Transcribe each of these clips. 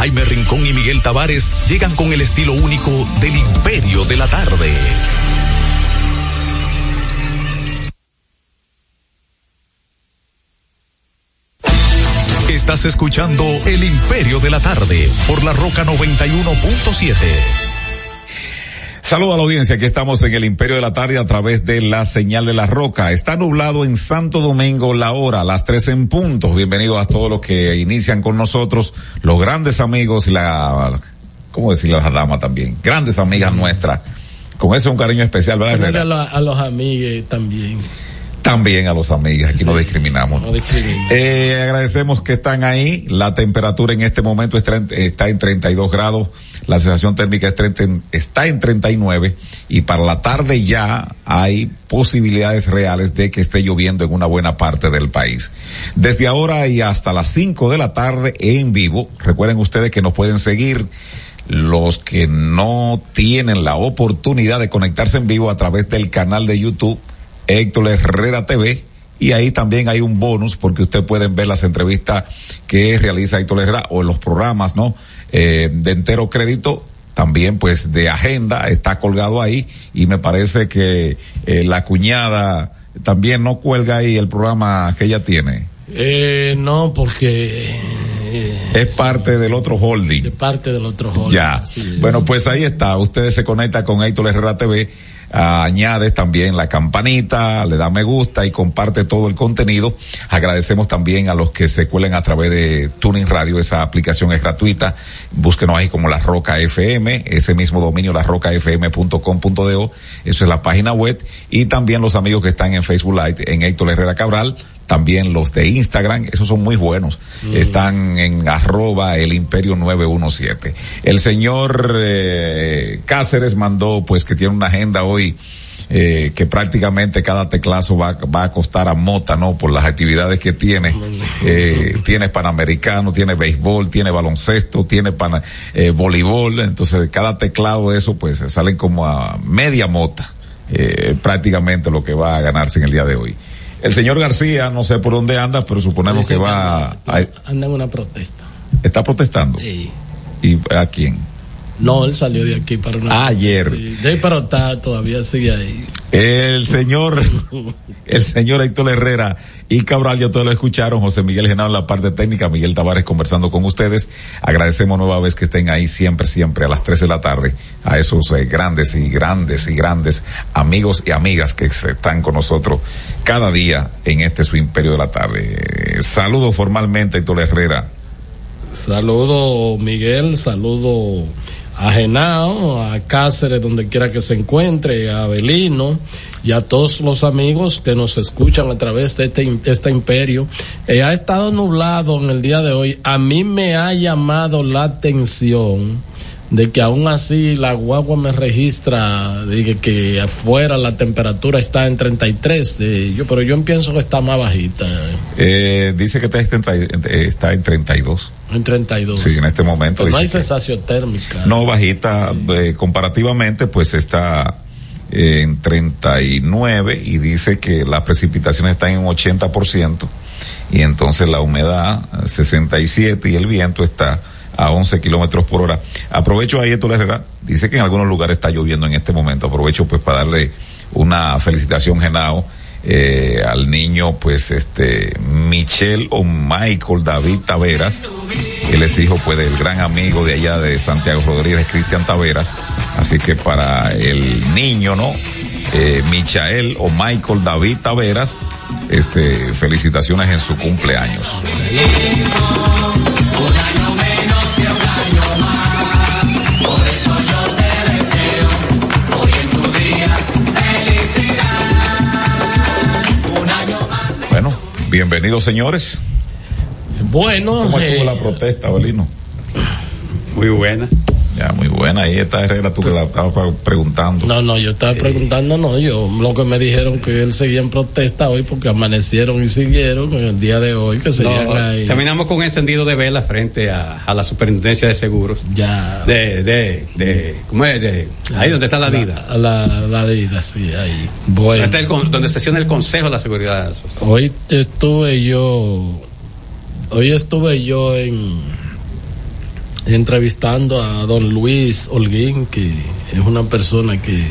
Jaime Rincón y Miguel Tavares llegan con el estilo único del Imperio de la Tarde. Estás escuchando El Imperio de la Tarde por la Roca 91.7. Saludos a la audiencia, aquí estamos en el Imperio de la Tarde a través de la señal de la roca. Está nublado en Santo Domingo la hora, las tres en punto. Bienvenidos a todos los que inician con nosotros, los grandes amigos y la, ¿cómo decirle a la dama también? Grandes amigas nuestras. Con eso un cariño especial, ¿verdad? A, los, a los amigos también. También a los amigos, aquí no discriminamos. No discriminamos. Eh, agradecemos que están ahí. La temperatura en este momento está en, está en 32 grados. La sensación térmica está en 39 y para la tarde ya hay posibilidades reales de que esté lloviendo en una buena parte del país. Desde ahora y hasta las 5 de la tarde en vivo, recuerden ustedes que nos pueden seguir los que no tienen la oportunidad de conectarse en vivo a través del canal de YouTube Héctor Herrera TV y ahí también hay un bonus porque ustedes pueden ver las entrevistas que realiza Héctor Herrera o los programas, ¿no? Eh, de entero crédito también pues de agenda está colgado ahí y me parece que eh, la cuñada también no cuelga ahí el programa que ella tiene. Eh, no, porque eh, es parte del otro holding. Es parte del otro holding. Ya. Bueno, pues ahí está. Ustedes se conectan con Héctor Herrera TV añades también la campanita, le da me gusta y comparte todo el contenido. Agradecemos también a los que se cuelen a través de Tuning Radio, esa aplicación es gratuita. Búsquenos ahí como La Roca FM, ese mismo dominio, larrocafm.com.do, eso es la página web. Y también los amigos que están en Facebook Live, en Héctor Herrera Cabral, también los de Instagram, esos son muy buenos. Mm. Están en arroba el imperio 917. El señor eh, Cáceres mandó pues que tiene una agenda hoy eh, que prácticamente cada teclazo va, va a costar a mota, ¿no? Por las actividades que tiene. Eh, tiene panamericano, tiene béisbol, tiene baloncesto, tiene pana, eh, voleibol. Entonces, cada teclado de eso, pues, salen como a media mota, eh, prácticamente lo que va a ganarse en el día de hoy. El señor García, no sé por dónde anda, pero suponemos que va... anda en una protesta. ¿Está protestando? Sí. ¿Y a quién? No, él salió de aquí para una... Ayer. Sí, pero está, todavía sigue ahí. El señor, el señor Héctor Herrera y Cabral, ya todos lo escucharon, José Miguel Genao en la parte técnica, Miguel Tavares conversando con ustedes. Agradecemos nueva vez que estén ahí siempre, siempre a las 3 de la tarde, a esos eh, grandes y grandes y grandes amigos y amigas que están con nosotros cada día en este su imperio de la tarde. saludo formalmente, Héctor Herrera. Saludo, Miguel, saludo a Genao, a Cáceres, donde quiera que se encuentre, a Abelino y a todos los amigos que nos escuchan a través de este, este imperio. Eh, ha estado nublado en el día de hoy. A mí me ha llamado la atención de que aún así la guagua me registra de que, afuera la temperatura está en 33, de, yo, pero yo pienso que está más bajita. Eh, dice que está en, está en 32. En 32. Sí, en este momento. no hay sensación térmica. No, bajita, eh, comparativamente, pues está en 39 y dice que las precipitaciones están en un 80% y entonces la humedad 67 y el viento está a 11 kilómetros por hora. Aprovecho ahí, esto Herrera, dice que en algunos lugares está lloviendo en este momento. Aprovecho pues para darle una felicitación, Genao, eh, al niño, pues este, Michelle o Michael David Taveras. Él es hijo pues del gran amigo de allá de Santiago Rodríguez, Cristian Taveras. Así que para el niño, ¿no? Eh, Michael o Michael David Taveras, este, felicitaciones en su cumpleaños. Bienvenidos, señores. Bueno. ¿Cómo estuvo la protesta, Belino? Muy buena. Ya, muy buena. Ahí está Herrera, tú que la estabas preguntando. No, no, yo estaba preguntando, no, yo, lo que me dijeron que él seguía en protesta hoy porque amanecieron y siguieron en el día de hoy, que seguían ahí. Terminamos con encendido de vela frente a, a, la superintendencia de seguros. Ya. De, de, de, ¿cómo es? De, ahí donde está la DIDA. La, la, la DIDA, sí, ahí. Bueno. Donde, el, donde sesiona el Consejo de la Seguridad Social. Hoy estuve yo, hoy estuve yo en, entrevistando a don Luis Holguín, que es una persona que,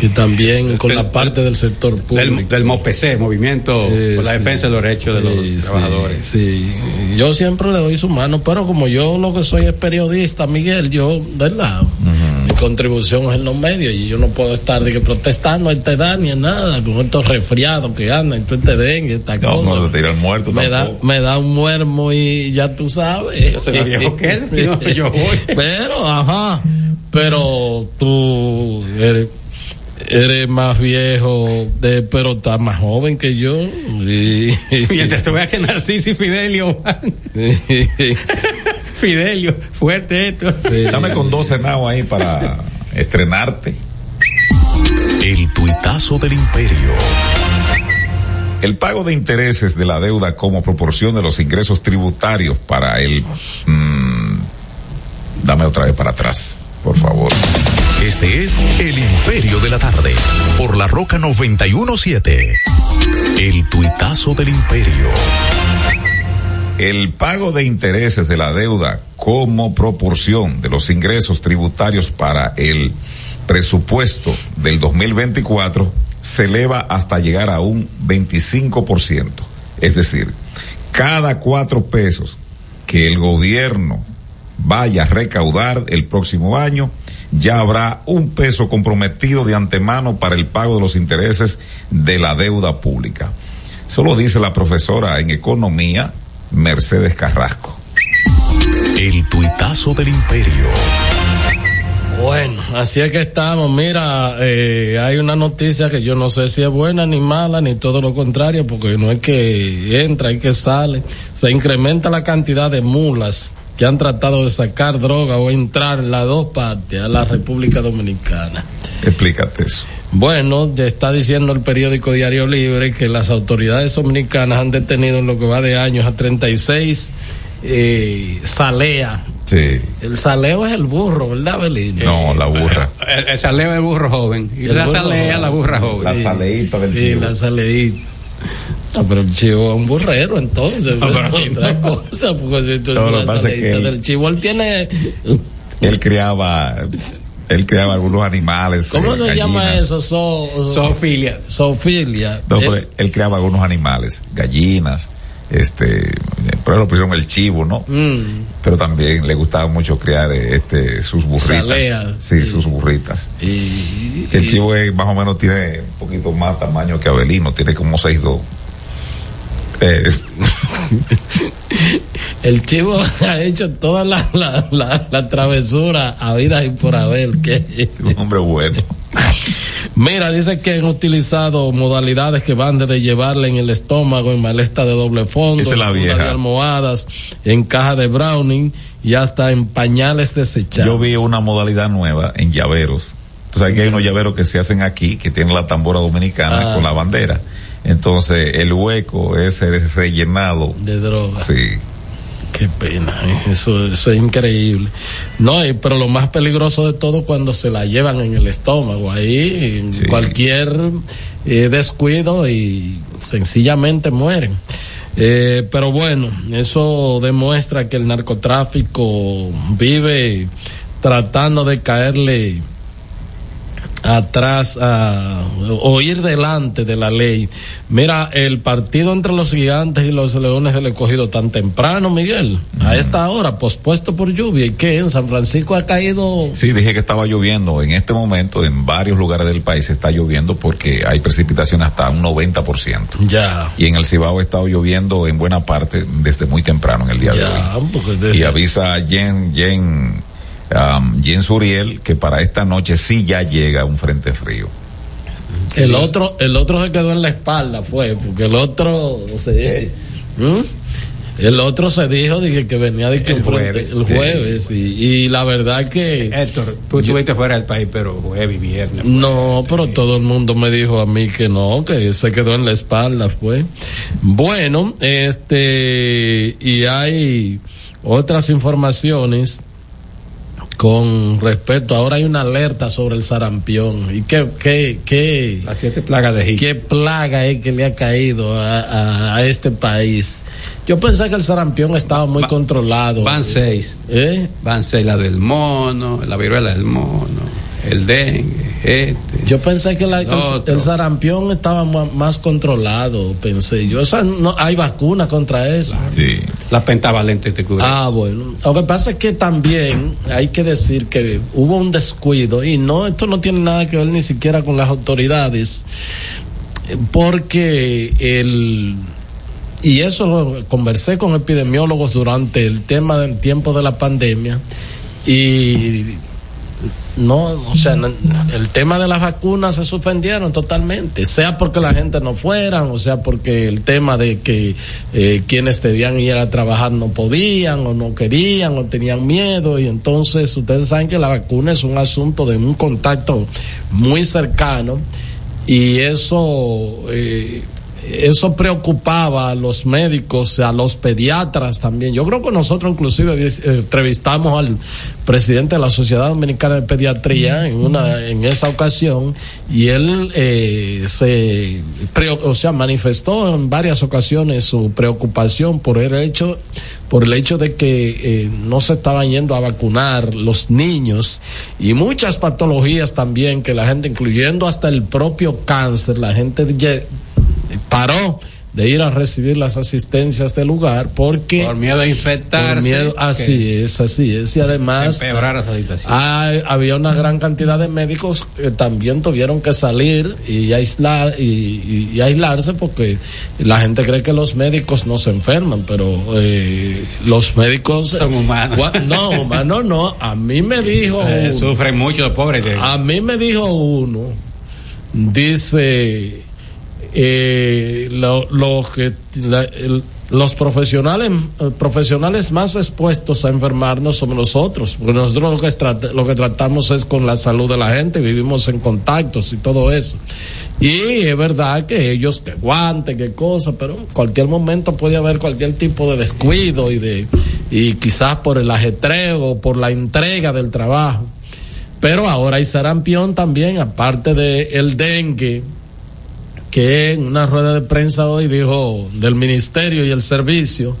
que también con Del- la parte del sector público. Del, del MOPC, Movimiento Eh, por la sí. Defensa de los Derechos de los sí, Trabajadores. Sí, yo siempre le doy su mano, pero como yo lo que soy es periodista, Miguel, yo, ¿verdad? Mi contribución es en los medios y yo no puedo estar de que protestando a este dan ni a nada, con estos resfriados que andan, y todo este dengue, esta No, cosa. no te tira el muerto me da, tampoco. me da un muermo y ya tú sabes. Yo soy más viejo que él, yo- yo voy. Pero, ajá, pero tú eres, eres más viejo, de, pero estás más joven que yo. Y, Mientras tú veas que Narciso y Fidelio van. Fidelio, fuerte esto. Sí. Dame con dos cenados ahí para estrenarte. El tuitazo del imperio. El pago de intereses de la deuda como proporción de los ingresos tributarios para el... mm, dame otra vez para atrás, por favor. Este es El Imperio de la Tarde, por la Roca 917. El tuitazo del imperio. El pago de intereses de la deuda como proporción de los ingresos tributarios para el presupuesto del 2024 se eleva hasta llegar a un 25%. Es decir, cada cuatro pesos que el gobierno vaya a recaudar el próximo año, ya habrá un peso comprometido de antemano para el pago de los intereses de la deuda pública. Eso lo dice la profesora en economía, Mercedes Carrasco. El tuitazo del imperio. Bueno, así es que estamos. Mira, eh, hay una noticia que yo no sé si es buena ni mala, ni todo lo contrario, porque no es que entra y que sale. Se incrementa la cantidad de mulas que han tratado de sacar droga o entrar en las dos partes a la República Dominicana. Explícate eso. Bueno, ya está diciendo el periódico Diario Libre que las autoridades dominicanas han detenido en lo que va de años a 36 eh, salea. Sí. El saleo es el burro, ¿verdad, Belino? No, la burra. El, el saleo del burro joven. Y El la burro salea, la burra joven. La saleíta del Sí, chivo. la saleíta. No, pero el chivo es un burrero, entonces. No, pues, pero así otra no. cosa, porque entonces No, la pasa es que él- del chivo, él tiene. Él criaba, él criaba algunos animales. ¿Cómo eh, se llama eso? So, Zoofilia. zoofilia. No, Él- pero él criaba algunos animales, gallinas, este, pero lo pusieron el chivo, ¿no? Mm, Pero también le gustaba mucho criar eh, este sus burritas. Salea, sí, sí. sus burritas. y, el chivo es, más o menos tiene un poquito más tamaño que Abelino, tiene como 6'2". Eh, el chivo ha hecho toda la, la, la, la travesura a vida y por haber. Que, un hombre bueno. Mira, dice que han utilizado modalidades que van desde llevarle en el estómago, en maleta de doble fondo, la en de almohadas, en caja de browning y hasta en pañales desechables. Yo vi una modalidad nueva en llaveros. Tú sabes que hay unos llaveros que se hacen aquí, que tienen la tambora dominicana Ah. con la bandera. Entonces, el hueco es el rellenado. de droga. Sí. Qué pena, ¿eh? eso, eso es increíble. No, pero lo más peligroso de todo cuando se la llevan en el estómago, ahí Sí. cualquier eh, descuido y sencillamente mueren. Eh, pero bueno, eso demuestra que el narcotráfico vive tratando de caerle atrás a, o ir delante de la ley. Mira, el partido entre los gigantes y los leones del escogido tan temprano, Miguel, a esta hora, pospuesto por lluvia, y que en San Francisco ha caído Sí, dije que estaba lloviendo. En este momento, en varios lugares del país está lloviendo porque hay precipitación hasta un 90%. ya, Y en el Cibao ha estado lloviendo en buena parte desde muy temprano en el día ya, de hoy. desde- Y avisa a Jen, Jen, um, Jen Suriel que para esta noche sí ya llega un frente frío. el otro, el otro se quedó en la espalda, fue, porque el otro, se, ¿Mm? el otro se dijo dije, que venía de que El frente- jueves, el sí. jueves, y, y la verdad que Héctor, tú estuviste fuera del país, pero jueves y viernes. No, pero todo el mundo me dijo a mí que no, que se quedó en la espalda, fue. Bueno, este, y hay otras informaciones con respecto, ahora hay una alerta sobre el sarampión. ¿Y qué, qué, qué, Las siete plagas de Egipto. qué plaga es que le ha caído a, a- a este país? Yo pensé que el sarampión estaba muy Va- controlado. Van seis. ¿Eh? Van seis, la del mono, la viruela del mono, el dengue, este. Yo pensé que la- el, el sarampión estaba más controlado, pensé yo. Esa no, hay vacuna contra eso. Sí. La pentavalente te cubre. Ah, bueno. Lo que pasa es que también hay que decir que hubo un descuido y no, esto no tiene nada que ver ni siquiera con las autoridades, porque el y eso lo conversé con epidemiólogos durante el tema del tiempo de la pandemia y no, o sea, el tema de las vacunas se suspendieron totalmente, sea porque la gente no fueran, o sea porque el tema de que eh, quienes debían ir a trabajar no podían o no querían o tenían miedo y entonces ustedes saben que la vacuna es un asunto de un contacto muy cercano y eso eh, eso preocupaba a los médicos, a los pediatras también. Yo creo que nosotros inclusive eh, entrevistamos al presidente de la Sociedad Dominicana de Pediatría en una en esa ocasión y él eh, se o sea manifestó en varias ocasiones su preocupación por el hecho por el hecho de que eh, no se estaban yendo a vacunar los niños y muchas patologías también que la gente incluyendo hasta el propio cáncer la gente paró de ir a recibir las asistencias del lugar porque Por miedo a infectarse. por miedo así es así es y además hay- había una gran cantidad de médicos que también tuvieron que salir y aislar y, y- y aislarse porque la gente cree que los médicos no se enferman pero eh, los médicos Son humanos. No humanos no a mí me dijo Eh, sufren mucho pobres. a mí me dijo uno, dice, eh, lo, que la- los profesionales eh, profesionales más expuestos a enfermarnos somos nosotros, porque nosotros lo que, lo que tratamos es con la salud de la gente, vivimos en contactos y todo eso. Y es verdad que ellos que guanten, que cosa, pero en cualquier momento puede haber cualquier tipo de descuido y de y quizás por el ajetreo, por la entrega del trabajo. Pero ahora hay sarampión también, aparte de dengue, que en una rueda de prensa hoy dijo del ministerio y el servicio,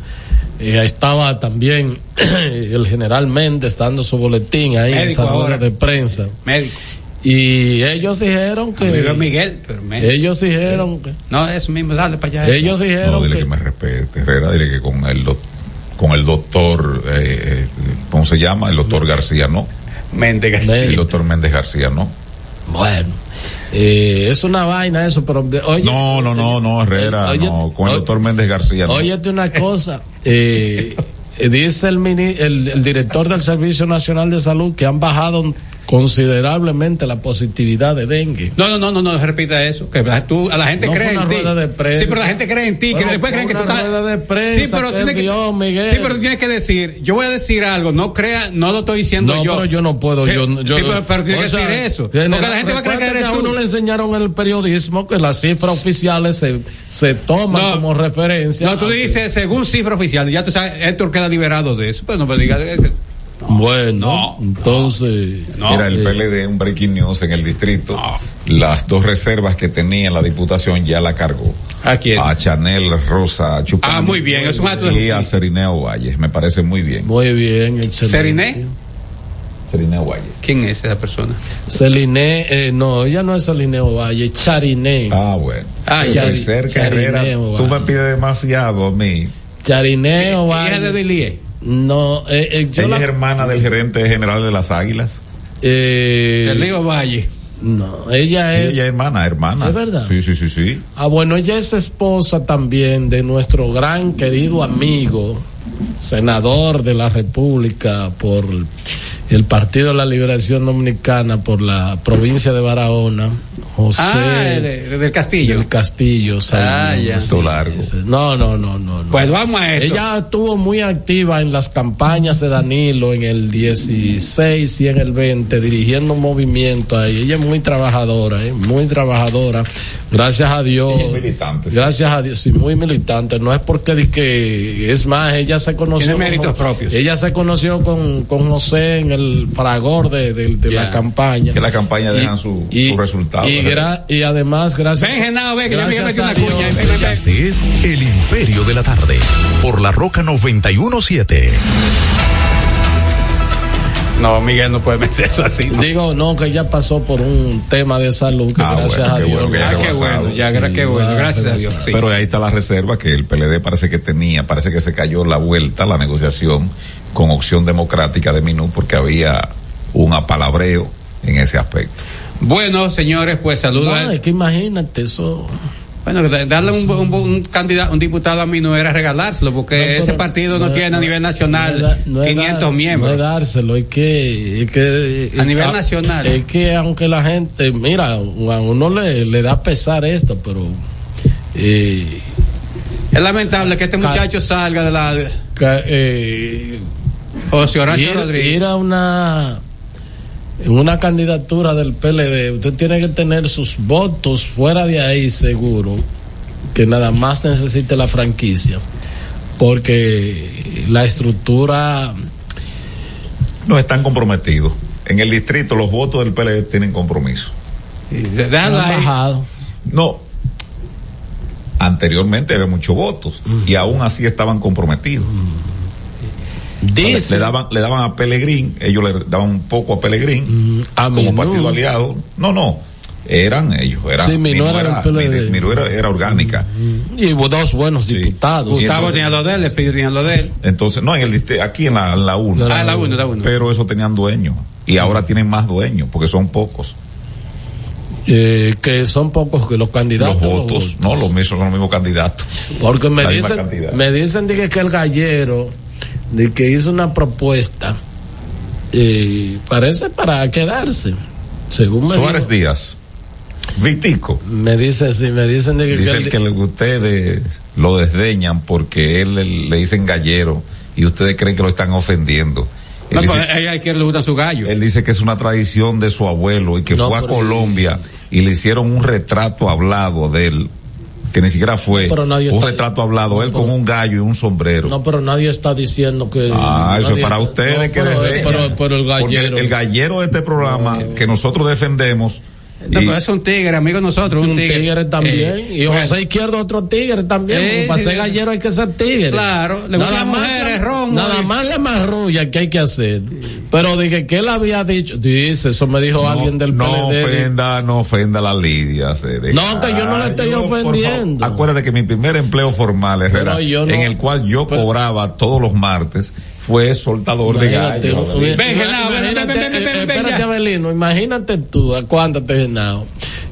eh, estaba también el general Méndez dando su boletín ahí en esa rueda de prensa. Médico. Y ellos dijeron Amigo que... Miguel, pero médico. Ellos dijeron que... No, eso mismo, dale para allá. Ellos No, dijeron dile que, que... me respete, Herrera, dile que con el con el doctor, eh, eh, ¿cómo se llama? El doctor García, ¿no? Mente García. El doctor Méndez García, ¿no? Bueno, eh, es una vaina eso, pero... Oye, No, no, no, no, Herrera, Oye, no, con el doctor Méndez García, no. Óyete una cosa, eh, eh, dice el, mini- el, el director del Servicio Nacional de Salud que han bajado considerablemente la positividad de dengue. No, no, no, no, no, repita eso. Que tú, a la gente No cree fue en una ti. rueda de prensa. Sí, pero la gente cree en ti. Que después creen que tú estás. de prensa sí, pero que Miguel. Sí, pero tienes que decir. Yo voy a decir algo. No crea, no lo estoy diciendo No, yo. pero yo no puedo. Sí, yo, yo- sí, pero, pero tienes que sea, decir eso. Porque la gente va a creer que eres a tú. uno le enseñaron en el periodismo que las cifras oficiales se, se toman No. como referencia. No, tú dices según cifra oficial. Ya tú sabes, Héctor queda liberado de eso. Pues no me digas. Bueno, No, entonces. No. Mira, el eh, PLD, un breaking news en el distrito. No. Las dos reservas que tenía en la diputación ya la cargó. ¿A quién? A Chanel Rosa Chupán. Ah, muy bien, es un acto de Y a. Cerineo Valles, me parece muy bien. Muy bien, excelente. ¿Seriné? Valles. ¿Quién es esa persona? Celine, eh, no, ella no es Celine Ovalle, Chariné. Ah, bueno. Ah, Chari- Charineo Herrera. Tú me pides demasiado a mí. Chariné Hija de Ovalle. No, eh, eh, yo Ella la- es hermana del gerente general de las Águilas. eh, Del Río Valle. no, ella Sí, es. ella es hermana, hermana. ¿Es verdad? Sí, sí, sí, sí. Ah, bueno, ella es esposa también de nuestro gran querido amigo, senador de la República por el Partido de la Liberación Dominicana por la provincia de Barahona, José Ah, de- del Castillo. del Castillo. Ah, ya. Largo. ese- No, no, no, no. no. Pues vamos a esto. Ella estuvo muy activa en las campañas de Danilo en el 16 y en el 20, dirigiendo un movimiento ahí. Ella es muy trabajadora, ¿eh? muy trabajadora. Gracias a Dios. Ella es militante, sí. Gracias a Dios, sí, muy militante. No es porque di que es más, ella se conoció. Tiene méritos con- propios. Ella se conoció con, con José en el el fragor de, de- de la Ya. campaña. Que la campaña Y- dejan su, y, su resultado. Y, gra- y además, gracias. Ven, Genao, ven, que ya me gracias metí a una Dios, cuña. Ven, ven, ven. Este es El Imperio de la Tarde. Por la Roca 917. No, Miguel no puede meter eso así. ¿no? Digo, no, que ya pasó por un tema de salud que Ah, gracias bueno, a Dios. bueno Ah, qué bueno, ya, Sí, qué bueno, gracias a. Dios. sí. Pero ahí está la reserva que el PLD parece que tenía, parece que se cayó la vuelta, la negociación con opción democrática de Minú porque había un apalabreo en ese aspecto. Bueno, señores, pues saludos. No, a- es que imagínate eso. Bueno, da- darle un, un, un candidato, un diputado a mí no era regalárselo, porque No, ese partido no, tiene a nivel nacional no es da- no es 500 dar- miembros. No es dárselo, es que. es que A nivel nacional. Es que aunque la gente. Mira, a uno le, le da pesar esto, pero. Eh, Es lamentable que este muchacho salga de la ca- eh, José Horacio ir, Rodríguez. ir a una. En una candidatura del PLD, usted tiene que tener sus votos fuera de ahí seguro, que nada más necesite la franquicia, porque la estructura No están comprometidos. En el distrito los votos del PLD tienen compromiso. De- ha déjalo ahí. bajado. No. Anteriormente había muchos votos y aún así estaban comprometidos. Le, Dice le daban, le daban a Pelegrín, ellos le daban un poco a Pelegrín Mm, a como Minú. partido aliado. No, no, eran ellos, eran. Sí, Minú era del PLD. Minú era, era orgánica. y hubo dos buenos Sí. diputados. Gustavo tenía lo de él, Espíritu tenía lo de él. Entonces, no, en el aquí en la, en la 1. La- Ah, la. Pero eso tenían dueños. Y ahora tienen más dueños, porque son pocos. eh, que son pocos que los Los candidatos. votos, no, los mismos son los mismos candidatos. Porque me La dicen, me dicen de que, que el gallero, de que hizo una propuesta, eh, parece para quedarse. Según me, Suárez dijo- Díaz, Vitico, me dice, sí, me dicen de que, dice que el que le- ustedes lo desdeñan porque él le, le dicen gallero y ustedes creen que lo están ofendiendo. Él, No, dice, pues, hay, hay que le gusta su gallo. él dice que es una tradición de su abuelo y que No, fue a Colombia y le hicieron un retrato hablado de él, que ni siquiera fue No, un está- retrato hablado, no, él pero- con un gallo y un sombrero. No, pero nadie está diciendo que. Ah, eso es para ustedes no, que pero, pero, el Porque gallero. el gallero de este programa que nosotros defendemos No, pero es un tigre, amigo de nosotros. Un, un tigre, también. Eh, y bueno, José Izquierdo otro tigre también. Eh, porque para ser gallero hay que ser tigre. Claro, le gustan las mujeres, la- ron, Nada oye. más la marrulla que hay que hacer. Pero dije que él había dicho. Dice, eso me dijo no, alguien del no PLD. de- ofenda, no ofenda a la Lidia. No, que yo no le estoy Yo, por favor, ofendiendo. Acuérdate que mi primer empleo formal, Herrera, no- en el cual yo pero- cobraba todos los martes, fue soltador de Imagínate, gallo. un- Ven, imagínate, Genao, ven, ven, ven, ven, ven, ven, espérate, ya. Abelino, imagínate tú, acuérdate, Genao.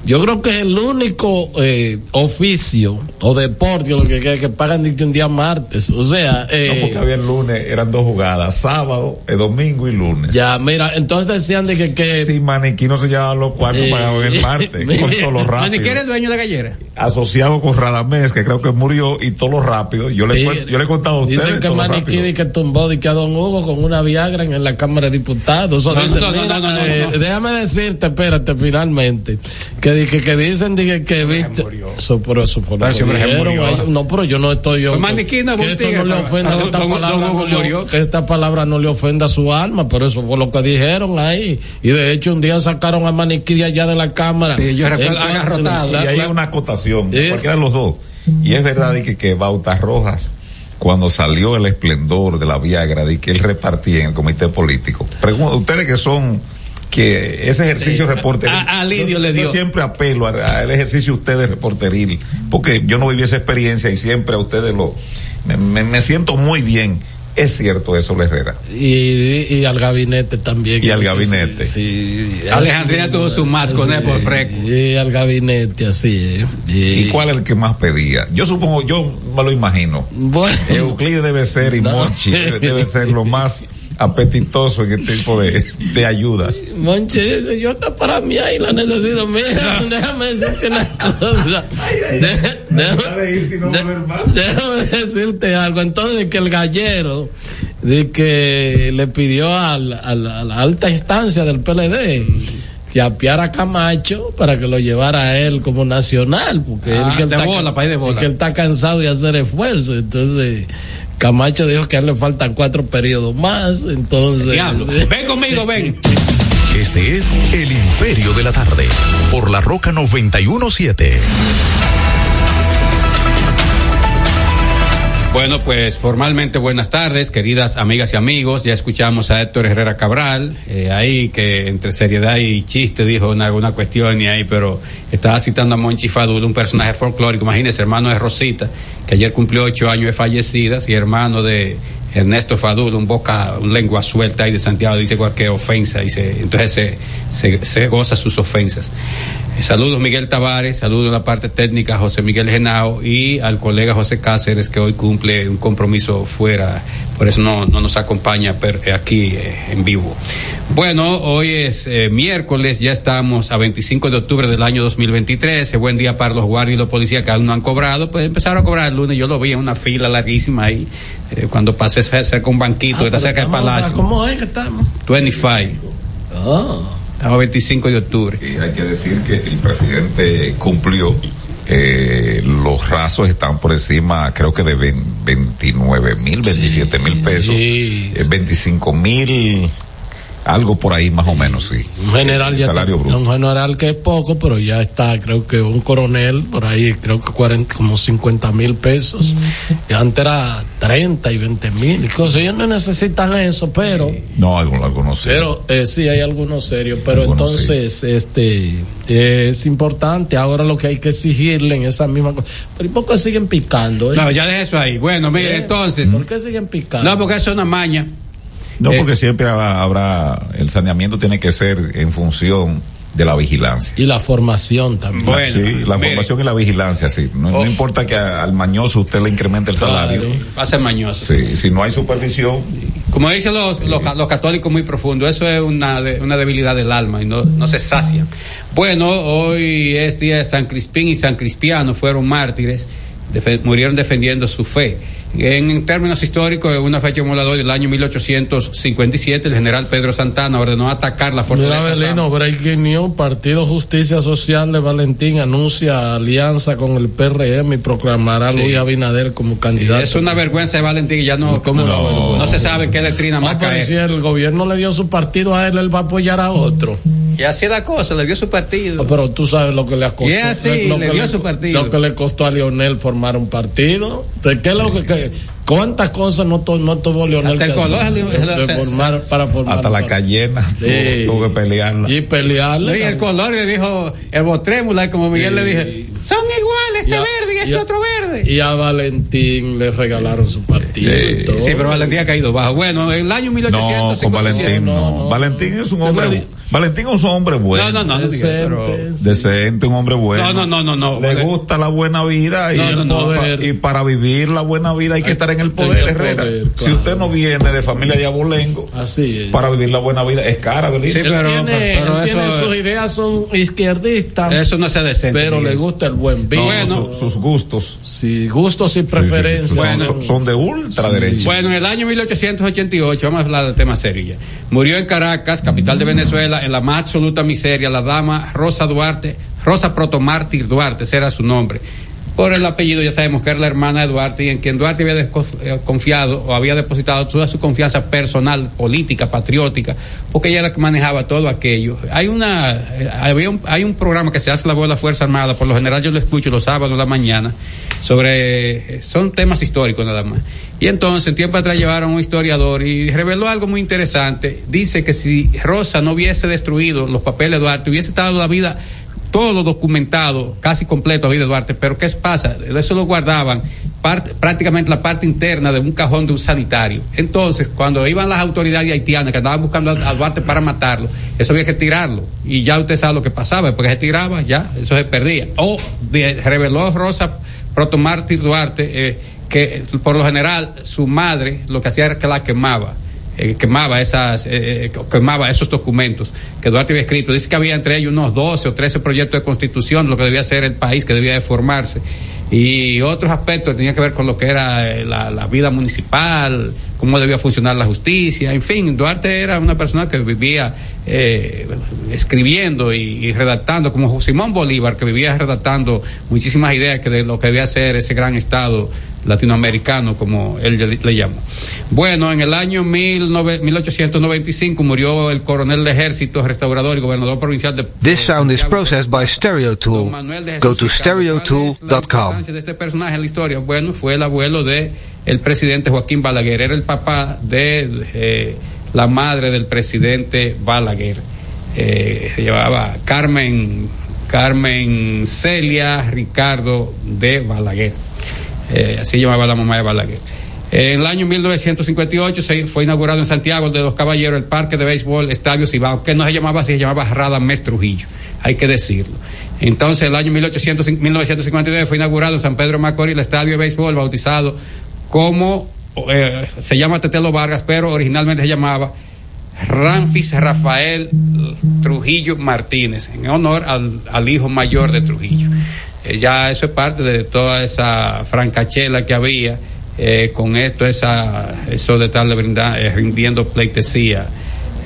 Yo creo que es el único eh, oficio o deporte lo que, que, que pagan de que un día martes. O sea, eh, No, porque había el lunes, eran dos jugadas, sábado, el domingo y lunes. ya, mira, entonces decían de que, que Si Maniquí no se llevaba los cuartos Eh, pagaban el martes, con todo lo Ni rápido. que eres dueño de la gallera. Asociado con Radamés, que creo que murió, y todo lo rápido. Yo le, Sí, yo le he contado a ustedes. Dicen que Maniquí que tumbó di que a Don Hugo con una Viagra en la Cámara de Diputados. Eso No, dicen, no, no, mira, no, no, no, eh, no. déjame decirte, espérate, finalmente, que, di que, que dicen di que, que viste. Eso, pero eso fue Pero que murió. No, pero yo no estoy yo. Pues que- no que esto le ofenda, que esta palabra no le- murió. que esta palabra no le ofenda a su alma, pero eso fue lo que dijeron ahí. Y de hecho, un día sacaron a Maniquí de allá de la Cámara. Sí, yo recuerdo, En- agarrotado. la- y hay una acotación, Eh. cualquiera de los dos. Y es verdad y que, que Bautas Rojas, cuando salió el esplendor de la Viagra, y que él repartía en el comité político. Pregunto, ustedes que son, que ese ejercicio reporteril. a- a Lidio yo- le dio. Yo siempre apelo al ejercicio de ustedes reporteril, porque yo no viví esa experiencia y siempre a ustedes lo, me, me- me siento muy bien. Es cierto eso, Herrera. y, y al gabinete también. Y al gabinete. Sí, sí, Alejandrina así, tuvo su match con él por sí, freco. Y al gabinete, así. eh. ¿Y cuál es el que más pedía? Yo supongo, yo me lo imagino. Bueno, Euclides debe ser y No. Monchi debe ser lo más apetitoso en este tipo de, de ayudas. Monche dice, yo está para mí ahí la necesito. Mira, déjame decirte una cosa. Déjame, de- déjame decirte algo. Entonces, que el gallero, de que le pidió al- al- a la alta instancia del PLD que apiara a Camacho para que lo llevara a él como nacional, porque Ah, él que él de está, bola, país de bola. que él está cansado de hacer esfuerzo. Entonces, Camacho dijo que a él le faltan cuatro periodos más, entonces. Diablo. Ven conmigo, ven. Este es El Imperio de la Tarde, por la Roca 917. Bueno, pues formalmente buenas tardes, queridas amigas y amigos. Ya escuchamos a Héctor Herrera Cabral, eh, ahí que entre seriedad y chiste dijo en alguna cuestión y ahí, pero estaba citando a Monchi Fadul, un personaje folclórico, imagínese, hermano de Rosita, que ayer cumplió ocho años de fallecidas y hermano de Ernesto Fadul, un boca, un lengua suelta ahí de Santiago, dice cualquier ofensa y entonces se, se, se goza sus ofensas. Eh, Saludos Miguel Tavares, saludos a la parte técnica José Miguel Genao y al colega José Cáceres que hoy cumple un compromiso fuera, por eso no, no nos acompaña per- eh, aquí eh, en vivo. Bueno, hoy es eh, miércoles, ya estamos a 25 de octubre del año 2023, eh, buen día para los guardias y los policías que aún no han cobrado, pues empezaron a cobrar el lunes, yo lo vi en una fila larguísima ahí, eh, cuando pasé cerca de un banquito Ah, que está cerca del palacio, ¿Cómo es que estamos? 25, Ah. Estamos a 25 de octubre. Y hay que decir que el presidente cumplió. Eh, los rasos están por encima, creo que de 29 mil, 27 mil pesos. sí, Eh, 25 mil, algo por ahí más o menos, sí. Un general ya salario está- bruto. un general que es poco, pero ya está, creo que un coronel por ahí, creo que 40, como 50 mil pesos. Y antes era 30 y 20 mil y cosas. Ellos no necesitan eso, pero, No, algunos, algunos sí. pero eh, sí hay algunos serios. Pero Algunos entonces, este, eh, es importante. Ahora lo que hay que exigirle en esa misma cosa. Pero ¿y por qué siguen picando? eh? No, ya deje eso ahí. Bueno, mire, entonces. ¿Por qué siguen picando? No, porque eso es una maña. No, Eh, porque siempre habrá, habrá- el saneamiento tiene que ser en función de la vigilancia. Y la formación también. Bueno, sí, la mire. formación y la vigilancia, sí. No, no Oh. importa que a- al mañoso usted le incremente el salario. Va a ser mañoso. Sí, si no hay supervisión, Como dicen los, los, los católicos muy profundos, eso es una, de- una debilidad del alma y no, no se sacia. Bueno, hoy es día de San Crispín y San Crispiano, fueron mártires, defe- murieron defendiendo su fe. En, en términos históricos, en una fecha emulador del año 1857, el general Pedro Santana ordenó atacar la Mira, fortaleza. Belino, Sam- Breaking News, Partido Justicia Social de Valentín anuncia alianza con el PRM y proclamará a Sí. Luis Abinader como candidato. Es una vergüenza de Valentín, ya no, ¿Cómo una no, se sabe qué letrina No, más caer. si el gobierno le dio su partido a él, él va a apoyar a otro. Y así es la cosa, le dio su partido. No, pero tú sabes lo que le costó. Y es así, lo le que dio su partido. Lo que le costó a Lionel formar un partido. ¿De ¿Qué es lo que, que- ¿Cuántas cosas no, to- no tuvo Lionel Hasta el que color hacer? se le- de se- formar, para formar hasta la cayena Sí. tuvo, que pelearla. Y pelearle. Y el color le dijo, el botrémula, y como Miguel le dije, son iguales, este Y a- verde y este y a- otro verde. Y a Valentín le regalaron su partido. Sí. y todo. Sí, pero Valentín ha caído bajo. Bueno, en el año No, 1857. con Valentín no. no, no. Valentín es un le hombre. Valentín es un hombre bueno. No, no, no, no, diga, pero- Decente, sí. Decente, un hombre bueno. No, no, no, no, no. Le Vale. gusta la buena vida y, No, no, no, pa- poder. y para vivir la buena vida hay que Hay- estar en el poder, el Herrera. poder, Si usted no viene de familia de abolengo, Así es. para vivir la buena vida es cara, ¿verdad? Sí, él pero- tiene, pero él eso- tiene sus ideas son izquierdistas, Eso no se decente. pero le gusta el buen vino. Bueno. Su- sus gustos sí, gustos y Sí, sí, sí, preferencias. son- Bueno. son, son de ultraderecha. Bueno, en el año 1888, vamos a hablar del tema serio ya. Murió en Caracas, capital de Venezuela, en la más absoluta miseria, la dama Rosa Duarte, Rosa Protomártir Duarte, era su nombre. Por el apellido ya sabemos que era la hermana de Duarte y en quien Duarte había eh, confiado o había depositado toda su confianza personal, política, patriótica, porque ella era la que manejaba todo aquello. Hay una, eh, había un, hay un programa que se hace la voz de la Fuerza Armada, por lo general yo lo escucho los sábados de la mañana, sobre, eh, son temas históricos nada más. Y entonces, en tiempo atrás llevaron a un historiador y reveló algo muy interesante. Dice que si Rosa no hubiese destruido los papeles de Duarte, hubiese estado la vida todo documentado, casi completo de Duarte, pero ¿qué pasa? Eso lo guardaban parte- prácticamente la parte interna de un cajón de un sanitario. Entonces, cuando iban las autoridades haitianas que andaban buscando a, Duarte para matarlo, eso había que tirarlo. Y ya usted sabe lo que pasaba, porque se tiraba, ya, eso se perdía. O reveló Rosa Protomártir Duarte eh, que por lo general su madre lo que hacía era que la quemaba eh, quemaba esas eh, eh, quemaba esos documentos que Duarte había escrito. Dice que había entre ellos unos 12 o 13 proyectos de constitución lo que debía ser el país que debía de formarse. Y otros aspectos que tenían que ver con lo que era eh, la, vida municipal cómo debía funcionar la justicia en fin Duarte era una persona que vivía eh, escribiendo y, y redactando como Simón Bolívar que vivía redactando muchísimas ideas que de lo que debía ser ese gran estado latinoamericano, como él le, le llamó. Bueno, en el año 19, 1895 murió el coronel de ejército, restaurador y gobernador provincial de... This sound is processed by StereoTool. Go to stereotool.com. de este personaje en la historia, bueno, fue el abuelo de el presidente Joaquín Balaguer, era el papá de eh, la madre del presidente Balaguer. Eh, se llamaba Carmen, Carmen Celia Ricardo de Balaguer. Eh, así llamaba la mamá de Balaguer. En el año 1958 se fue inaugurado en Santiago de los Caballeros el parque de béisbol Estadio Cibao, que no se llamaba así, se llamaba Radamés Trujillo, hay que decirlo. Entonces, el año 1800, 1959 fue inaugurado en San Pedro Macorís el estadio de béisbol bautizado como eh, se llama Tetelo Vargas, pero originalmente se llamaba Ramfis Rafael Trujillo Martínez, en honor al hijo mayor de Trujillo. Eh, ya eso es parte de toda esa francachela que había eh, con esto, esa, eso de estarle brinda, eh, rindiendo pleitesía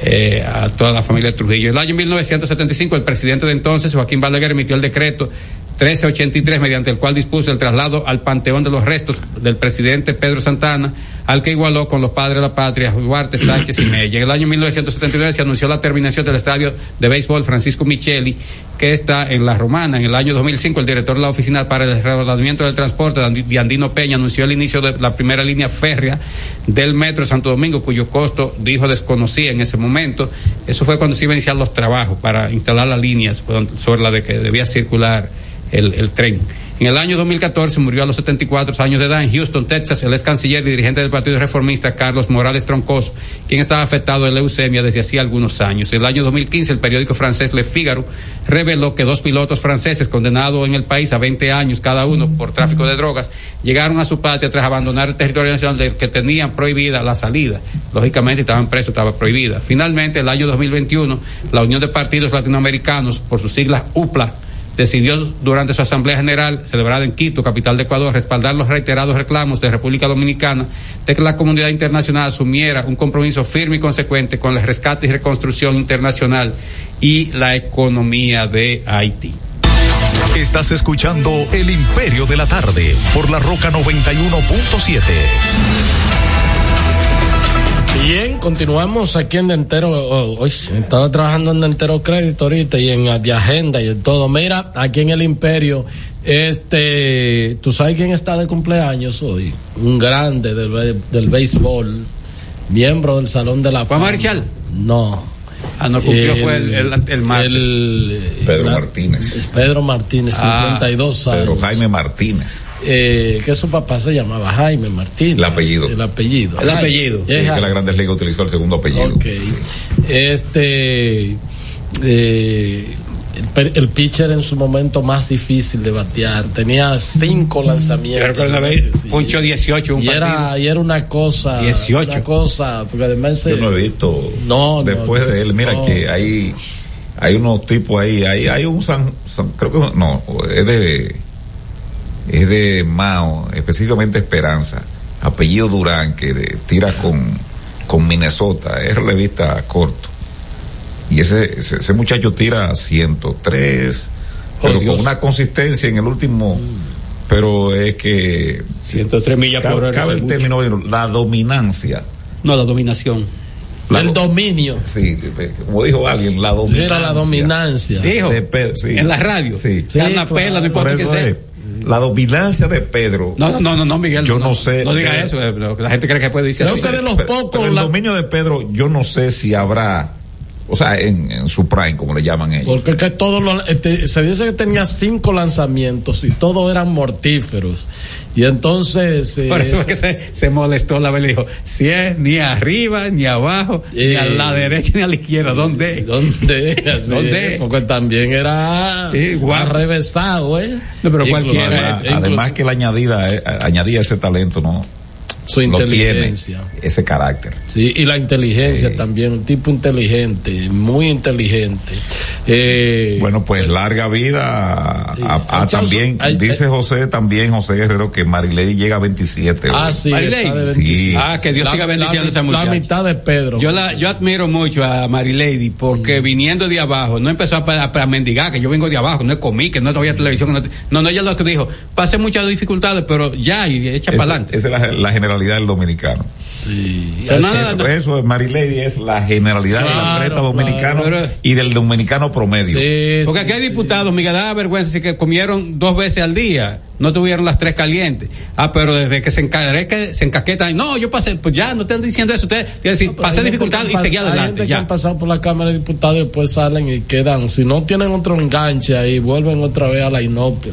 eh, a toda la familia de Trujillo. El año 1975, el presidente de entonces, Joaquín Balaguer, emitió el decreto 1383, mediante el cual dispuso el traslado al Panteón de los Restos del presidente Pedro Santana, al que igualó con los padres de la patria, Duarte, Sánchez y Mella. En el año 1979 se anunció la terminación del estadio de béisbol Francisco Micheli, que está en La Romana. En el año 2005, el director de la Oficina para el Reordenamiento del Transporte, de Andino Peña, anunció el inicio de la primera línea férrea del metro de Santo Domingo, cuyo costo, dijo, desconocía en ese momento. Eso fue cuando se iban a iniciar los trabajos para instalar las líneas sobre la de que debía circular el, tren. En el año 2014 murió a los 74 años de edad en Houston, Texas, el ex canciller y dirigente del Partido Reformista Carlos Morales Troncoso, quien estaba afectado de leucemia desde hacía algunos años. En el año 2015 el periódico francés Le Figaro reveló que dos pilotos franceses condenados en el país a 20 años cada uno por tráfico de drogas llegaron a su patria tras abandonar el territorio nacional del que tenían prohibida la salida. Lógicamente estaban presos, estaba prohibida. Finalmente, el año 2021, la Unión de Partidos Latinoamericanos, por sus siglas UPLA, decidió durante su Asamblea General, celebrada en Quito, capital de Ecuador, respaldar los reiterados reclamos de República Dominicana de que la comunidad internacional asumiera un compromiso firme y consecuente con el rescate y reconstrucción internacional y la economía de Haití. Estás escuchando El Imperio de la Tarde por la Roca 91.7. Bien, continuamos aquí en Dentero. Oh, estaba trabajando en Dentero Crédito ahorita y en de agenda y en todo. Mira, aquí en el Imperio, este, ¿tú sabes quién está de cumpleaños hoy? Un grande del, del béisbol, miembro del Salón de la Fama. Marchal? No. Ah, no cumplió, el, fue el, el, el martes. El, Pedro la, Martínez. Pedro Martínez, ah, 52 años. Pedro Jaime Martínez. Eh, que su papá se llamaba Jaime Martínez. El apellido. El apellido. El apellido. Sí, que la Grandes Ligas utilizó el segundo apellido. Ok. Este. Eh, el, el, pitcher en su momento más difícil de batear. Tenía cinco lanzamientos. Sí. Puncho 18. Un y, era, y era una cosa. 18. Una cosa. Porque además. Yo no he visto. No, Después no, de él, mira no. que hay. Hay unos tipos ahí. Hay, hay un San, San. Creo que. No, es de. Es de Mao, específicamente Esperanza. Apellido Durán, que de, tira con, con Minnesota. Es revista corto y ese, ese, ese, muchacho tira 103, oh, pero Dios. con una consistencia en el último, mm. pero es que 103 millas por hora. Cabe el término, la dominancia. No, la dominación. La el do dominio. Sí, como dijo alguien, la dominancia. Era la dominancia. Dijo, de Pedro, sí. en la radio. Sí. sí la claro. pela, no importa que sea. Es, la dominancia de Pedro. No, no, no, no, Miguel. Yo no, no sé. No diga eso, eh, la gente cree que puede decir Creo eso. que de los pero, pocos. Pero el la... dominio de Pedro, yo no sé si habrá o sea, en, en, su prime, como le llaman ellos. Porque que todo lo, este, se dice que tenía cinco lanzamientos y todos eran mortíferos. Y entonces. Eh, Por eso es que se, se molestó la vez le dijo: si es ni arriba, ni abajo, eh, ni a la derecha, ni a la izquierda, ¿dónde? ¿Dónde? Así, ¿Dónde? Porque también era sí, arrevesado, ¿eh? No, pero cualquiera. Además, además que la añadida, eh, añadía ese talento, ¿no? Su inteligencia. ese carácter. Sí, y la inteligencia también, un tipo inteligente, muy inteligente. Eh, bueno, pues larga vida a, a, también, hay, dice José también, José Guerrero, que Marilady llega a 27. Ah, sí, sí. Ah, que Dios la, siga bendiciendo a esa muchacha. La mitad de Pedro. Yo la, yo admiro mucho a Marilady porque mm. viniendo de abajo, no empezó a, a, a, mendigar, que yo vengo de abajo, no comí, que no había televisión, no, no, no, ella lo que dijo, pasé muchas dificultades, pero ya, y echa para adelante. Esa es la, la, generalidad del dominicano. Sí. Nada, eso, no. eso, Marilady es la generalidad claro, del atleta dominicano claro, pero, y del dominicano promedio. Sí, porque aquí hay diputados, Miguel, da vergüenza, que comieron dos veces al día no tuvieron las tres calientes. Ah, pero desde que se encargue, que se encaquetan, no, yo pasé, pues ya, no están diciendo eso, ustedes, decir, no, pasé dificultad y seguí adelante. Hay gente ya. que han pasado por la Cámara de Diputados y después salen y quedan, si no tienen otro enganche ahí, vuelven otra vez a la inopia.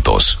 Santos.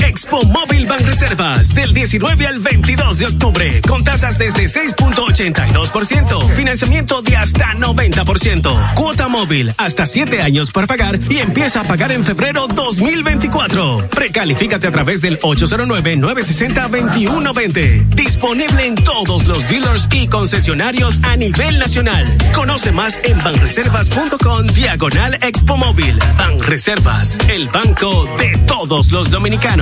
Expo Móvil Banreservas del 19 al 22 de octubre con tasas desde 6.82%, financiamiento de hasta 90%, cuota móvil hasta 7 años para pagar y empieza a pagar en febrero 2024. Precalifícate a través del 809-960-2120. Disponible en todos los dealers y concesionarios a nivel nacional. Conoce más en banreservas.com diagonal Expo Móvil. Banreservas, el banco de todos los dominicanos.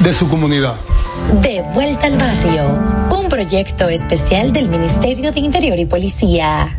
de su comunidad. De vuelta al barrio, un proyecto especial del Ministerio de Interior y Policía.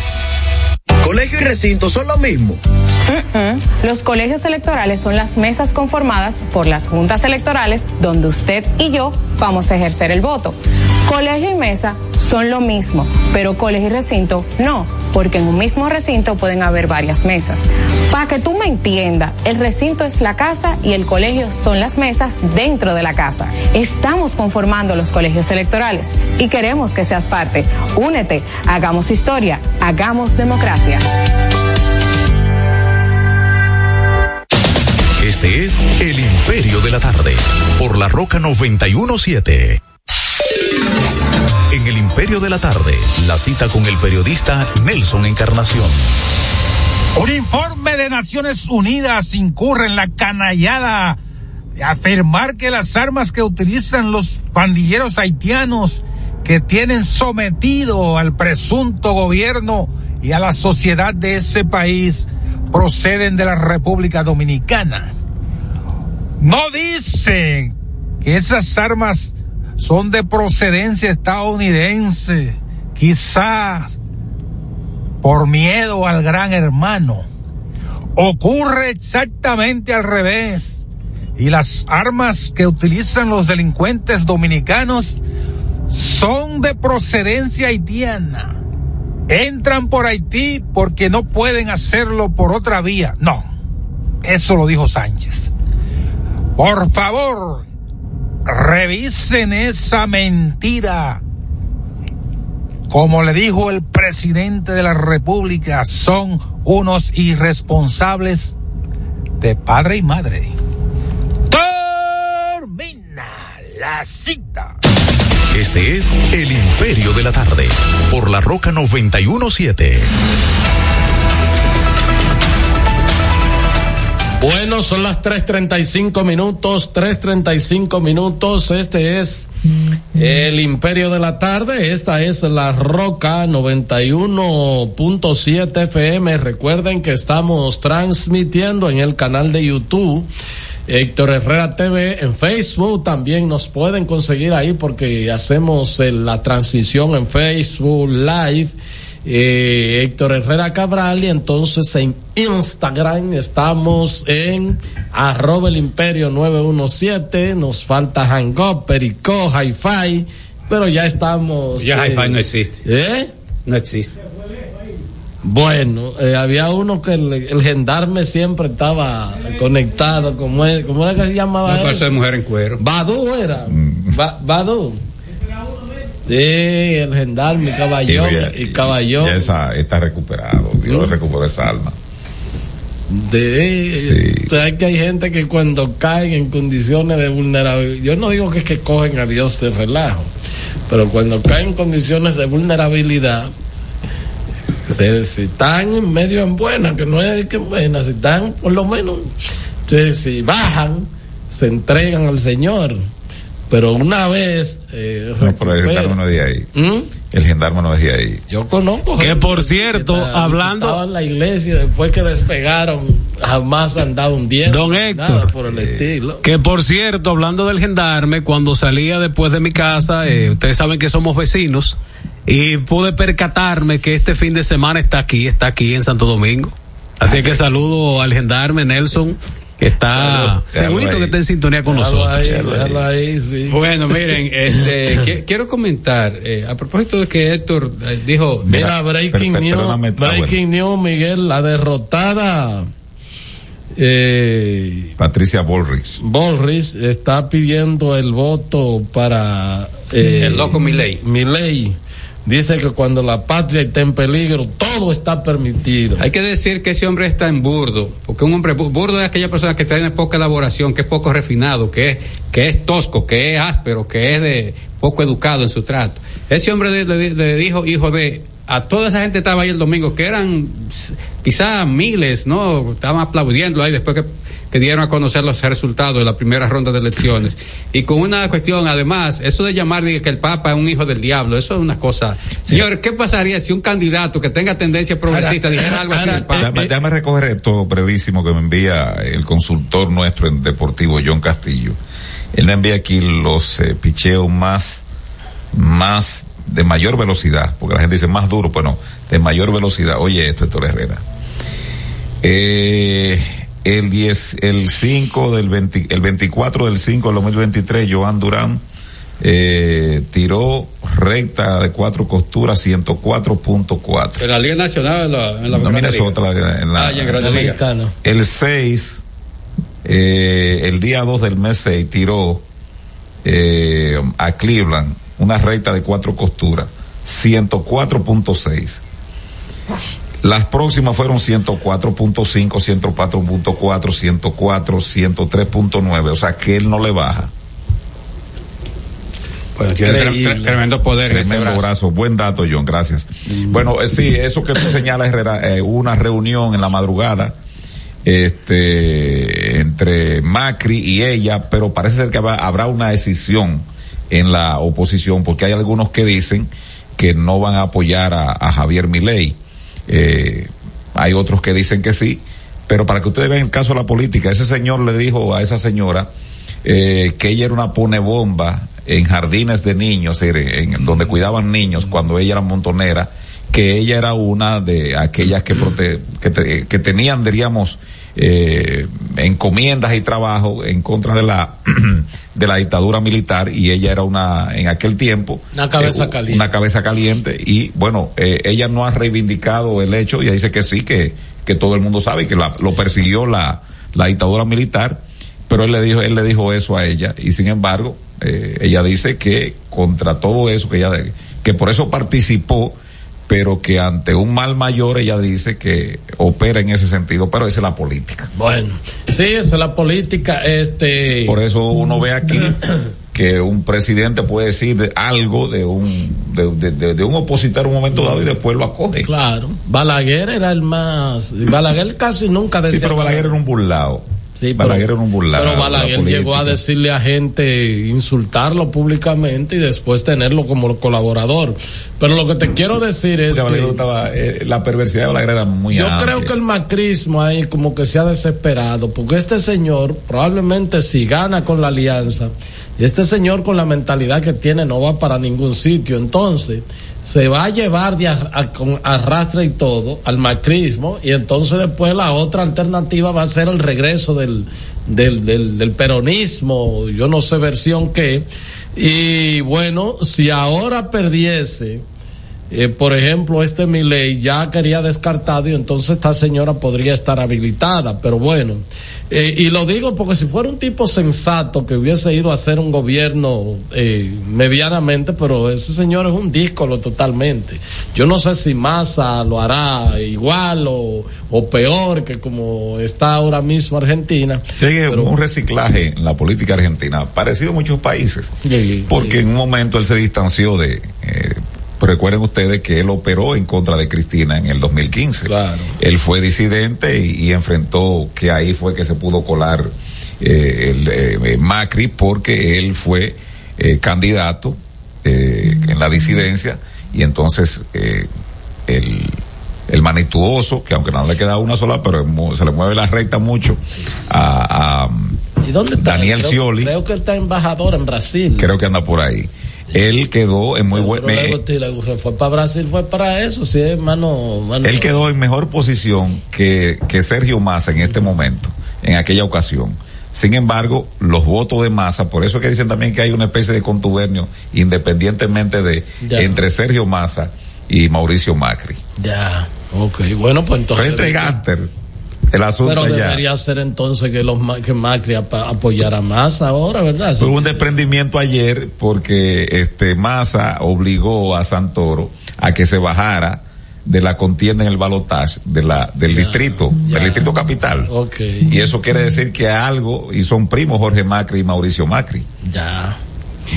¿Colegio y recinto son lo mismo? Los colegios electorales son las mesas conformadas por las juntas electorales donde usted y yo vamos a ejercer el voto. Colegio y mesa son lo mismo, pero colegio y recinto no, porque en un mismo recinto pueden haber varias mesas. Para que tú me entiendas, el recinto es la casa y el colegio son las mesas dentro de la casa. Estamos conformando los colegios electorales y queremos que seas parte. Únete, hagamos historia, hagamos democracia. Este es El Imperio de la Tarde, por la Roca 917. En el Imperio de la Tarde, la cita con el periodista Nelson Encarnación. Un informe de Naciones Unidas incurre en la canallada de afirmar que las armas que utilizan los pandilleros haitianos que tienen sometido al presunto gobierno y a la sociedad de ese país proceden de la República Dominicana. No dicen que esas armas son de procedencia estadounidense, quizás por miedo al gran hermano. Ocurre exactamente al revés. Y las armas que utilizan los delincuentes dominicanos son de procedencia haitiana. Entran por Haití porque no pueden hacerlo por otra vía. No, eso lo dijo Sánchez. Por favor, revisen esa mentira. Como le dijo el presidente de la República, son unos irresponsables de padre y madre. Termina la cita. Este es El Imperio de la Tarde, por la Roca 917. Bueno, son las 3.35 minutos, 3.35 minutos. Este es el Imperio de la Tarde. Esta es la Roca 91.7 FM. Recuerden que estamos transmitiendo en el canal de YouTube. Héctor Herrera TV en Facebook también nos pueden conseguir ahí porque hacemos la transmisión en Facebook Live eh, Héctor Herrera Cabral y entonces en Instagram estamos en arroba el imperio 917, nos falta Hangout, Perico, Hi-Fi, pero ya estamos. Ya eh, Hi-Fi no existe. ¿Eh? No existe. Bueno, eh, había uno que el, el, gendarme siempre estaba conectado, como, es, como era que se llamaba. No, de mujer en cuero. Badu era. Ba, Badu. Sí, el gendarme, caballón y, caballón. Ya esa, está recuperado, Dios ¿Mm? recuperó esa alma. De, sí. sabes que hay gente que cuando caen en condiciones de vulnerabilidad, yo no digo que es que cogen a Dios de relajo, pero cuando caen en condiciones de vulnerabilidad, si, si están en medio en buena, que no es que buena, si están por lo menos, entonces si bajan, se entregan al Señor pero una vez. Eh, no, pero el gendarme no es ahí. ¿Mm? El gendarme no es de ahí. Yo conozco. Que por cierto, que hablando. en la iglesia después que despegaron, jamás han dado un día. Don Héctor. por el estilo. Que por cierto, hablando del gendarme, cuando salía después de mi casa, eh, ustedes saben que somos vecinos, y pude percatarme que este fin de semana está aquí, está aquí en Santo Domingo. Así que saludo al gendarme Nelson está segurito que está en sintonía con nosotros. Ahí, sí. Bueno, miren, este, quiero comentar, eh, a propósito de que Héctor eh, dijo... Mira, breaking news, breaking news, Miguel, la derrotada... Eh, Patricia Bolris. Bolris está pidiendo el voto para... Eh, el loco Milei. Milei dice que cuando la patria está en peligro, todo está permitido. Hay que decir que ese hombre está en burdo, porque un hombre burdo es aquella persona que tiene poca elaboración, que es poco refinado, que es, que es tosco, que es áspero, que es de poco educado en su trato. Ese hombre le, dijo, hijo de, a toda esa gente estaba ahí el domingo, que eran quizás miles, ¿no? Estaban aplaudiendo ahí después que que dieron a conocer los resultados de la primera ronda de elecciones. Y con una cuestión, además, eso de llamar que el Papa es un hijo del diablo, eso es una cosa. Señores, ¿qué pasaría si un candidato que tenga tendencia progresista dijera algo así del Papa? Déjame, recoger esto brevísimo que me envía el consultor nuestro en Deportivo, John Castillo. Él me envía aquí los eh, picheos más, más de mayor velocidad, porque la gente dice más duro, pues no, de mayor velocidad. Oye esto, Héctor Herrera. Eh, el 10, el 5 del 20, el 24 del 5 del 2023, Joan Durán, eh, tiró recta de cuatro costuras 104.4. En la Liga Nacional, en la, en la no, Minnesota, en la, ah, en El 6, eh, el día 2 del mes 6, tiró eh, a Cleveland una recta de cuatro costuras 104.6. Las próximas fueron 104.5, 104.4, 104, 103.9, o sea que él no le baja. Bueno, tiene tre- tremendo poder Tremendo brazo. brazo. Buen dato, John. Gracias. Bueno, eh, sí, eso que tú señalas, Herrera, eh, una reunión en la madrugada este entre Macri y ella, pero parece ser que habrá, habrá una decisión en la oposición, porque hay algunos que dicen que no van a apoyar a, a Javier Milei. Eh, hay otros que dicen que sí, pero para que ustedes vean el caso de la política, ese señor le dijo a esa señora eh, que ella era una ponebomba en jardines de niños, en, en donde cuidaban niños cuando ella era montonera, que ella era una de aquellas que, prote- que, te- que tenían, diríamos, eh, encomiendas y trabajo en contra de la de la dictadura militar y ella era una en aquel tiempo Una cabeza eh, caliente. una cabeza caliente y bueno eh, ella no ha reivindicado el hecho ella dice que sí que que todo el mundo sabe que la- lo persiguió la la dictadura militar pero él le dijo él le dijo eso a ella y sin embargo eh, ella dice que contra todo eso que ella que por eso participó pero que ante un mal mayor ella dice que opera en ese sentido pero esa es la política Bueno, sí, esa es la política. Este. por eso uno ve aquí que un presidente puede decir de algo de un de, de- de- un opositor un momento dado y después lo acoge. Claro. Balaguer era el más. Balaguer casi nunca decía. Sí, pero Balaguer era un burlado. Sí, Balaguer era un burlado. Pero Balaguer llegó a decirle a gente, insultarlo públicamente y después tenerlo como colaborador. Pero lo que te quiero decir es que estaba- eh, la perversidad de Balaguer era muy yo amplia. creo que el macrismo ahí como que se ha desesperado, porque este señor probablemente si gana con la alianza, y este señor con la mentalidad que tiene no va para ningún sitio, entonces se va a llevar de arrastre y todo al macrismo y entonces después la otra alternativa va a ser el regreso del, del, del, del peronismo, yo no sé versión qué, y bueno, si ahora perdiese, eh, por ejemplo, este Milei ya quería descartado y entonces esta señora podría estar habilitada, pero bueno, eh, y lo digo porque si fuera un tipo sensato que hubiese ido a hacer un gobierno eh, medianamente, pero ese señor es un díscolo totalmente. Yo no sé si Massa lo hará igual o, o peor que como está ahora mismo Argentina. Sigue un reciclaje en la política argentina, parecido a muchos países. porque en un momento él se distanció de. Eh, recuerden ustedes que él operó en contra de Cristina en el 2015. Él fue disidente y, y enfrentó que ahí fue que se pudo colar eh, el eh, Macri porque él fue eh, candidato eh, en la disidencia y entonces eh, el el manituoso, que aunque no le queda una sola, pero se le mueve la recta mucho, a, a ¿Y dónde está? Daniel creo, Scioli, Creo que está embajador en Brasil. creo que anda por ahí. Él quedó en muy buen... Me- fue para Brasil, fue para eso, sí, hermano. mano- él quedó en mejor posición que, que Sergio Massa en este momento, en aquella ocasión. Sin embargo, los votos de Massa, por eso es que dicen también que hay una especie de contubernio, independientemente de Ya. entre Sergio Massa y Mauricio Macri. Ya, ok, bueno, pues entonces. Entre el asunto Pero ya. debería ser entonces que los que Macri apoyara más ahora, ¿verdad? Hubo un desprendimiento ayer porque este Massa obligó a Santoro a que se bajara de la contienda en el balotaje de la del distrito, del distrito capital. Ok. Y eso quiere decir que algo y son primos Jorge Macri y Mauricio Macri. Ya.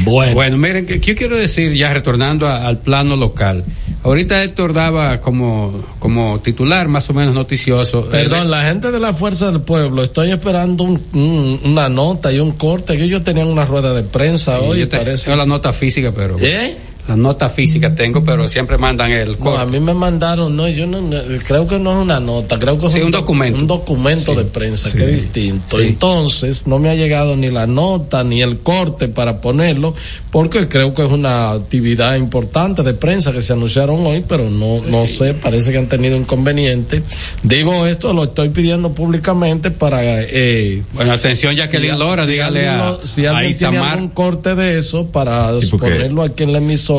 Bueno. miren, que que yo quiero decir, ya retornando a- al plano local. Ahorita Héctor daba como, como titular más o menos noticioso. Perdón, la gente de la Fuerza del Pueblo, estoy esperando un- un- una nota y un corte, que ellos tenían una rueda de prensa Sí, hoy, yo te- parece. la nota física, pero. ¿Eh? La nota física tengo, pero siempre mandan el No, a mí me mandaron, no, yo no, creo que no es una nota, creo que es Sí, un doc- documento. Un documento de prensa, sí, que es distinto. sí. Entonces, no me ha llegado ni la nota ni el corte para ponerlo, porque creo que es una actividad importante de prensa que se anunciaron hoy, pero no, no sé, parece que han tenido inconveniente. Digo esto, lo estoy pidiendo públicamente para, eh, Bueno, atención, Jacqueline si- Lora, si dígale alguien a, lo- si a alguien tiene Isamar. algún corte de eso para ponerlo aquí en la emisora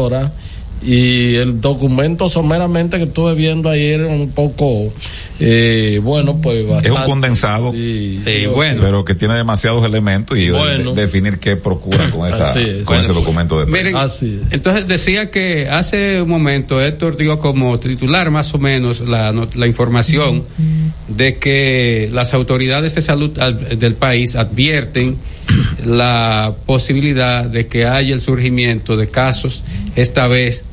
y el documento someramente que estuve viendo ayer un poco eh, bueno pues Es bastante, un condensado, sí, Sí, yo- bueno. pero que tiene demasiados elementos y Bueno. de- definir qué procura con esa Así es. con ese documento de. Miren, Así es. entonces decía que hace un momento Héctor dio como titular más o menos la, la información de que las autoridades de salud al- del país advierten la posibilidad de que haya el surgimiento de casos, esta vez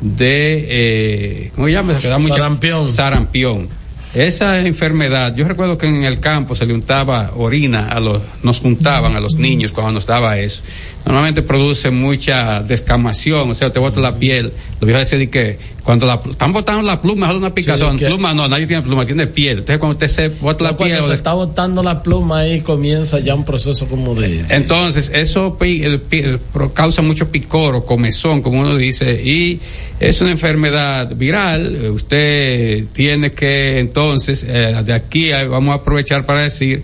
de, eh, ¿cómo se llama? Sarampión. Sarampión. Esa enfermedad, yo recuerdo que en el campo se le untaba orina a los, nos juntaban a los niños cuando nos daba eso. Normalmente produce mucha descamación, o sea, te bota la piel. Los viejos decían de que cuando la, están botando la pluma, es una picazón. que- Pluma no, nadie tiene pluma, tiene piel. Entonces cuando usted se bota la piel, Cuando se está botando la pluma ahí comienza ya un proceso como de... entonces, eso el el causa mucho picor o comezón, como uno dice, y es una enfermedad viral. Usted tiene que, entonces, eh, de aquí a- vamos a aprovechar para decir,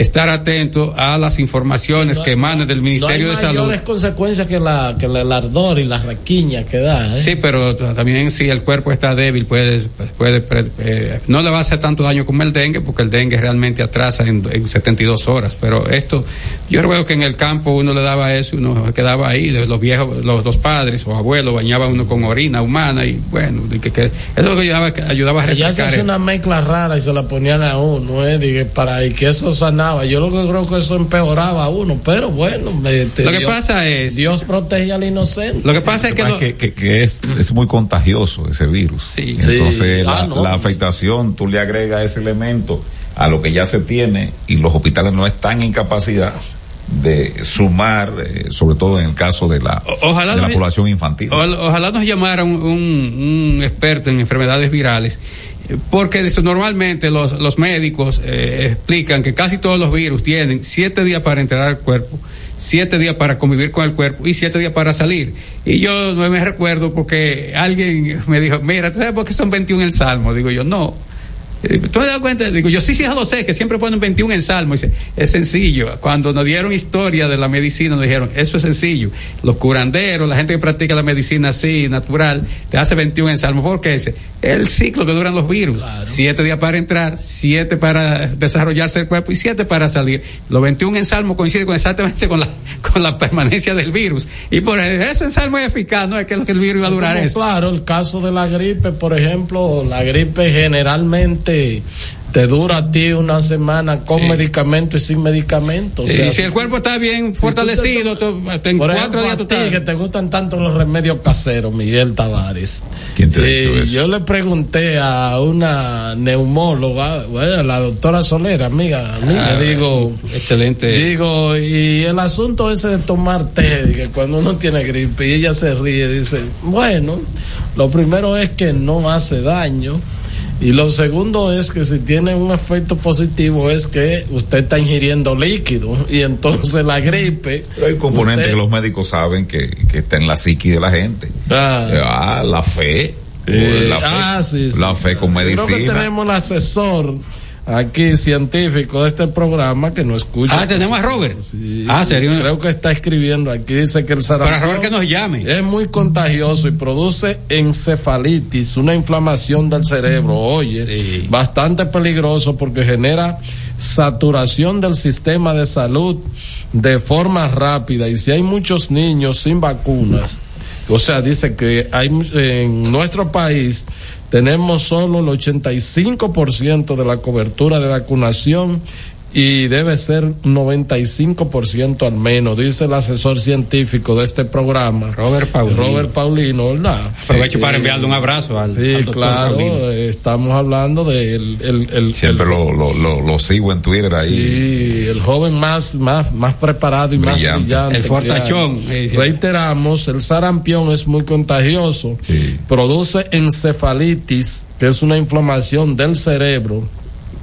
estar atento a las informaciones que emanan del Ministerio no hay de Salud. mayores consecuencias que, la, que el ardor y la raquiña que da. ¿eh? Sí, pero también si el cuerpo está débil, puede, puede, eh, no le va a hacer tanto daño como el dengue, porque el dengue realmente atrasa en, en 72 horas. Pero esto, yo recuerdo que en el campo uno le daba eso, uno se quedaba ahí, los viejos, los, los padres o abuelos bañaban uno con orina humana y bueno, que, que- eso es lo que ayudaba, ayudaba a se refrescar. hace el- una mezcla rara y se la ponían a uno, ¿eh? Dije, para y que eso Yo lo que creo que eso empeoraba a uno, pero bueno, este, Lo que Dios- pasa es. Dios protege al inocente. Lo que pasa es que, lo- que, que- que es, es muy contagioso ese virus. Entonces, Sí. la, Ah, no. la afectación, tú le agregas ese elemento a lo que ya se tiene y los hospitales no están en capacidad de sumar, eh, sobre todo en el caso de la, ojalá de la nos- población infantil. Ojalá nos llamara un, un- un experto en enfermedades virales, porque normalmente los, los médicos eh, explican que casi todos los virus tienen siete días para entrar al cuerpo, siete días para convivir con el cuerpo y siete días para salir. Y yo no me recuerdo porque alguien me dijo, mira, ¿tú sabes por qué son 21 en el Salmo? Digo yo, no. Eh, ¿Tú me das cuenta? Digo, yo sí, sí, ya lo sé, que siempre ponen 21 en Salmo. Dice, es sencillo. Cuando nos dieron historia de la medicina, nos dijeron, eso es sencillo. Los curanderos, la gente que practica la medicina así, natural, te hace 21 en Salmo. ¿Por qué ese? El ciclo que duran los virus. Siete días para entrar, siete para desarrollarse el cuerpo y siete para salir. Los 21 en Salmo coinciden con exactamente con la, con la permanencia del virus. Y por eso en Salmo es eficaz, no es que lo que el virus iba a durar Como, eso. Claro, el caso de la gripe, por ejemplo, la gripe generalmente te dura a ti una semana con medicamento y sin medicamento. O sea, y si el cuerpo está bien fortalecido, tú- en Por cuatro ejemplo, días a tú ti estás. que te gustan tanto los remedios caseros, Miguel Tavares. ¿Quién te Eh, yo le pregunté a una neumóloga, bueno, la doctora Solera, amiga, amiga, Ah, digo, excelente. digo, y el asunto ese de tomar té, que cuando uno tiene gripe y ella se ríe, dice, bueno, lo primero es que no hace daño. Y lo segundo es que si tiene un efecto positivo es que usted está ingiriendo líquido y entonces la gripe... Pero hay componentes usted- que los médicos saben que, que está en la psiqui de la gente. Ah. Ah, la fe. Eh, la fe, ah, sí, sí. la fe con Creo que medicina. tenemos el asesor aquí científico de este programa que no escucha. Ah, tenemos a Robert. Sí, Ah, ¿serio? Creo que está escribiendo aquí. Dice que el sarampión Para Robert que nos llame. es muy contagioso y produce encefalitis, una inflamación del cerebro. Oye, bastante peligroso porque genera saturación del sistema de salud de forma rápida. Y si hay muchos niños sin vacunas, o sea, dice que hay en nuestro país tenemos solo el 85% de la cobertura de vacunación y debe ser 95% al menos, dice el asesor científico de este programa. Robert Paulino. Robert Paulino, ¿verdad? Aprovecho Sí. para enviarle un abrazo al, Sí, al claro, Paulino. eh, estamos hablando del el, el, Siempre lo, lo, lo, lo sigo en Twitter ahí. Sí, el joven más, más, más preparado y más Brillante. El fortachón, eh, sí. Reiteramos, el sarampión es muy contagioso, produce encefalitis, que es una inflamación del cerebro.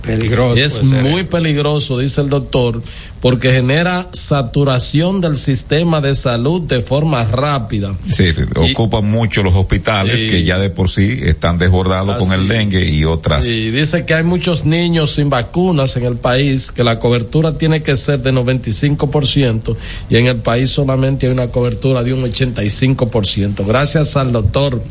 Peligroso. Es ser. muy peligroso, dice el doctor, porque genera saturación del sistema de salud de forma rápida. Sí, ocupan mucho los hospitales que ya de por sí están desbordados con el dengue y otras. Y dice que hay muchos niños sin vacunas en el país, que la cobertura tiene que ser de 95% y en el país solamente hay una cobertura de un 85%. Gracias al doctor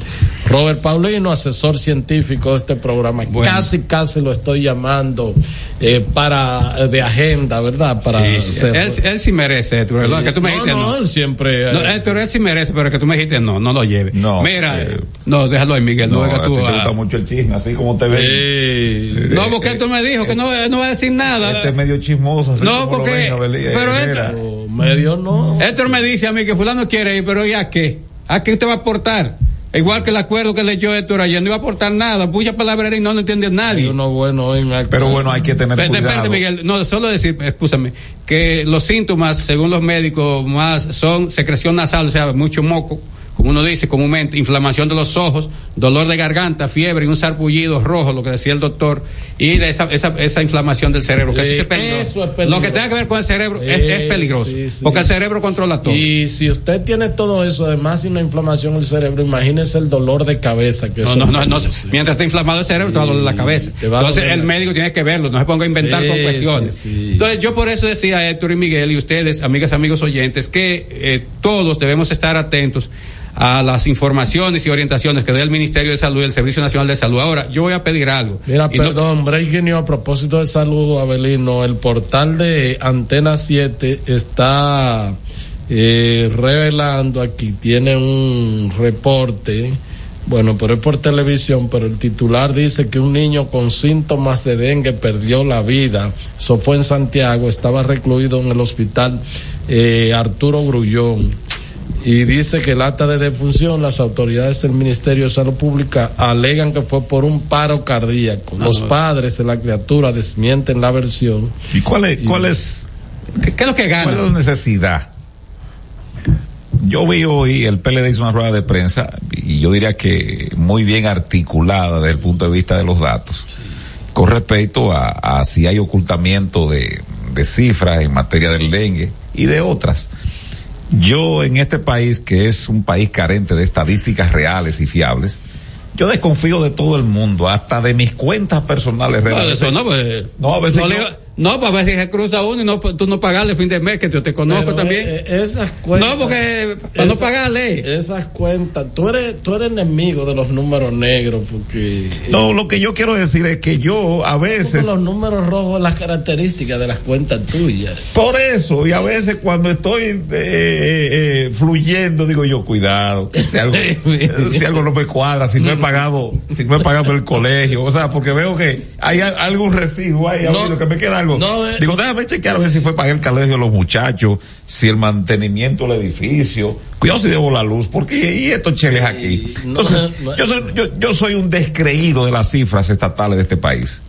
Robert Paulino, asesor científico de este programa. Casi, casi lo estoy llamando eh, para de agenda, ¿verdad? Para para Sí, ser- él, él sí merece, Héctor, que tú me No, dijiste no, no. él siempre, No, eh, Héctor, él sí merece, pero que tú me dijiste no, no lo lleve. No, Mira, eh, no, déjalo ahí, Miguel, no, No, tú te gusta mucho el chisme, así como te ve. No, porque Héctor me dijo que no, no va a decir nada. Este es medio chismoso. así No, como lo porque- ven, eh, pero mira. medio no. Héctor me dice a mí que fulano quiere ir, pero ¿y a qué? ¿A qué usted va a aportar? Igual que el acuerdo que leyó Héctor ayer, no iba a aportar nada, mucha palabrería y no lo entiende nadie. uno bueno en Pero bueno, hay que tener Espérate, cuidado. espérate, Miguel. No, solo decir, escúchame, que los síntomas, según los médicos, más son secreción nasal, o sea, mucho moco, como uno dice comúnmente, inflamación de los ojos, dolor de garganta, fiebre y un sarpullido rojo, lo que decía el doctor, y de esa, esa, esa inflamación del cerebro, que eso, es peligroso. eso es peligroso. Lo que tenga que ver con el cerebro es, Eh, es peligroso, sí, sí. porque el cerebro controla todo. Y si usted tiene todo eso, además de una inflamación en el cerebro, imínese el dolor de cabeza que No, no, no, no, mientras está inflamado el cerebro, te va a doler la cabeza. Entonces el médico tiene que verlo, no se ponga a inventar Sí, con cuestiones. Entonces yo por eso decía a Héctor y Miguel y ustedes, amigas, amigos oyentes, que eh, todos debemos estar atentos a las informaciones y orientaciones que dé el Ministerio de Salud y el Servicio Nacional de Salud. Ahora, yo voy a pedir algo. Mira, Y no- perdón, Breaking News, a propósito de salud, Abelino, el portal de Antena 7 está eh, revelando aquí, tiene un reporte, bueno, pero es por televisión, pero el titular dice que un niño con síntomas de dengue perdió la vida. Eso fue en Santiago, estaba recluido en el hospital eh, Arturo Grullón y dice que el acta de defunción, las autoridades del Ministerio de Salud Pública alegan que fue por un paro cardíaco. Los Ah, no. padres de la criatura desmienten la versión. ¿Y cuál es, cuál es, ¿Qué, qué es lo que gana? cuál es la necesidad? Yo vi hoy, el PLD hizo una rueda de prensa y yo diría que muy bien articulada desde el punto de vista de los datos con respecto a, a si hay ocultamiento de, de cifras en materia del dengue y de otras. Yo en este país, que es un país carente de estadísticas reales y fiables, yo desconfío de todo el mundo, hasta de mis cuentas personales No, reales. eso no, pues, No, a veces no, yo- le- no, para ver si se cruza uno y no, tú no pagarle fin de mes, que yo te conozco Pero, también. eh, eh, esas cuentas. No, porque para no esas- pagarle. Esas cuentas. Tú eres, tú eres enemigo de los números negros porque. No, lo que yo quiero decir es que yo a veces... Los números rojos, las características de las cuentas tuyas. Por eso, y a veces cuando estoy eh, eh, eh, fluyendo, digo yo, cuidado, si algo, si algo no me cuadra, si no he pagado, si no he pagado el colegio, o sea, porque veo que hay a- algún residuo ahí, No, lo que me queda algo. No, eh. digo, déjame chequear a ver si fue pagar el colegio de los muchachos, si el mantenimiento del edificio, cuidado si debo la luz, porque y estos cheles aquí. no, Entonces, no. yo soy, yo, yo soy un descreído de las cifras estatales de este país.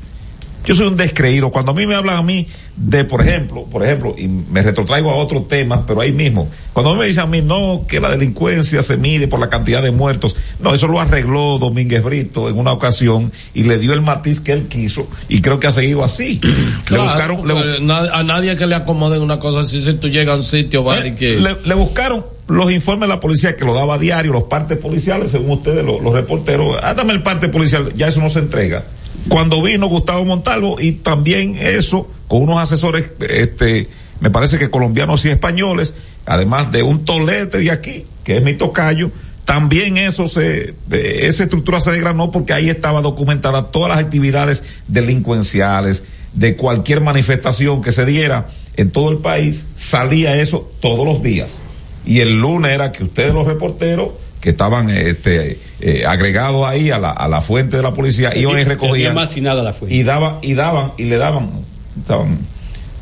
Yo soy un descreído. Cuando a mí me hablan a mí de, por ejemplo, por ejemplo, y me retrotraigo a otro tema, pero ahí mismo, cuando me dicen a mí, no, que la delincuencia se mide por la cantidad de muertos, no, eso lo arregló Domínguez Brito en una ocasión y le dio el matiz que él quiso y creo que ha seguido así. le Claro, buscaron, le, na- a nadie que le acomode una cosa así, si tú llegas a un sitio, va y que. Eh, le, le buscaron los informes de la policía que lo daba a diario, los partes policiales, según ustedes, los, los reporteros. Ah, dame el parte policial, ya eso no se entrega. Cuando vino Gustavo Montalvo y también eso, con unos asesores, este, me parece que colombianos y españoles, además de un tolete de aquí, que es mi tocayo, también eso se, eh, esa estructura se desgranó porque ahí estaba documentada todas las actividades delincuenciales, de cualquier manifestación que se diera en todo el país, salía eso todos los días. Y el lunes era que ustedes los reporteros que estaban este, eh, agregados ahí a la, a la fuente de la policía iban y recogían más sin nada la fuente. y daban y daban y le daban estaban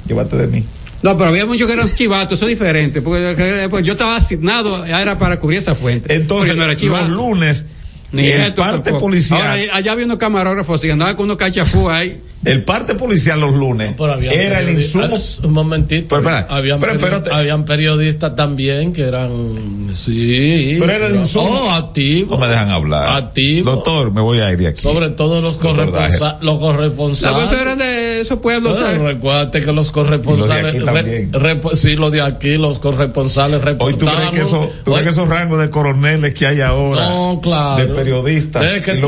llévate de mí No, pero había muchos que eran chivatos, eso es diferente, porque yo estaba asignado, ya era para cubrir esa fuente. entonces no era los chivato. lunes Ni el parte tampoco. policial Ahora, allá había unos camarógrafos y andaban con unos cachafú ahí. el parte policial los lunes Pero había era el insumo Un momentito. Pero, espera, habían, pero habían periodistas también que eran. Sí. pero era el insumo Oh, activos. no me dejan hablar Activos. doctor me voy a ir de aquí Sobre todo los, No, verdad, corresponsa- los corresponsales. cosa eran de esos pueblos. Bueno, ¿sabes? recuérdate que los corresponsales. Los de aquí también. re- repo- sí, los de aquí, los corresponsales Hoy tú crees que, eso, tú crees que esos rangos de coroneles que hay ahora, No, claro. de periodistas Es que y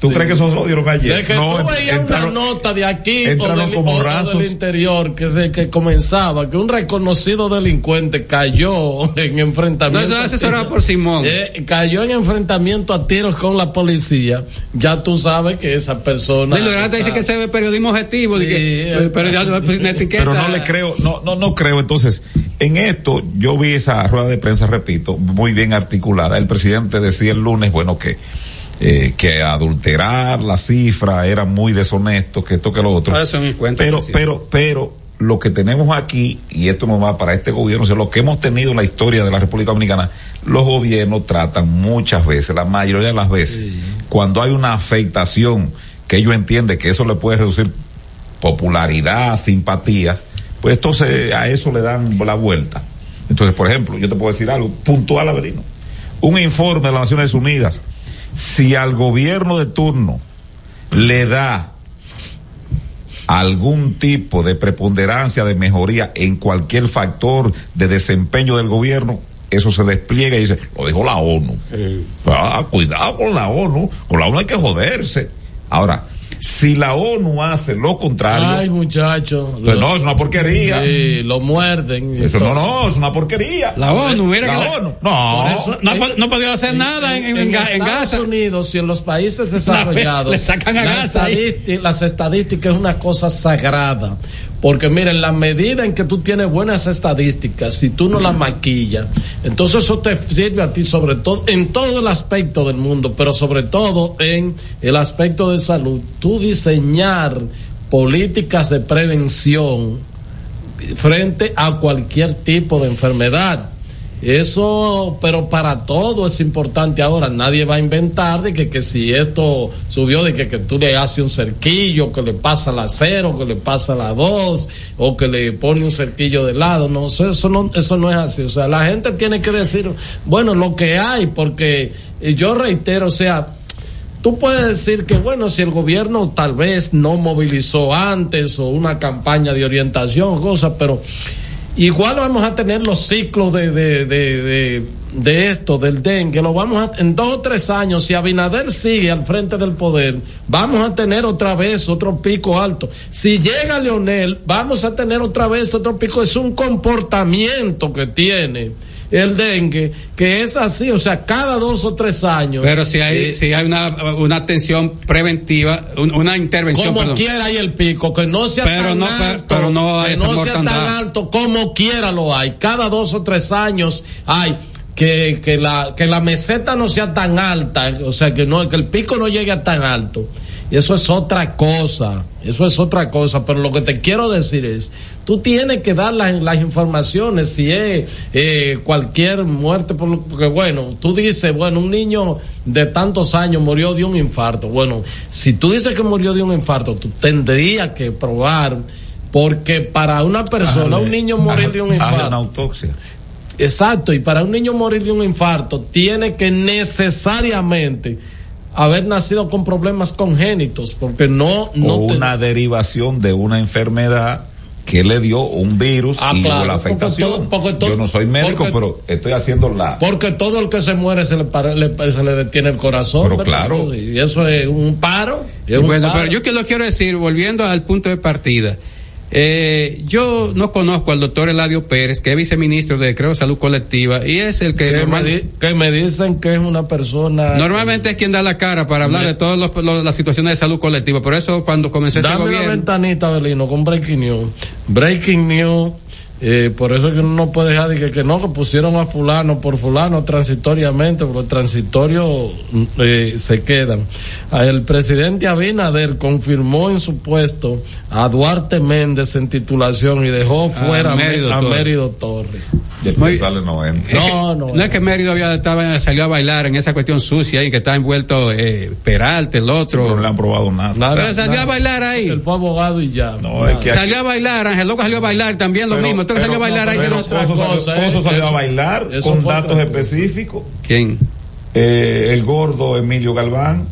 tú- locutores, ¿Tú crees que eso lo dieron ayer? De que no, tú veías entraron- una nota de aquí o del, como o- del interior que se que comenzaba que un reconocido delincuente cayó en enfrentamiento. No, eso es asesorado por Simón. Eh, cayó en enfrentamiento a tiros con la policía. Ya tú sabes que esa persona. Y lo grande dice que se ve periodismo objetivo, de que- Sí, pero ya no una etiqueta. pero no le creo, no, no, no creo. Entonces, en esto, yo vi esa rueda de prensa, repito, muy bien articulada. El presidente decía el lunes, bueno, que, eh, que adulterar la cifra era muy deshonesto, que esto que lo otro. Ah, eso pero, pero, pero, lo que tenemos aquí, y esto no va para este gobierno, o sea, lo que hemos tenido en la historia de la República Dominicana, los gobiernos tratan muchas veces, la mayoría de las veces, cuando hay una afectación que ellos entienden que eso le puede reducir popularidad, simpatías, pues entonces a eso le dan la vuelta. Entonces, por ejemplo, yo te puedo decir algo puntual, Avelino. Un informe de las Naciones Unidas, si al gobierno de turno le da algún tipo de preponderancia, de mejoría en cualquier factor de desempeño del gobierno, eso se despliega y dice, lo dijo la ONU. Ah, cuidado con la ONU, con la ONU hay que joderse. Ahora, si la ONU hace lo contrario, Ay, muchacho. pues no, es una porquería. Sí, lo muerden. Eso no, no, es una porquería. La ONU, mira la que la- ONU. No, eso- no, ha po- no ha podido hacer nada en, en, en en Estados Gaza. Unidos y en los países desarrollados, Le sacan a la Gaza estadística- las estadísticas es una cosa sagrada. Porque miren, la medida en que tú tienes buenas estadísticas, si tú no las maquillas, entonces eso te sirve a ti sobre todo, en todo el aspecto del mundo, pero sobre todo en el aspecto de salud. Tú diseñar políticas de prevención frente a cualquier tipo de enfermedad. Eso, pero para todo es importante ahora. Nadie va a inventar de que, que si esto subió, de que, que tú le haces un cerquillo, que le pasa la cero, que le pasa la dos, o que le pone un cerquillo de lado. No, eso, eso no, eso no es así. O sea, la gente tiene que decir, bueno, lo que hay, porque eh, yo reitero, o sea, Tú puedes decir que, bueno, si el gobierno tal vez no movilizó antes o una campaña de orientación, cosas, pero igual vamos a tener los ciclos de, de, de, de, de esto, del dengue, lo vamos a, en dos o tres años, si Abinader sigue al frente del poder, vamos a tener otra vez otro pico alto. Si llega Leonel, vamos a tener otra vez otro pico. Es un comportamiento que tiene el dengue, que es así, o sea, cada dos o tres años. Pero si hay, eh, si hay una, una atención preventiva, un- una intervención. como perdón. quiera hay el pico, que no sea Pero tan no, pero- alto, pero no que no sea tan alto, como quiera lo hay. Cada dos o tres años hay que, que la, que la meseta no sea tan alta, o sea, que no, que el pico no llegue a tan alto. Y eso es otra cosa, eso es otra cosa, pero lo que te quiero decir es, tú tienes que dar las, las informaciones, si es eh, cualquier muerte, por lo- porque bueno, tú dices, bueno, un niño de tantos años murió de un infarto, bueno, si tú dices que murió de un infarto, tú tendrías que probar, porque para una persona, un niño morir de un Hazle una infarto, autopsia. Exacto, y para un niño morir de un infarto tiene que necesariamente haber nacido con problemas congénitos, porque no, no o te- una derivación de una enfermedad que le dio un virus Ah, y claro, la porque afectación. todo- porque todo- Yo no soy médico, porque- pero estoy haciendo la. porque todo el que se muere se le, para- le- se le detiene el corazón. Pero ¿verdad? claro. Y eso es un paro. es un Bueno, paro. pero yo que lo quiero decir, volviendo al punto de partida. Eh, yo no conozco al doctor Eladio Pérez, que es viceministro de, creo, Salud Colectiva, y es el que, que, me, di- que me dicen que es una persona. normalmente es quien da la cara para hablar Me- de todas los- los- las situaciones de salud colectiva. Por eso, cuando comenzó este Dame una gobierno. ventanita, Belino, con Breaking News. Breaking News. Eh, por eso es que uno no puede dejar de que, que no, que pusieron a fulano por fulano transitoriamente, porque los transitorios eh, se quedan. Ah, El presidente Abinader confirmó en su puesto a Duarte Méndez en titulación y dejó fuera a Mérido a Torres. Mérido Torres. Después sale 90. No, no. No es que Mérido había, estaba, salió a bailar en esa cuestión sucia ahí que está envuelto eh, Peralta, el otro. No le han probado nada. Nada, Pero salió nada. a bailar ahí. Él fue abogado y ya. No, es que aquí- Salió a bailar, Ángel Loco salió a bailar también lo Pero- mismo. Pero- salió a bailar pero que no otra salió- cosa, a bailar con datos otra- específicos. ¿Quién? Eh, el gordo Emilio Galván,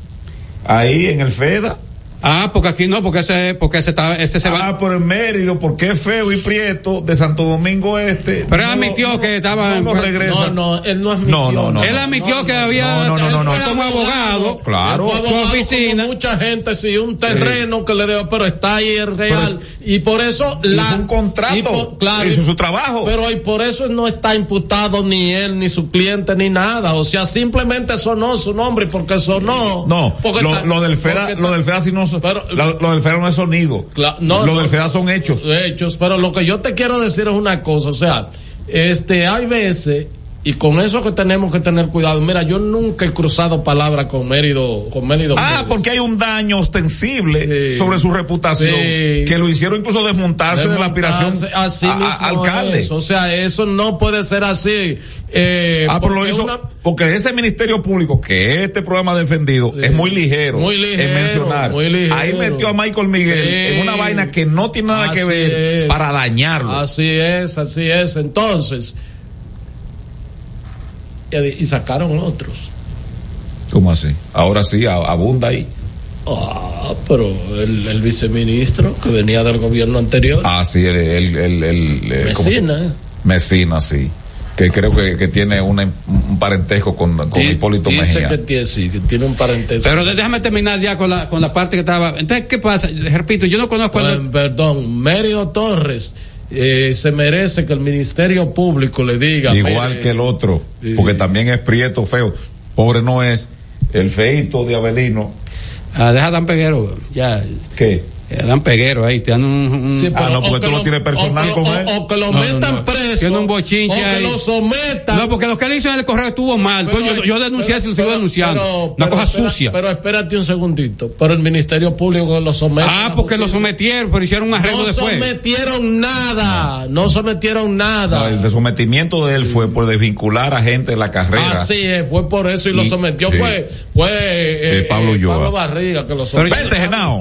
ahí en el FEDA, Ah, porque aquí no, porque ese, porque ese, está, ese se va. Ah, por el Mérida, porque es feo y prieto de Santo Domingo Este. Pero él admitió que estaba. No, no regresa. No, no, él no admitió. No, no, no. Él admitió que había. No, no, no, no, él como abogado. Claro. Su abogado oficina. mucha gente, sí, un terreno que le debe, pero está ahí el real. y por eso la. Hizo un contrato. y por- claro. Hizo su trabajo. Pero y por eso no está imputado ni él, ni su cliente, ni nada. O sea, simplemente sonó su nombre y porque sonó. No, porque lo, está- lo del porque lo del FEDA sí no, son- Pero- lo, lo del FEDA no es sonido. No, lo no. del FEDA son hechos. hechos, pero lo que yo te quiero decir es una cosa, o sea, este, hay veces, y con eso que tenemos que tener cuidado, mira, yo nunca he cruzado palabras con Mérido, con Mérido. Ah, porque hay un daño ostensible Sí. sobre su reputación Sí. que lo hicieron incluso desmontarse de la aspiración Desmontarse, así a- alcalde. es. O sea, eso no puede ser así. Eh, Ah, pero lo hizo una- porque ese ministerio público que este programa ha defendido es muy ligero, Muy ligero, en mencionar. muy ligero. Ahí metió a Michael Miguel en una vaina que no tiene nada que ver es. para dañarlo. Así es, así es. Entonces, y, y sacaron otros. ¿Cómo así? Ahora sí, a- abunda ahí. Ah, pero el, el viceministro que venía del gobierno anterior, Ah, sí, el, el, el, el- el- ¿cómo se- Mesina, Mesina, sí. Que creo que, que tiene una- un parentesco con, con di- Hipólito dice Mejía. que tiene, sí, que tiene un parentesco. Pero déjame terminar ya con la, con la parte que estaba. Entonces, ¿qué pasa? Repito, yo no conozco Eh, el. perdón, Mérido Torres eh, se merece que el Ministerio Público le diga. Igual mire, que el otro, porque también es prieto, feo. Pobre no es. El feito de Avelino. Ah, deja a Dan Peguero, ya. ¿Qué? Dan Peguero ahí, te dan un. un- Sí, pero Ah, no, o porque que tú no tienes personal o, con él. o que lo No, no, metan no. preso. Tiene un bochinche o que ahí. lo sometan. No, porque lo que él hizo en el correo estuvo mal. Pero- Pues yo, yo denuncié y lo sigo pero- denunciando. pero- Una pero cosa espera- sucia. Pero espérate un segundito. Pero el Ministerio Público lo somete. ah, porque lo sometieron, pero hicieron un arreglo No después. sometieron nada. No sometieron nada. No, el sometimiento de él fue por desvincular a gente de la carrera. Así es, fue por eso y, lo sometió. sí. Fue, fue eh, Eh, Pablo Barriga que lo Pero sometió. vente, Genao.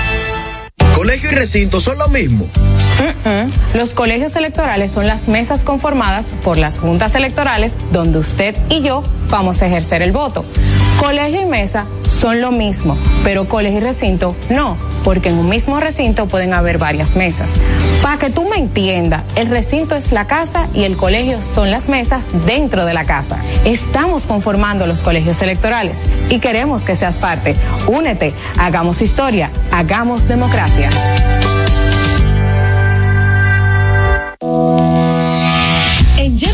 Colegio y recinto son lo mismo. Los colegios electorales son las mesas conformadas por las juntas electorales donde usted y yo vamos a ejercer el voto. Colegio y mesa son lo mismo, pero colegio y recinto no, porque en un mismo recinto pueden haber varias mesas. Para que tú me entiendas, el recinto es la casa y el colegio son las mesas dentro de la casa. Estamos conformando los colegios electorales y queremos que seas parte. Únete, hagamos historia, hagamos democracia. En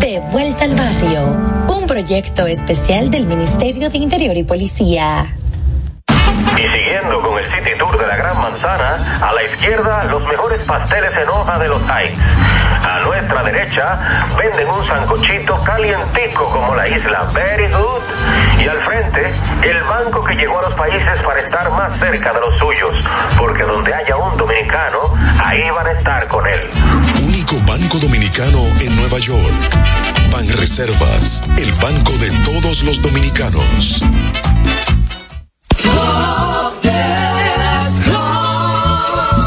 De vuelta al barrio, un proyecto especial del Ministerio de Interior y Policía. Y siguiendo con el City Tour de la Gran Manzana, a la izquierda los mejores pasteles en hoja de los Heights. A nuestra derecha venden un sancochito calientico como la isla Very Good. Y al frente, el banco que llegó a los países para estar más cerca de los suyos, porque donde haya un dominicano, ahí van a estar con él. Único banco dominicano en Nueva York. Ban Reservas, el banco de todos los dominicanos.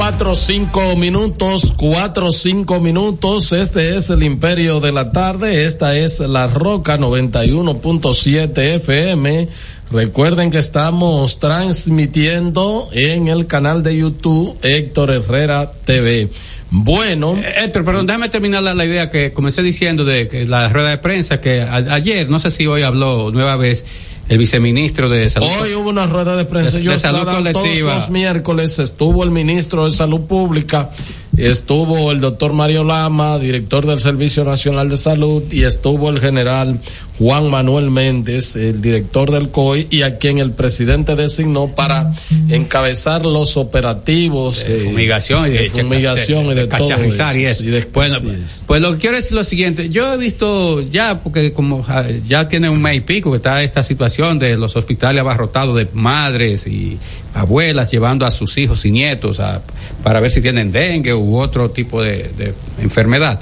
Cuatro cinco minutos, cuatro cinco minutos. Este es el Imperio de la Tarde. Esta es la Roca 91.7 FM. Recuerden que estamos transmitiendo en el canal de YouTube Héctor Herrera TV. Bueno. Eh, pero perdón, déjame terminar la, la, idea que comencé diciendo de que la rueda de prensa que a, ayer, no sé si hoy habló nueva vez el viceministro de salud. Hoy hubo una rueda de prensa. De, de salud colectiva. Todos los miércoles estuvo el ministro de Salud Pública, estuvo el doctor Mario Lama, director del Servicio Nacional de Salud, y estuvo el general Juan Manuel Méndez, el director del COI, y a quien el presidente designó para encabezar los operativos de fumigación y de, de fumigación de, de, y de todo eso. Y eso. Y después, bueno, pues lo que quiero decir lo siguiente, yo he visto ya, porque como ya tiene un mes y pico que está esta situación de los hospitales abarrotados de madres y abuelas llevando a sus hijos y nietos a, para ver si tienen dengue u otro tipo de enfermedad.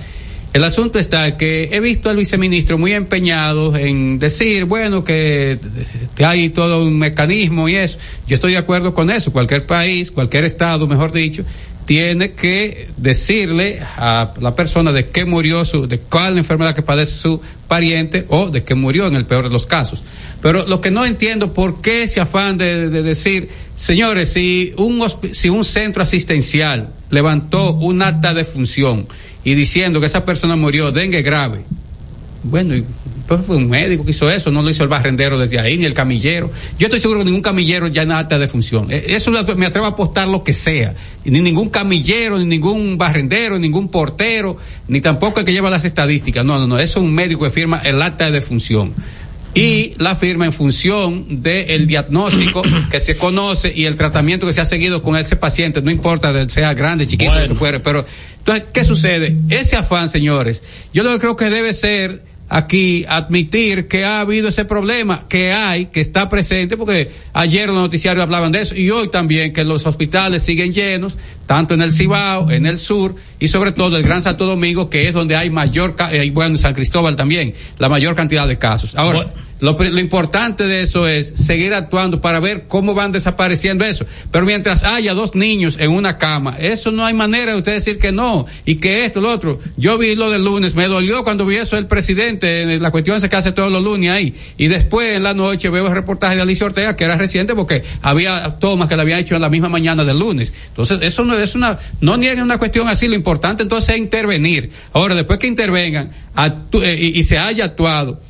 El asunto está que he visto al viceministro muy empeñado en decir, bueno, que, hay todo un mecanismo y eso. Yo estoy de acuerdo con eso. Cualquier país, cualquier estado, mejor dicho, tiene que decirle a la persona de qué murió su, de cuál enfermedad que padece su pariente o de qué murió en el peor de los casos. Pero lo que no entiendo, ¿por qué ese afán de, de decir, señores, si un, si un centro asistencial levantó un acta de función, y diciendo que esa persona murió dengue grave. Bueno, y pues fue un médico que hizo eso, no lo hizo el barrendero desde ahí, ni el camillero. Yo estoy seguro que ningún camillero ya en alta de función. Eso me atrevo a apostar lo que sea. Ni ningún camillero, ni ningún barrendero, ni ningún portero, ni tampoco el que lleva las estadísticas. No, no, no. Eso es un médico que firma el acta de función y la firma en función del diagnóstico que se conoce y el tratamiento que se ha seguido con ese paciente, no importa sea grande, chiquito, bueno. que fuere, pero entonces, ¿qué sucede? Ese afán, señores, yo lo que creo que debe ser aquí admitir que ha habido ese problema, que hay, que está presente, porque ayer los noticiarios hablaban de eso y hoy también que los hospitales siguen llenos, tanto en el Cibao, en el sur y sobre todo el Gran Santo Domingo, que es donde hay mayor, y bueno, en San Cristóbal también, la mayor cantidad de casos. Ahora, bueno. Lo, lo, importante de eso es seguir actuando para ver cómo van desapareciendo eso. Pero mientras haya dos niños en una cama, eso no hay manera de usted decir que no y que esto, lo otro. Yo vi lo del lunes, me dolió cuando vi eso el presidente, la cuestión se que hace todos los lunes ahí. Y después en la noche veo el reportaje de Alicia Ortega, que era reciente porque había tomas que le había hecho en la misma mañana del lunes. Entonces, eso no es una, no nieguen una cuestión así. Lo importante entonces es intervenir. Ahora, después que intervengan eh, y se haya actuado,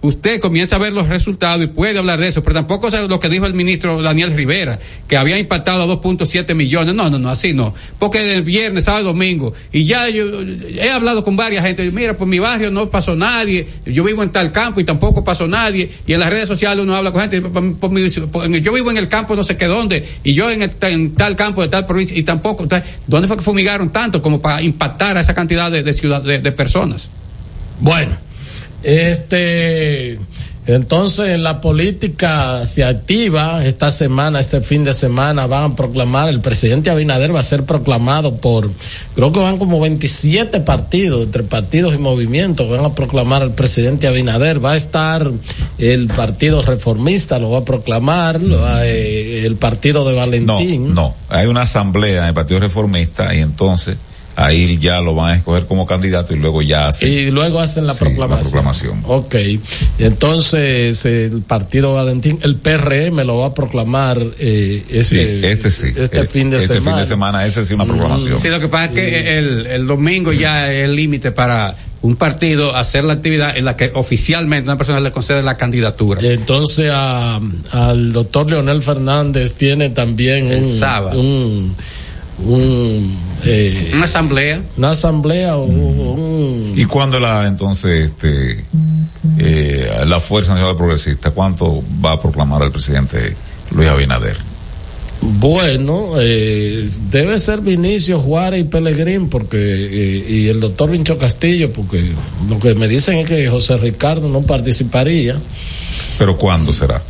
usted comienza a ver los resultados y puede hablar de eso, pero tampoco es lo que dijo el ministro Daniel Rivera, que había impactado a 2.7 millones. No, no, no, así no. Porque del viernes, sábado, domingo, y ya yo he hablado con varias gente, mira, por mi barrio no pasó nadie, yo vivo en tal campo y tampoco pasó nadie, y en las redes sociales uno habla con gente, por, mi, por, yo vivo en el campo no sé qué dónde, y yo en, el, tal campo de tal provincia, y tampoco, entonces, ¿dónde fue que fumigaron tanto como para impactar a esa cantidad de, ciudad, de personas? Bueno, este, entonces la política se activa esta semana, este fin de semana van a proclamar, el presidente Abinader va a ser proclamado por, creo que van como 27 partidos, entre partidos y movimientos, van a proclamar al presidente Abinader, va a estar el partido reformista, lo va a proclamar, eh, el partido de Valentín. No, no, hay una asamblea en el partido reformista y entonces ahí ya lo van a escoger como candidato y luego ya hacen. Y luego hacen la, sí, proclamación. la proclamación. Ok. Entonces, el partido Valentín, el PRM lo va a proclamar eh, este, sí, este, sí. este el, fin de este semana. fin de semana, ese sí una proclamación. Sí, lo que pasa es que el, el domingo ya es el límite para un partido hacer la actividad en la que oficialmente una persona le concede la candidatura. Entonces a, al doctor Leonel Fernández tiene también el un, sábado. un un, eh, una asamblea una asamblea o un, y cuándo la entonces este eh, la fuerza nacional progresista cuánto va a proclamar el presidente Luis Abinader bueno, eh, debe ser Vinicio Juárez y Pelegrín porque eh, y el doctor Vincho Castillo porque lo que me dicen es que José Ricardo no participaría. Pero ¿cuándo será?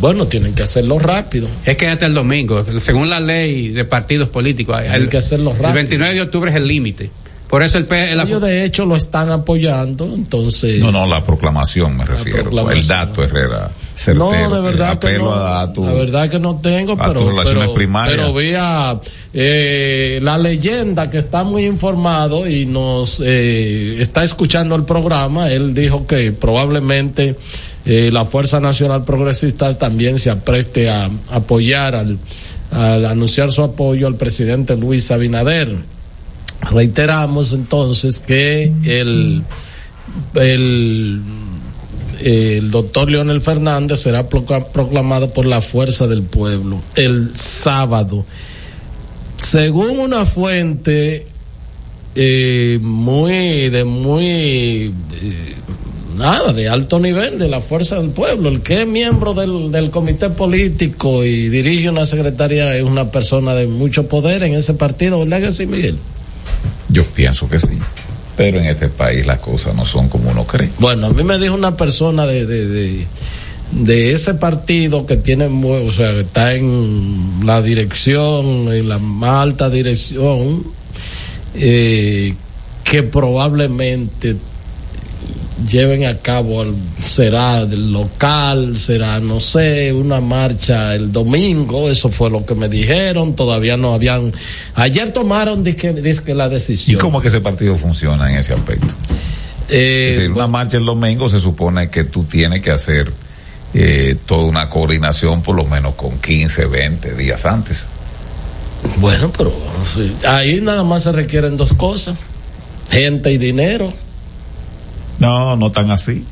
Bueno, tienen que hacerlo rápido. Es que hasta el domingo, según la ley de partidos políticos, Tienen el, que hacerlo rápido. el 29 de octubre es el límite. Por eso el, Ellos de hecho lo están apoyando, entonces. No, no, la proclamación me refiero. proclamación. El dato Herrera. Certero, No, de verdad que no. a, tu, la verdad que no tengo, a pero pero, primarias. pero vía eh, la leyenda que está muy informado y nos eh, está escuchando el programa. Él dijo que probablemente eh, la Fuerza Nacional Progresista también se apreste a apoyar al, anunciar su apoyo al presidente Luis Abinader. Reiteramos entonces que el el el doctor Leonel Fernández será proclamado por la fuerza del pueblo el sábado. Según una fuente eh, muy de muy eh, nada de alto nivel de la fuerza del pueblo, el que es miembro del, del comité político y dirige una secretaría es una persona de mucho poder en ese partido, ¿verdad que sí, Miguel? Yo pienso que sí. Pero en este país las cosas no son como uno cree. Bueno, a mí me dijo una persona de, de, de, de ese partido que tiene, o sea, que está en la dirección, en la más alta dirección, eh, que probablemente lleven a cabo, será del local, será, no sé, una marcha el domingo, eso fue lo que me dijeron, todavía no habían, ayer tomaron disque, disque la decisión. ¿Y cómo es que ese partido funciona en ese aspecto? Eh, es decir, una marcha el domingo se supone que tú tienes que hacer eh, toda una coordinación por lo menos con 15, 20 días antes. Bueno, pero sí, ahí nada más se requieren dos cosas, gente y dinero. No, no tan así.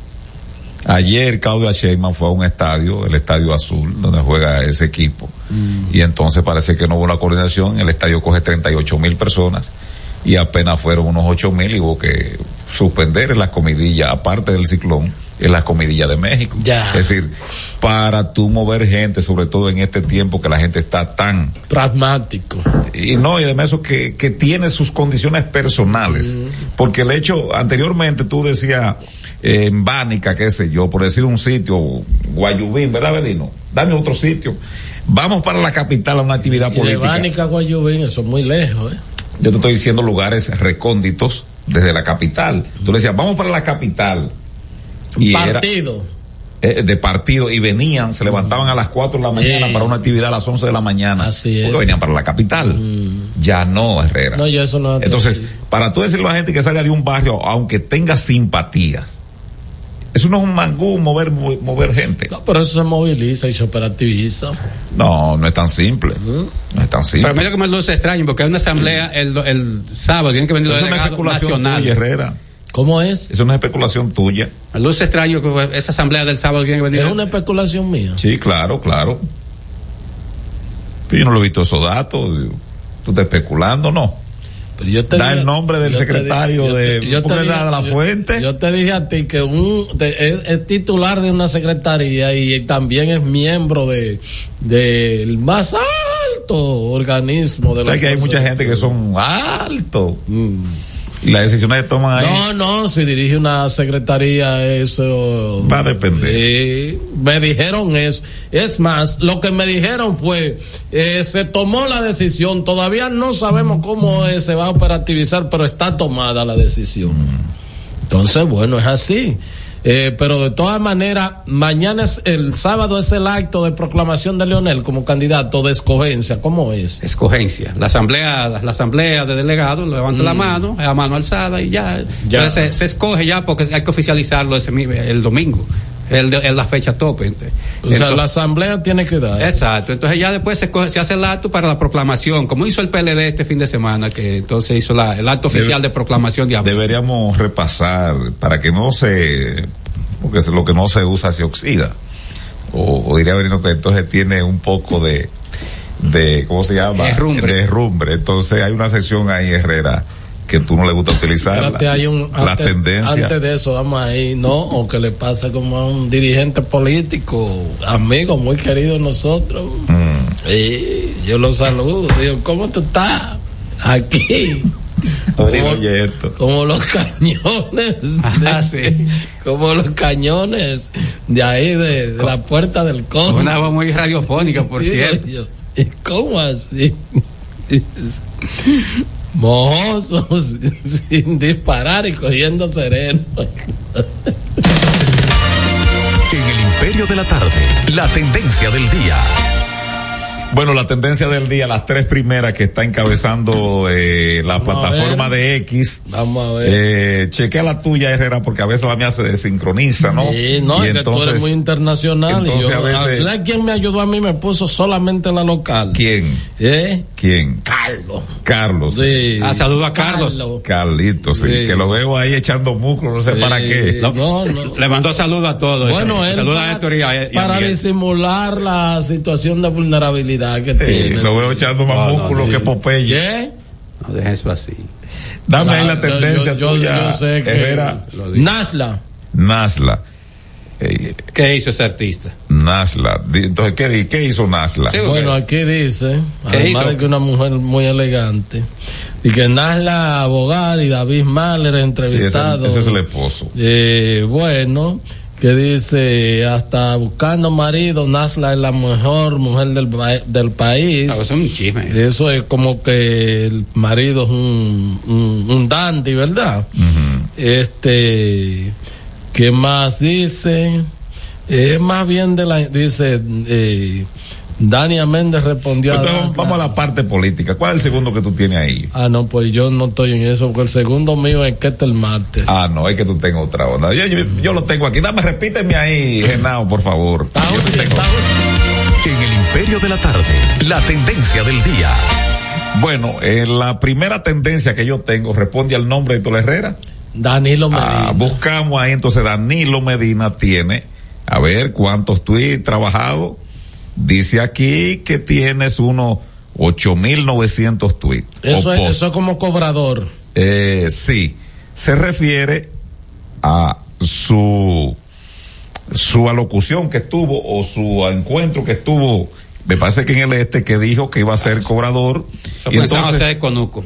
Ayer Claudia Sheinbaum fue a un estadio, el Estadio Azul, donde juega ese equipo. Mm. Y entonces parece que no hubo la coordinación. El estadio coge 38 mil personas y apenas fueron unos 8 mil y hubo que suspender en las comidillas, aparte del ciclón, en las comidillas de México. Ya. Es decir, para tú mover gente, sobre todo en este tiempo que la gente está tan pragmático. Y no, y además eso que, que tiene sus condiciones personales. Mm. Porque el hecho, anteriormente tú decías, eh, en Bánica, qué sé yo, por decir un sitio, Guayubín, ¿verdad, Belino? Dame otro sitio. Vamos para la capital a una actividad y política. De Bánica a Guayubín, eso es muy lejos, ¿eh? Yo te estoy diciendo lugares recónditos desde la capital. Tú le decías, vamos para la capital. Y partido. Era, eh, de partido y venían, se levantaban a las 4 de la mañana para una actividad a las 11 de la mañana. Así es. Porque venían para la capital. Ya no, Herrera. No, ya eso no es Entonces, para tú decirle a la gente que salga de un barrio, aunque tenga simpatías, eso no es un mangú mover, mover gente. No, pero eso se moviliza y se operativiza. No, no es tan simple. No es tan simple. Pero mí lo que me luce extraño, porque hay una asamblea el, el sábado, tienen que venir los delegados nacionales. Herrera. ¿Cómo es? Es una especulación tuya. Luz extraño que esa asamblea del sábado viene venir. Es una especulación mía. Sí, claro, claro. Pero yo no lo he visto esos datos. ¿Tú estás especulando? No. Pero yo te da dije- el nombre del yo secretario dije- yo te- de yo te ¿por qué dije- da la yo- fuente. Yo te dije a ti que un de- es, es titular de una secretaría y también es miembro de del más alto organismo de O sea, que hay mucha gente que son altos. Y las decisiones que toman ahí. Mm. No, no, si dirige una secretaría, eso. Va a depender. Me dijeron eso. Es más, lo que me dijeron fue, eh, se tomó la decisión, todavía no sabemos cómo eh, se va a operativizar, pero está tomada la decisión. Entonces, bueno, es así. Eh, pero de todas maneras, mañana es el sábado es el acto de proclamación de Leonel como candidato de escogencia. ¿Cómo es? Escogencia. La asamblea, la asamblea de delegados levanta la mano, a mano alzada y ya. Ya. Entonces se, se escoge ya porque hay que oficializarlo ese, el domingo. El de- es la fecha tope. O sea, Entonces- la asamblea tiene que dar. Exacto, entonces ya después se, coge- se hace el acto para la proclamación, como hizo el PLD este fin de semana, que entonces hizo la- el acto oficial de proclamación de Abril. Deberíamos repasar para que no se, porque es lo que no se usa se oxida. O, o diría Benito que entonces tiene un poco de, de, ¿cómo se llama? Herrumbre. De herrumbre. Entonces hay una sección ahí, Herrera, que tú no le gusta utilizar. Espérate, hay un, las antes, tendencias. antes de eso, vamos ahí, ¿no? O que le pasa como a un dirigente político, amigo muy querido de nosotros. Mm. Sí, yo lo saludo, digo, ¿cómo tú estás? Aquí. Como, oye esto. como los cañones. de- Ah, sí. Como los cañones de ahí, de, de la puerta del Con conde. Una voz muy radiofónica, por cierto. ¿y ¿Cómo así? Mojosos, sin disparar y cogiendo sereno. En el Imperio de la Tarde, la tendencia del día. Bueno, la tendencia del día, las tres primeras que está encabezando eh, la Vamos a plataforma ver. de X. Vamos a ver. Eh, chequea la tuya, Herrera, porque a veces la mía se desincroniza, ¿no? Sí, no, Y es que tú eres muy internacional. y entonces yo, a veces- ¿Sabes quién me ayudó a mí? Me puso solamente la local. ¿Quién? ¿Eh? ¿Quién? Carlos. Carlos. Sí. Ah, saludo a Carlos. Carlitos, sí, Sí. que lo veo ahí echando músculo, no sé para qué. No, no. Le mandó saludo a todos. Bueno, él Saluda para, a Héctor y a, y a para disimular la situación de vulnerabilidad que Sí, tiene. lo veo echando más No, no, músculo que Popeye. ¿Qué? No, dejen eso así. Dame ahí Ah, la tendencia yo, yo- tuya, yo sé que Herrera. Nasla. Nasla. ¿Qué hizo ese artista? Nasla. Entonces, ¿qué, hizo Nasla? Sí, Bueno, aquí dice, ¿Qué además hizo? de que una mujer muy elegante, y que Nasla Abogar y David Mahler Sí, ese, entrevistado. ese es el esposo. Eh, bueno, que dice, hasta buscando marido, Nasla es la mejor mujer del, del país. Ah, eso es un chisme. Eso es como que el marido es un, un, un dandy, ¿verdad? Este, ¿qué más dice? Es más bien de la, dice, eh, Dania Méndez respondió Entonces, a vamos, a la parte política. ¿Cuál es el segundo que tú tienes ahí? Ah, no, pues yo no estoy en eso, porque el segundo mío es Ketel Marte. Ah, no, es que tú tengas otra onda. Yo, yo- yo lo tengo aquí. Dame, repíteme ahí, Genao, por favor. Yo sí tengo- En el Imperio de la Tarde, la tendencia del día. Bueno, eh, la primera tendencia que yo tengo responde al nombre de Héctor Herrera. Danilo Medina. Ah, buscamos ahí, entonces Danilo Medina tiene, a ver cuántos tweets trabajado. Dice aquí que tienes unos 8.900 tweets. eso, es, eso es como cobrador. Eh, sí, se refiere a su su alocución que estuvo o su encuentro que estuvo, me parece que en el este que dijo que iba a ser cobrador. Eso y fue en San entonces, José de Conuco.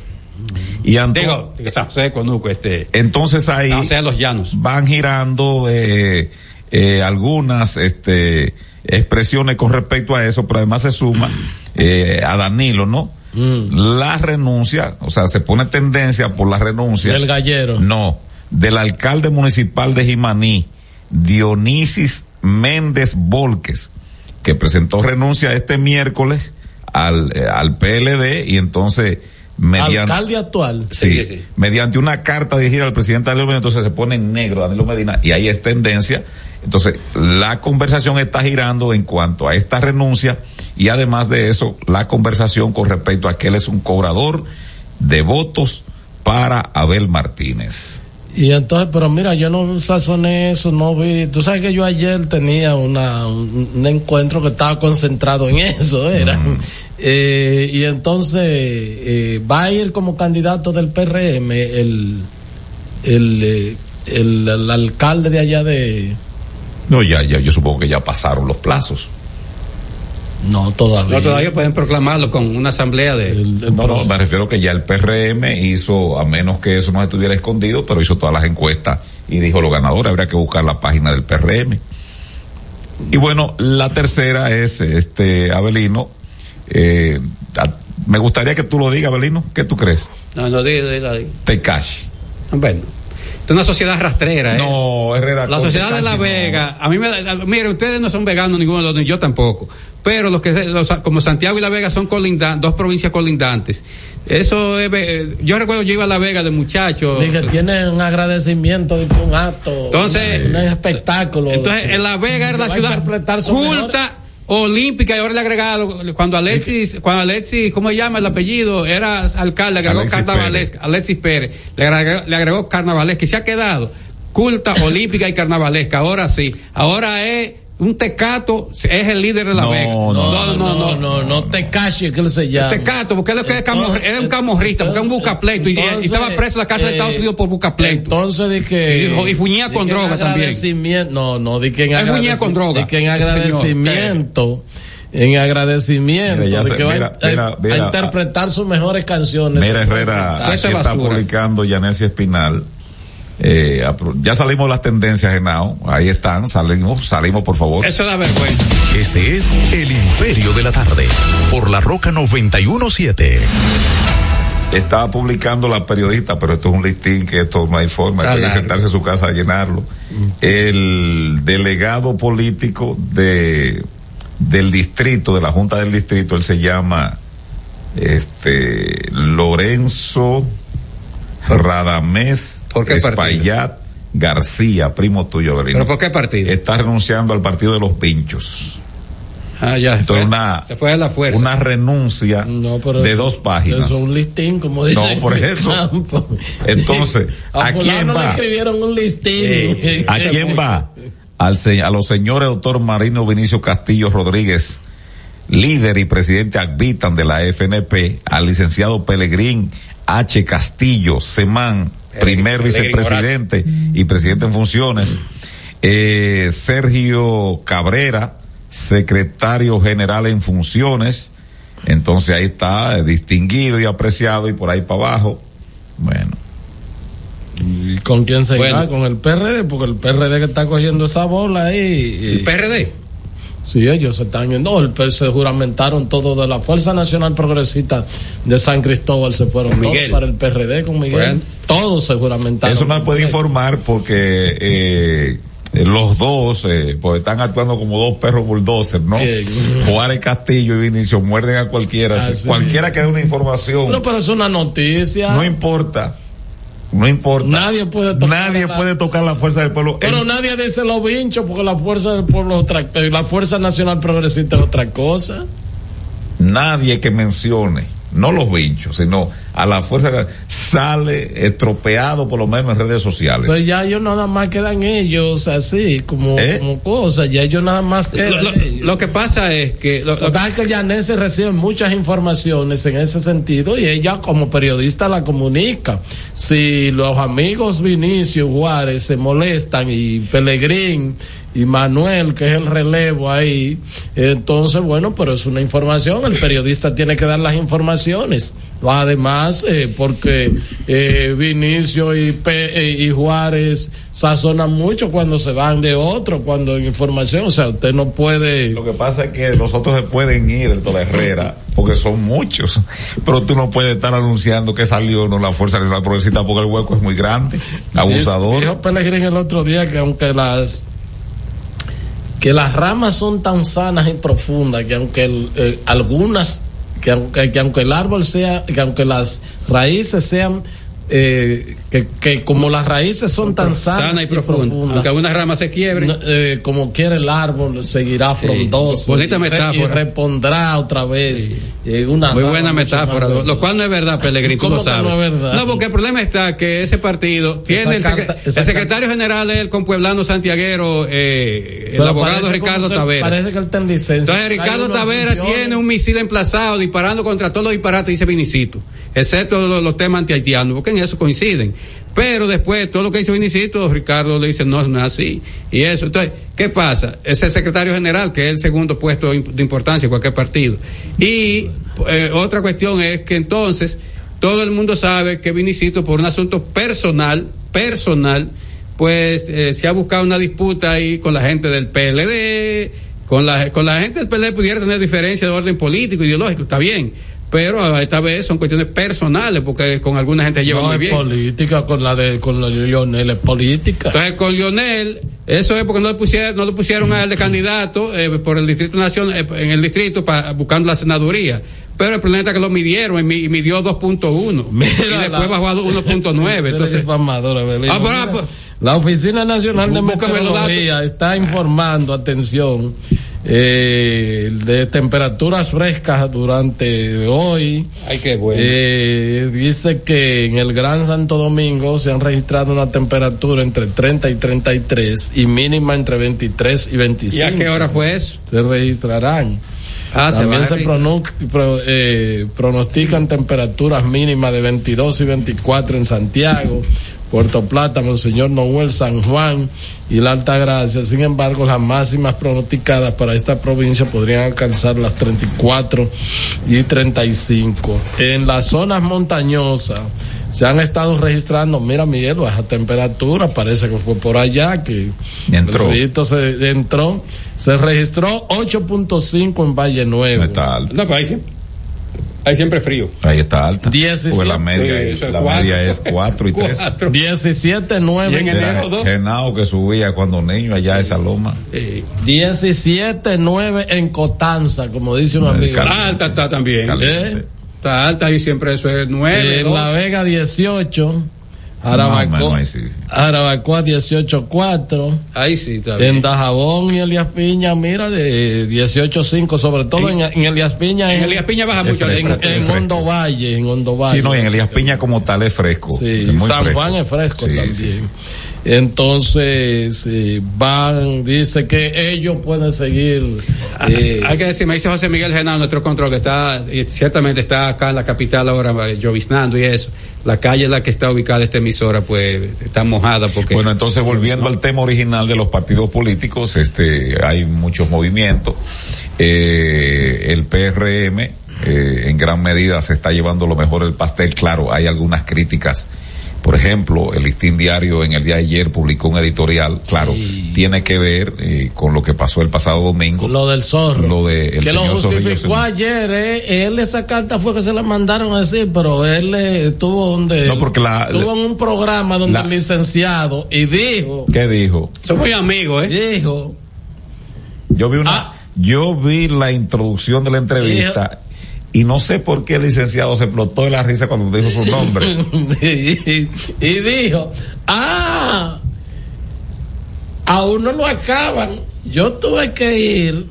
y Anto- Digo, San José de Conuco, este. entonces ahí San José de los Llanos. van girando eh, eh, algunas este expresiones con respecto a eso, pero además se suma eh, a Danilo, ¿no? La renuncia, o sea, se pone tendencia por la renuncia. Del gallero. No, del alcalde municipal de Jimaní, Dionisis Méndez Volques, que presentó renuncia este miércoles al, eh, al PLD y entonces mediante Alcalde actual. Sí, mediante una carta dirigida al presidente Danilo Medina, entonces se pone en negro Danilo Medina y ahí es tendencia. Entonces, la conversación está girando en cuanto a esta renuncia y además de eso, la conversación con respecto a que él es un cobrador de votos para Abel Martínez. Y entonces, pero mira, yo no sazoné eso, no vi. Tú sabes que yo ayer tenía una, un, un encuentro que estaba concentrado en eso, era. Eh, y entonces eh, va a ir como candidato del PRM el, el, eh, el, el alcalde de allá de. No, ya, ya, yo supongo que ya pasaron los plazos. No, todavía. No, todavía pueden proclamarlo con una asamblea de. No, no, me refiero que ya el PRM hizo, a menos que eso no estuviera escondido, pero hizo todas las encuestas y dijo los ganadores, habría que buscar la página del PRM. Y bueno, la tercera es este Abelino. Eh, a- me gustaría que tú lo digas, Abelino. ¿Qué tú crees? No, no, diga, diga, diga. Tecashi. Bueno. Esto es una sociedad rastrera, ¿eh? No, Herrera. La sociedad de La no. Vega, a mí me da, mire, ustedes no son veganos ninguno de los ni yo tampoco. Pero los que, los, como Santiago y La Vega son colindantes, dos provincias colindantes. Eso es, yo recuerdo yo iba a La Vega de muchacho. Dije, tiene un agradecimiento de que un acto. Entonces- un, un espectáculo. Entonces, en La Vega era la ciudad culta, olímpica, y ahora le agregaron, cuando Alexis, cuando Alexis, ¿cómo se llama el apellido? Era alcalde, le agregó Alexis carnavalesca, Alexis Pérez, le agregó, le agregó carnavalesca, y se ha quedado culta, olímpica y carnavalesca. Ahora sí, ahora es un tecato, es el líder de La No, Vega. no, No, no, no, no, no te caches que él se llama. Tecato, porque es lo que es camor- era un camorrista, porque es un buscapleito, y, y Entonces, estaba preso en la cárcel de eh, Estados Unidos por buscapleito. Entonces de que Y- y fuñía con droga también. agradecimiento- No, no, de que en Él fuñía agradeci- con droga, de que en agradecimiento en agradecimiento Mira, de se- que va mira, a, mira, a interpretar sus mejores canciones. Mira, Herrera, aquí está publicando Yanesia Espinal. Eh, ya salimos de las tendencias, Genao. Ahí están, salimos, salimos, por favor. Eso da vergüenza. Este es El Imperio de la Tarde, por la Roca 917. Estaba publicando la periodista, pero esto es un listín que esto no hay forma, hay que sentarse en su casa a llenarlo. El delegado político de del distrito, de la Junta del Distrito, él se llama este Lorenzo Radamés ¿Por qué partido? Espaillat García, primo tuyo, Avelino. ¿Pero por qué partido? Está renunciando al partido de los pinchos. Ah, ya, Entonces, fue, una, se fue a la fuerza. una renuncia No, pero de eso- dos páginas. Eso es un listín, como dice. No, por eso. Entonces, ¿a quién va? escribieron un listín. Eh, ¿A quién va? Al, se- a los señores doctor Marino Vinicio Castillo Rodríguez, líder y presidente Agbitan de la FNP, al licenciado Pelegrín H. Castillo Semán, primer vicepresidente y presidente en funciones, eh, Sergio Cabrera, secretario general en funciones, entonces ahí está, eh, distinguido y apreciado y por ahí para abajo, bueno. ¿Y ¿Con quién se Bueno. irá? Con el PRD, porque el PRD que está cogiendo esa bola ahí. ¿El PRD? Sí, ellos se están. El P- se juramentaron todos de la Fuerza Nacional Progresista de San Cristóbal, se fueron Miguel. todos para el PRD con Miguel. Bueno. Todos se juramentaron. Eso no puede informar porque eh, eh, los dos eh, pues están actuando como dos perros bulldozer, ¿no? Juárez Castillo y Vinicio muerden a cualquiera. Si Así cualquiera que dé una información, Pero, pero es una noticia. no importa. No importa. Nadie puede tocar Nadie la- puede tocar la fuerza del pueblo. Pero El- nadie dice los vinchos porque la fuerza del pueblo es otra, eh, la fuerza nacional progresista es otra cosa. nadie que mencione, no los bichos, sino a la fuerza que sale estropeado por lo menos en redes sociales. Pues ya ellos nada más quedan ellos así, como, ¿Eh? como cosas, ya ellos nada más Lo, quedan. lo- ellos. lo que pasa es que lo- Lo lo- que pasa es que Yanet se recibe muchas informaciones en ese sentido y ella como periodista la comunica. Si los amigos Vinicio Juárez se molestan y Pelegrín y Manuel, que es el relevo ahí, entonces bueno, pero es una información, el periodista tiene que dar las informaciones. Además, eh, porque eh, Vinicio y, Pe- eh, y Juárez sazonan mucho cuando se van de otro, cuando en información, o sea, usted no puede... Lo que pasa es que los otros se pueden ir, el Tola Herrera, porque son muchos. Pero tú no puedes estar anunciando que salió no la Fuerza Nacional Progresista porque el hueco es muy grande. Abusador. Dijo Pellegrín el otro día que aunque las que las ramas son tan sanas y profundas que aunque el- eh, algunas que que aunque el árbol sea que aunque las raíces sean eh, que, que como las raíces son tan sanas Sana y y profunda. profundas, Aunque algunas ramas se quiebren. no, eh, como quiera el árbol seguirá frondoso y, y repondrá otra vez eh, una Muy rama buena metáfora, lo, lo cual no es verdad, Pellegrini, tú ¿Cómo lo sabes. no es verdad? No, porque el problema está que ese partido tiene el, secre- secretario general es el compueblano santiaguero, eh, el Pero abogado Ricardo que- Tavera. parece que él está en licencia Entonces Ricardo Tavera tiene un misil emplazado disparando contra todos los disparates, dice Vinicito, excepto los, los temas antihaitianos, porque en eso coinciden. Pero después, todo lo que dice Vinicito, Ricardo le dice, no, no es así. Y eso. Entonces, ¿qué pasa? Ese secretario general, que es el segundo puesto de importancia en cualquier partido. Y eh, otra cuestión es que entonces, todo el mundo sabe que Vinicito, por un asunto personal, personal, pues eh, se ha buscado una disputa ahí con la gente del PLD, con la, con la gente del PLD pudiera tener diferencia de orden político, ideológico, está bien. Pero esta vez son cuestiones personales, porque con alguna gente lleva no muy es bien. política con la de con Lionel es política Entonces con Lionel, eso es porque no le pusieron, no le pusieron a él de candidato eh, por el distrito nacional, eh, en el distrito para buscando la senaduría. Pero el problema es que lo midieron y mi- y midió 2.1 y después bajó a 1.9. Eres Entonces. Ah, Mira, ah, pues- la Oficina Nacional de Meteorología está informando, atención, eh, de temperaturas frescas durante hoy. Ay, qué bueno. Eh, dice que en el Gran Santo Domingo se han registrado una temperatura entre 30 y 33 y mínima entre 23 y 25. ¿Y a qué hora fue eso? Se registrarán. Ah, se También se, a- prono- pro- eh, pronostican temperaturas mínimas de 22 y 24 en Santiago, Puerto Plata, Monseñor Noel, San Juan y la Alta Gracia. Sin embargo, las máximas pronosticadas para esta provincia podrían alcanzar las 34 y 35. En las zonas montañosas se han estado registrando, mira Miguel, baja temperatura, parece que fue por allá que Entró. el frío se entró. Se registró 8.5 en Valle Nuevo. Está alta. No, ahí siempre, frío. Ahí está alta. 17. Porque la media, Sí, es, la cuatro. media es 4 y 3. 17, 9. Y en enero. Genao que subía cuando niño allá a esa loma. 17, 9 en Cotanza, como dice un amigo. Ah, alta está también. ¿Eh? Está alta y siempre eso es 9. En La Vega 18, O Jarabacoa, menos ahí sí. Jarabacoa 18, 4. Ahí sí, está bien. En Dajabón y Elias Piña, mira, de 18.5, sobre todo en, en Elias Piña. En Elías Piña baja mucho. fresco, En, en. Hondo Valle, en Hondo Valle. Sí, no, en Elías Piña como tal es fresco. Sí, es muy San fresco. Juan es fresco Sí, también. sí, sí. Entonces, eh, van, dice que ellos pueden seguir. eh, Hay que decir, me dice José Miguel Genao, nuestro control, que está, ciertamente está acá en la capital ahora, eh, lloviznando y eso. La calle en la que está ubicada esta emisora, pues, está mojada porque. Bueno, entonces volviendo al tema original de los partidos políticos, este, hay muchos movimientos. Eh, el PRM, eh, en gran medida se está llevando lo mejor del pastel. Claro, hay algunas críticas. Por ejemplo, el listín diario en el día de ayer publicó un editorial, claro, tiene que ver eh, con lo que pasó el pasado domingo. lo del zorro. Lo de el que lo señor justificó ayer, eh, él esa carta fue que se la mandaron a decir, pero él eh, estuvo donde No, porque la- estuvo en un programa donde la- el licenciado y dijo, ¿Qué dijo? Son muy amigos, ¿eh? dijo, Yo vi una, Ah. yo vi la introducción de la entrevista y no sé por qué el licenciado se explotó de la risa cuando dijo su nombre. y, y dijo, ah, a uno lo acaban. Yo tuve que ir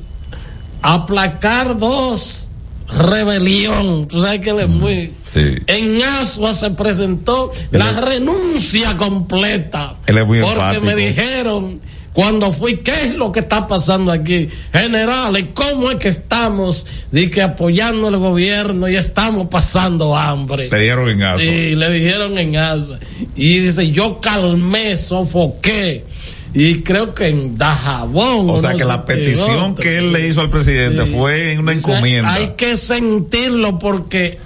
a aplacar dos rebelión. Tú sabes que él es muy... Sí. En Asua se presentó la renuncia completa. Él es muy porque enfático. me dijeron cuando fui, ¿qué es lo que está pasando aquí? Generales, ¿cómo es que estamos que apoyando el gobierno y estamos pasando hambre? Le dieron en Asua. Y le dijeron en Asua. Y dice, yo calmé, sofoqué. Y creo que en Dajabón. O sea no que la petición que él le hizo al presidente Sí. fue en una encomienda. Hay que sentirlo porque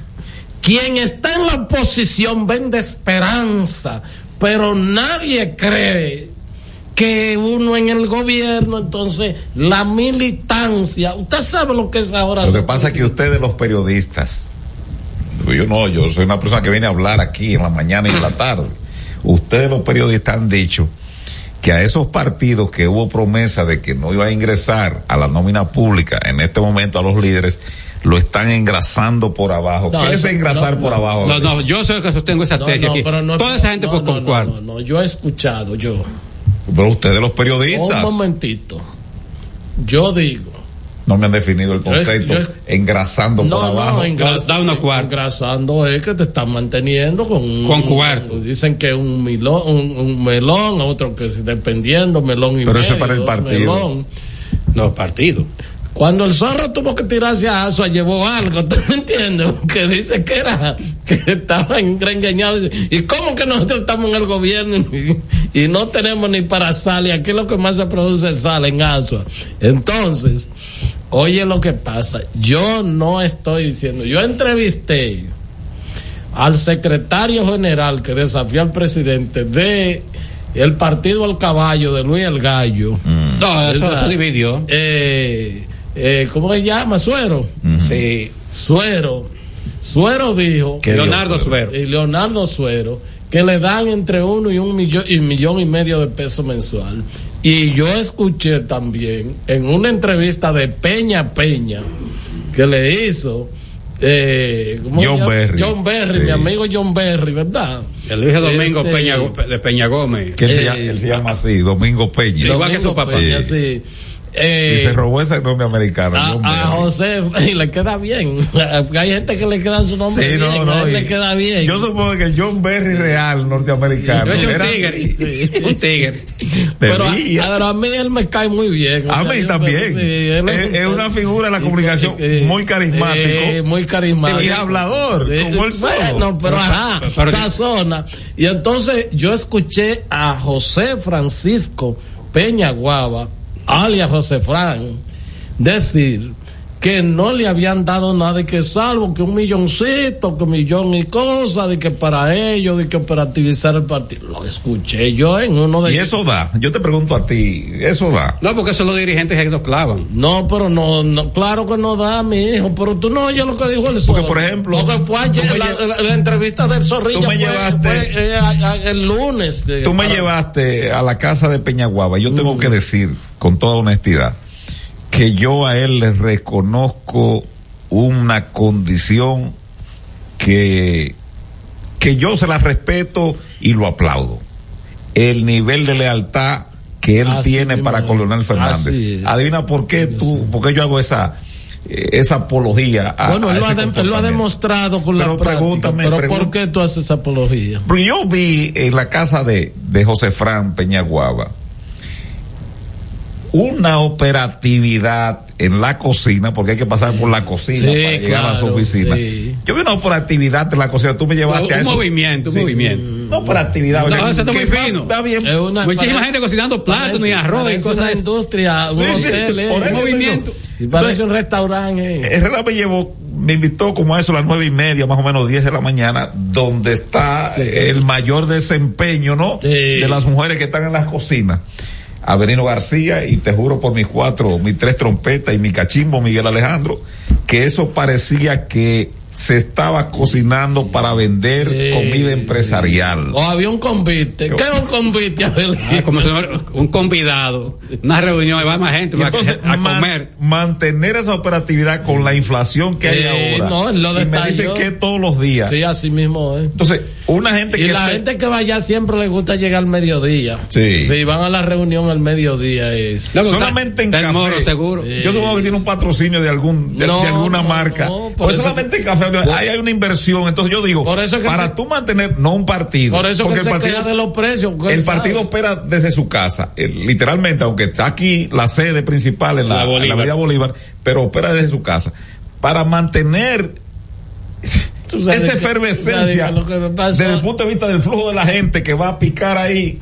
quien está en la oposición vende esperanza, pero nadie cree que uno en el gobierno, entonces la militancia, usted sabe lo que es ahora. Lo que pasa es que ustedes los periodistas, yo no, yo soy una persona que viene a hablar aquí en la mañana y en la tarde. Ustedes los periodistas han dicho que a esos partidos que hubo promesa de que no iba a ingresar a la nómina pública, en este momento a los líderes, lo están engrasando por abajo. No, ¿Qué es engrasar no, por no, abajo? No, no, yo soy el que sostengo esa No, tesis no, aquí. pero no- Toda esa gente no, por no, concuerdo. No, no, yo he escuchado, yo. Pero ustedes los Un periodistas momentito. Yo digo. no me han definido el Yo es- concepto yo es- engrasando por No, abajo. no, engras- engrasando es que te están manteniendo con un- Con cuarto. Dicen que un melón, un, un melón, otro que dependiendo, melón y Pero eso medio, es para el partido. melón. Los partidos. Cuando el zorro tuvo que tirarse a Asua, llevó algo, ¿tú me entiendes? Que dice que era, que estaba engreñado. ¿Y cómo que nosotros estamos en el gobierno y, y no tenemos ni para sal? Y aquí lo que más se produce es sal en Asua. Entonces, oye lo que pasa. Yo no estoy diciendo, yo entrevisté al secretario general que desafió al presidente de el partido al caballo de Luis el Gallo. No, eso se dividió. Eh, eh, ¿Cómo se llama? Suero. Sí. Suero. Suero dijo. ¿Qué Leonardo dijo Suero? Y Leonardo Suero. Que le dan entre uno y un millón y millón y medio de pesos mensual. Y yo escuché también en una entrevista de Peña Peña que le hizo eh, ¿cómo John se llama? Berry. John Berry, Sí. mi amigo John Berry, ¿verdad? El hijo Domingo Este, Peña, de Peña Gómez. Que él, se Eh, llama, él se llama así, Domingo Peña. Igual que su papá. Peña, sí. Eh, y se robó ese nombre americano. a. José y le queda bien. Hay gente que le queda su nombre Sí, bien, no, no, le queda bien. Yo supongo que el John Berry real norteamericano. Yo un tigre. Un tigre. pero, a, a mí él me cae muy bien. A sea, mí también. sí, Es- es una figura de la comunicación muy carismático. eh, muy carismático. Y hablador, como solo. Bueno, pero Pero- ajá, pero- sazona. Y entonces yo escuché a José Francisco Peña Guava, alias José Fran, decir que no le habían dado nada y que salvo que un milloncito, que un millón y cosas, de que para ellos, de que operativizar el partido. Lo escuché yo en uno de Y eso da. Yo te pregunto a ti, eso da. No, porque son los dirigentes que lo clavan. No, pero no, no, claro que no da, mi hijo, pero tú no oyes lo que dijo el Porque, zorro. por ejemplo, Porque fue ayer, la, lle- la- la entrevista del me fue, llevaste- fue, eh, a- a- el lunes. de- Tú me para- llevaste a la casa de Peñaguaba. Yo tengo que decir, con toda honestidad, que yo a él le reconozco una condición que, que yo se la respeto y lo aplaudo. El nivel de lealtad que él Así tiene para con Leonel Fernández. Adivina por qué tú, por qué yo hago esa, eh, esa apología a, Bueno, a él lo, ha lo demostrado con Pero la práctica. pero ¿por qué tú haces esa apología? Porque yo vi en la casa de, de José Fran Peñaguaba una operatividad en la cocina, porque hay que pasar por la cocina Sí, para llegar a su claro, oficina. sí. Yo vi una operatividad en la cocina, tú me llevaste a Un eso. movimiento, un Sí. movimiento. Una operatividad. No, eso está muy fino. va bien. Es una- Muchísima gente cocinando plátano y arroz y cosas una industria, un hotel, eh, por un eso movimiento. Y parece Entonces, un restaurante. eh. Herrera me llevó, me invitó como a eso a las nueve y media, más o menos diez de la mañana, donde está Sí. el mayor desempeño, ¿no? Sí. De las mujeres que están en las cocinas. Avelino García, y te juro por mis cuatro, mis tres trompetas y mi cachimbo, Miguel Alejandro, que eso parecía que se estaba cocinando para vender Sí. comida empresarial. O había un convite. ¿Qué es un convite? Abelino? Ah, como un convidado, una reunión, va más gente va a man- comer. mantener esa operatividad con la inflación que hay Eh, ahora. no, lo y me detalló. dice que todos los días. Sí, así mismo es. Entonces, una gente Y que la esté- gente que va allá siempre le gusta llegar al mediodía. Sí. Sí, van a la reunión al mediodía. Es. Pero solamente en está café. moro seguro. Sí. Yo supongo que tiene un patrocinio de algún de, No, de alguna no, marca. no, por pues eso solamente que- en café por- ahí hay una inversión. Entonces yo digo, Por eso que para se- tú mantener no un partido. Por eso que porque se el partido, queja de los precios. el partido opera desde su casa, eh, literalmente, aunque está aquí la sede principal en la, La en la Bolívar. Avenida Bolívar, pero opera desde su casa. Para mantener esa efervescencia desde el punto de vista del flujo de la gente que va a picar ahí,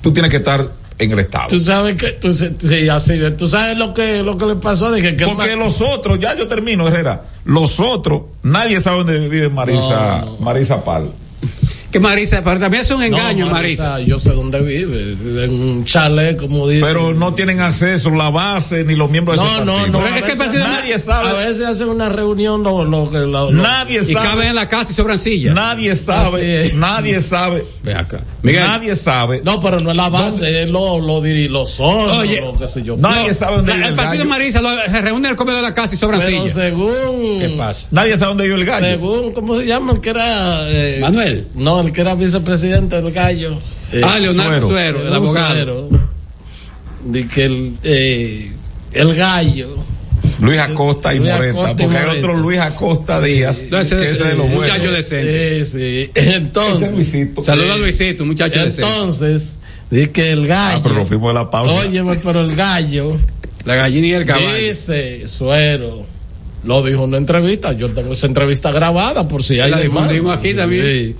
tú tienes que estar en el estado. Tú sabes que, tú, sí, así, tú sabes lo que, lo que le pasó, dije que Porque los otros, ya yo termino, Herrera, los otros, nadie sabe dónde vive Marisa, No, no. Marisa Pal. Que Marisa, pero también es un engaño, No, Marisa. Yo sé dónde vive, en un chalet, como dice. Pero no tienen acceso la base ni los miembros de No, ese no, partido. no. a veces- nadie sabe. A veces hacen una reunión lo, lo, que- lo- lo- Nadie Y sabe. caben en la casa y sobran sillas. Nadie sabe. es. Nadie sabe. Ve acá. Miguel. Nadie sabe. No, pero no es la base, es lo, lo, Oye, lo que sé yo. Nadie No, sabe dónde vive el partido gallo. Marisa lo- se reúne en el comedor de la casa y sobran Pero sillas. según. ¿Qué pasa? Nadie sabe dónde vive el gallo. Según, ¿cómo se llama? El que era. eh, Manuel. No, el que era vicepresidente del gallo. Eh, ah, Leonardo Suero, el un abogado. Suero. De que el, eh, el gallo. Luis Acosta y Luis Moreta, Acosta y porque hay Moreta. otro Luis Acosta Díaz, No, ese que es, ese es de los eh, buenos. muchacho decente. Sí, sí. Entonces. es Luisito. Saluda a Luisito, un muchacho decente. Entonces, dice que el gallo. Ah, pero nos fuimos de la pausa. Óyeme, pero el gallo. La gallina y el caballo. Dice Suero. Lo dijo en una entrevista. Yo tengo esa entrevista grabada por si hay La demás. difundimos aquí también.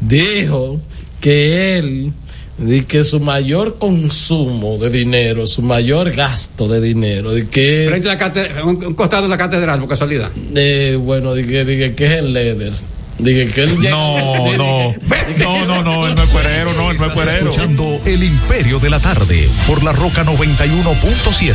Dijo que él, de que su mayor consumo de dinero, su mayor gasto de dinero, de que es, Frente a la catedral, un, un costado de la catedral, por casualidad. eh, bueno, de que, de que- es el líder. Dije que él llega. No, no. No, no, no, él no es cuerero, no, él no es Estás cuerero. escuchando El Imperio de la Tarde por la Roca 91.7.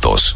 juntos.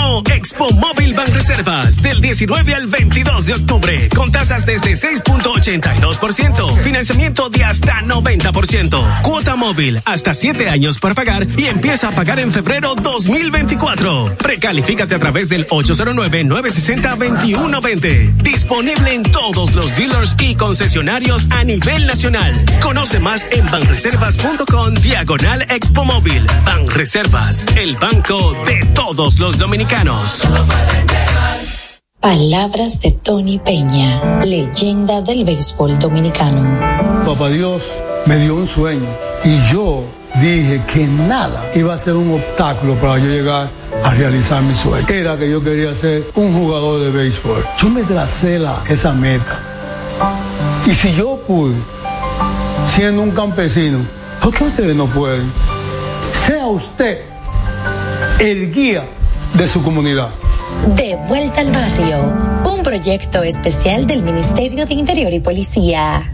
Expo Móvil Banreservas del 19 al 22 de octubre con tasas desde 6.82%, financiamiento de hasta 90%, cuota móvil hasta 7 años para pagar y empieza a pagar en febrero 2024. Precalifícate a través del 809-960-2120. Disponible en todos los dealers y concesionarios a nivel nacional. Conoce más en banreservas.com diagonal Expo Móvil. Banreservas, el banco de todos los dominicanos. Palabras de Tony Peña, leyenda del béisbol dominicano. Papá Dios me dio un sueño y yo dije que nada iba a ser un obstáculo para yo llegar a realizar mi sueño. Era que yo quería ser un jugador de béisbol. Yo me tracé la, esa meta. Y si yo pude, siendo un campesino, ¿por qué ustedes no pueden? Sea usted el guía de su comunidad. De vuelta al barrio, un proyecto especial del Ministerio de Interior y Policía.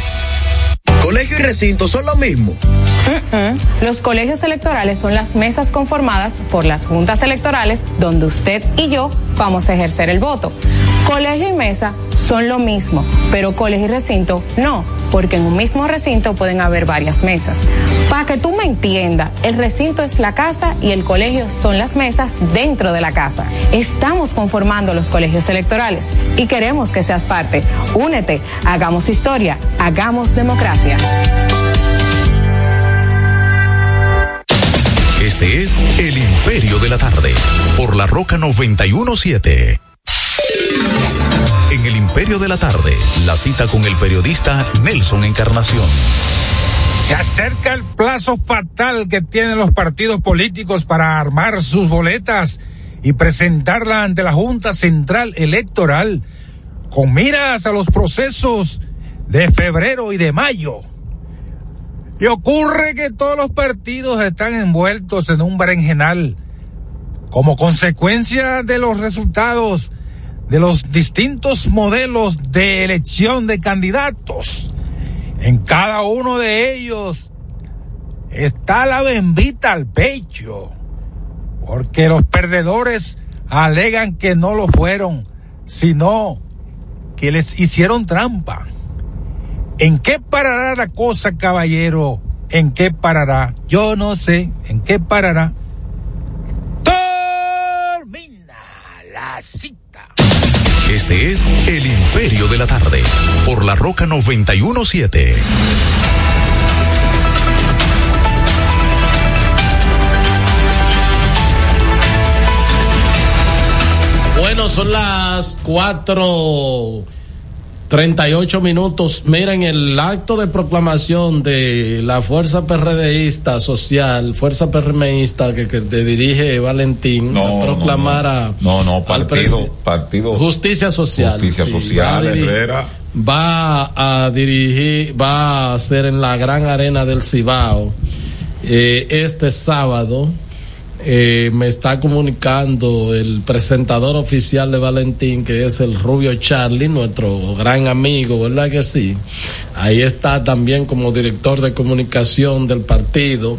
Colegio y recinto son lo mismo. Los colegios electorales son las mesas conformadas por las juntas electorales donde usted y yo vamos a ejercer el voto. Colegio y mesa son lo mismo, pero colegio y recinto no, porque en un mismo recinto pueden haber varias mesas. Para que tú me entiendas, el recinto es la casa y el colegio son las mesas dentro de la casa. Estamos conformando los colegios electorales y queremos que seas parte. Únete, hagamos historia, hagamos democracia. Este es El Imperio de la Tarde, por la Roca 917. En El Imperio de la Tarde, la cita con el periodista Nelson Encarnación. Se acerca el plazo fatal que tienen los partidos políticos para armar sus boletas y presentarla ante la Junta Central Electoral con miras a los procesos de febrero y de mayo. Y ocurre que todos los partidos están envueltos en un berenjenal como consecuencia de los resultados de los distintos modelos de elección de candidatos. En cada uno de ellos está la bembita al pecho, porque los perdedores alegan que no lo fueron, sino que les hicieron trampa. ¿En qué parará la cosa, caballero? ¿En qué parará? Yo no sé. ¿En qué parará? Termina la cita. Este es El Imperio de la Tarde, por la Roca 917. Bueno, son las cuatro 38 minutos. Miren, el acto de proclamación de la Fuerza PRDista Social, Fuerza PRMista que, que te dirige Valentín, No, a proclamar a. No, no, partido, partido. Justicia Social. Justicia sí, Social, va Herrera. Va a dirigir, va a ser en la gran arena del Cibao eh, este sábado. Eh, me está comunicando el presentador oficial de Valentín, que es el Rubio Charlie, nuestro gran amigo, ¿verdad que sí? Ahí está también como director de comunicación del partido,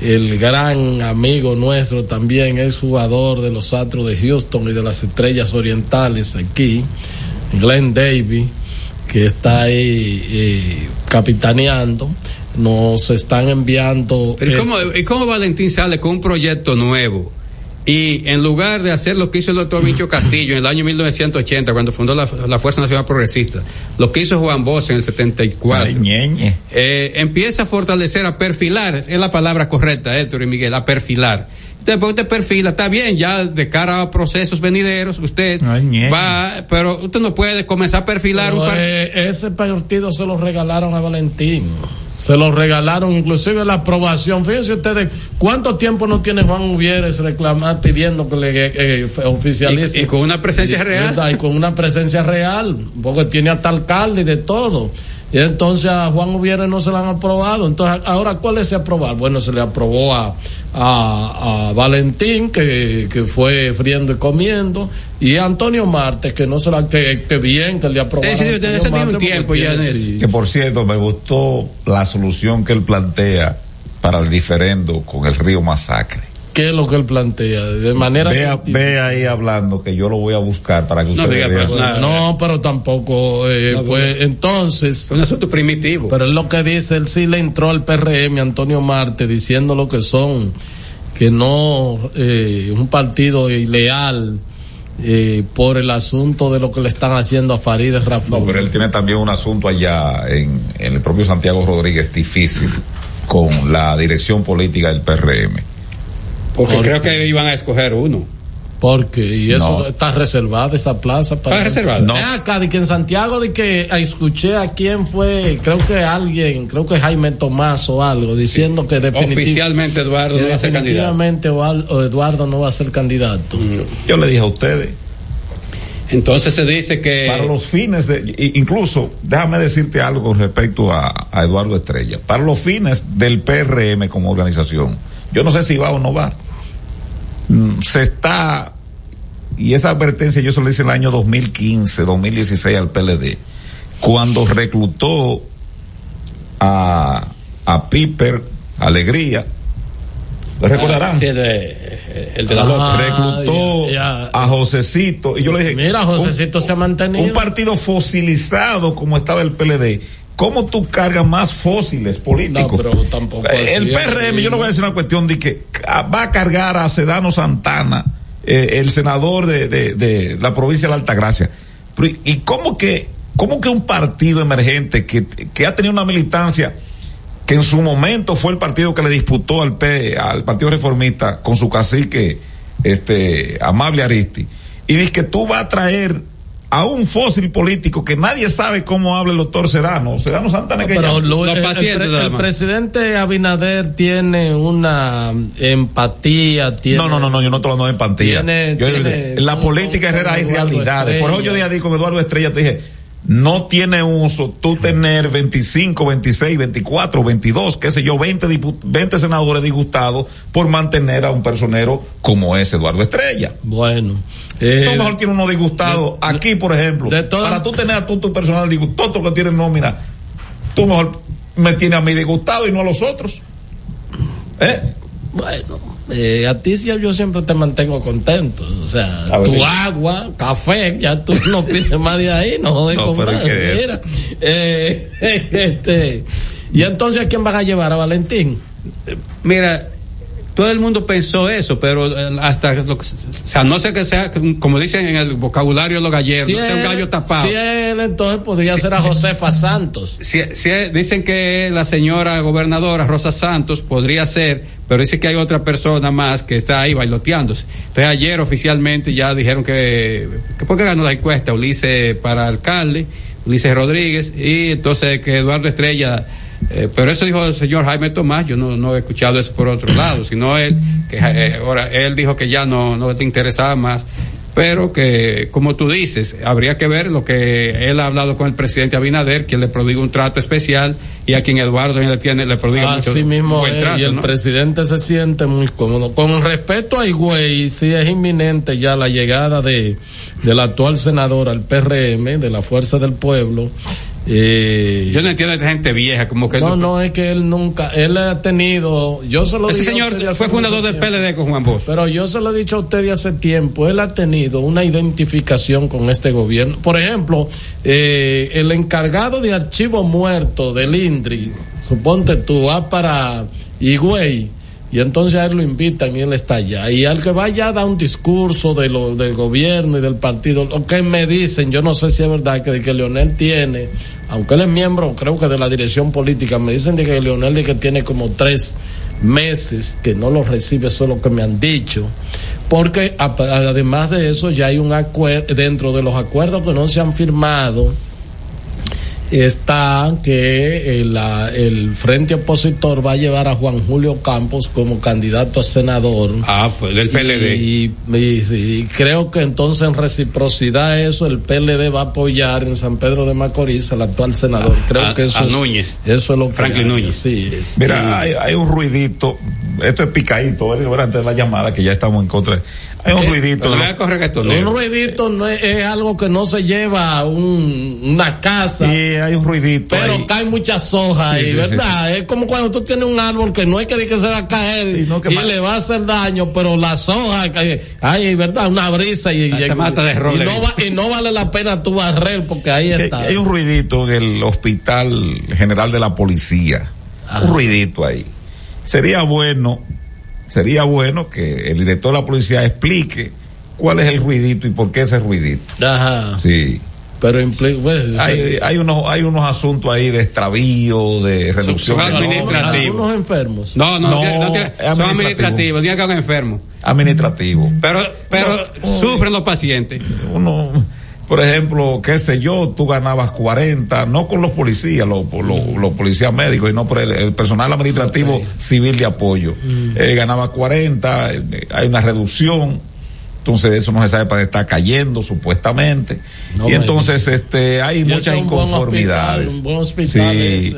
el gran amigo nuestro también, es jugador de los Astros de Houston y de las Estrellas Orientales aquí, Glenn Davy, que está ahí eh, capitaneando. Nos están enviando. Pero ¿y cómo, ¿y cómo Valentín sale con un proyecto nuevo? Y en lugar de hacer lo que hizo el doctor Micho Castillo en el año 1980, cuando fundó la, la Fuerza Nacional Progresista, lo que hizo Juan Bosch en el 74, eh, empieza a fortalecer, a perfilar, es la palabra correcta, Héctor y Miguel, a perfilar. Después usted perfila, está bien, ya de cara a procesos venideros, usted va, pero usted no puede comenzar a perfilar Pero, un par- eh, ese partido se lo regalaron a Valentín. Se lo regalaron, inclusive la aprobación. Fíjense ustedes, ¿cuánto tiempo no tiene Juan Uvieres reclamar pidiendo que le eh, oficialice? Y- y con una presencia real. Y con una presencia real, porque tiene hasta alcalde y de todo. Y entonces a Juan Uvieres no se le han aprobado. Entonces, ahora, ¿cuál es ese aprobar? Bueno, se le aprobó a, a, a Valentín, que, que fue friendo y comiendo, y a Antonio Martes, que no se la, que, que bien que le aprobaron. Sí, sí, hace un Martes, tiempo ya tiene- sí. Que por cierto, me gustó la solución que él plantea para el diferendo con el río Masacre. ¿Qué es lo que él plantea? De manera Ve, ahí hablando que yo lo voy a buscar para que No diga, pues, nada. No, pero tampoco, eh, No, pues entonces. Un asunto primitivo. Pero es lo que dice, él sí le entró al PRM, Antonio Marte, diciendo lo que son, que no, eh, un partido ileal, eh, por el asunto de lo que le están haciendo a Farideh. No, pero él tiene también un asunto allá en, en el propio Santiago Rodríguez difícil con la dirección política del PRM. Porque ¿Por creo qué? que iban a escoger uno. Porque, y eso No. está reservada esa plaza para. ¿Está reservada? No. acá, de que en Santiago, de que ah, escuché a quién fue, creo que alguien, creo que Jaime Tomás o algo, diciendo que definitivamente. Oficialmente Eduardo no va a ser candidato. definitivamente Eduardo no va a ser candidato. Yo le dije a ustedes. Entonces se dice que. Para los fines de, i- incluso, déjame decirte algo con respecto a, a Eduardo Estrella. Para los fines del PRM como organización, yo no sé si va o no va. Mm, Se está, y esa advertencia yo se lo hice en el año 2015, 2016 al PLD, cuando reclutó a, a Piper Alegría ¿Le recordarán? Sí, el de, el de la Ah, reclutó ya, ya. a Josecito y yo le dije Mira, Josecito un- se ha mantenido. un partido fosilizado como estaba el PLD ¿cómo tú cargas más fósiles políticos? No, pero tampoco el PRM yo no voy a decir una cuestión de que va a cargar a Sedano Santana eh, el senador de, de, de la provincia de la Altagracia. Y cómo que cómo que un partido emergente que, que ha tenido una militancia que en su momento fue el partido que le disputó al P, al Partido Reformista con su cacique este Amable Aristi y dice que tú vas a traer a un fósil político que nadie sabe cómo habla el doctor Sedano, Sedano Santana que Pero lo- el, el pre- el presidente Abinader tiene una empatía, tiene... No, no, no, no, yo no estoy hablando de empatía. Tiene- Yo- tiene- la política herrera hay realidades. Por eso yo dije con Eduardo Estrella, te dije, no tiene uso tú tener 25, 26, 24, 22, qué sé yo, 20, dipu- 20 senadores disgustados por mantener a un personero como es Eduardo Estrella. Bueno. Tú eh, mejor tienes uno disgustado. Aquí, por ejemplo, para tú tener a tú tu personal disgustado, todo lo que tienes nómina, tú mejor me tienes a mí disgustado y no a los otros. ¿Eh? Bueno, eh, a ti sí, yo siempre te mantengo contento. O sea, A ver. tu agua, café, ya tú no pides más de ahí, no jodes No, con pero más. es que- Mira, eh, este, y entonces, ¿a quién van a llevar? ¿A Valentín? Mira, todo el mundo pensó eso, pero eh, hasta lo que, o sea, no sé que sea, como dicen en el vocabulario de los gallegos, Si no sea un gallo tapado. Si él, entonces podría ser a. Josefa Santos. Si, si dicen que la señora gobernadora Rosa Santos podría ser, pero dice que hay otra persona más que está ahí bailoteándose. Entonces ayer oficialmente ya dijeron que, que porque ganó la encuesta Ulises para alcalde, Ulises Rodríguez, y entonces que Eduardo Estrella, eh, pero eso dijo el señor Jaime Tomás, yo no, no he escuchado eso por otro lado, sino él, que eh, ahora él dijo que ya no, no te interesaba más pero que, como tú dices, habría que ver lo que él ha hablado con el presidente Abinader, quien le prodiga un trato especial y a quien Eduardo le tiene le prodiga mucho Así mismo buen es, trato, y el ¿no? presidente se siente muy cómodo. Con respecto a Higüey, sí es inminente ya la llegada de del actual senador al PRM, de la Fuerza del Pueblo. Eh, Yo no entiendo a esta gente vieja, como que no, no, es que él nunca, él ha tenido, yo se lo Ese señor fue fundador del. PLD con Juan Bosch. Pero yo se lo he dicho a usted de hace tiempo, él ha tenido una identificación con este gobierno. Por ejemplo, eh, el encargado de archivo muerto del INDRI, suponte tú, va para Higüey, y entonces a él lo invitan y él está allá. Y al que vaya a dar un discurso de lo, del gobierno y del partido, lo que me dicen, yo no sé si es verdad que, de que Leonel tiene, aunque él es miembro, creo que de la dirección política, me dicen de que Leonel de que tiene como tres meses que no lo recibe, eso es lo que me han dicho. Porque además de eso ya hay un acuerdo, dentro de los acuerdos que no se han firmado, está que el, la- el frente opositor va a llevar a Juan Julio Campos como candidato a senador. Ah, pues del PLD. Y, y- sí, creo que entonces en reciprocidad a eso el PLD va a apoyar en San Pedro de Macorís al actual senador. Creo a- que eso a es, Núñez. Eso es lo que Franklin hay. Núñez. Sí, es- Mira, hay, hay un ruidito, esto es picadito, ¿eh? antes de la llamada que ya estamos en contra. Hay un ruidito. ¿no? Un ruidito no es, es algo que no se lleva a un, una casa. Sí, hay un ruidito. Pero ahí. caen muchas hojas Sí, sí, verdad, es como cuando tú tienes un árbol que no es que, que se va a caer Sí, no, que y le va a hacer daño, pero las hojas, que- ay, verdad, una brisa y, Ah, y- se mata de y no, va- y no vale la pena tu barrer porque ahí está. hay un ruidito en el Hospital General de la Policía. Un ruidito ahí. Sería bueno, sería bueno que el director de la policía explique cuál es el ruidito y por qué ese ruidito. Ajá. Sí. Pero Hay, hay unos, hay unos asuntos ahí de extravío, de reducción. son de administrativos. algunos enfermos. No, no, No, tiene- no tiene- es son administrativo. administrativos, tiene que un enfermo. administrativo. Pero, pero sufren los pacientes. Uno, por ejemplo, qué sé yo, tú ganabas 40, no con los policías, los, los, los policías médicos, y no por el, el personal administrativo civil de apoyo. Eh, ganaba 40, eh, hay una reducción. Entonces eso no se sabe para está cayendo supuestamente. No y entonces este hay muchas es un buen inconformidades. hospital, un buen hospital Sí. ese.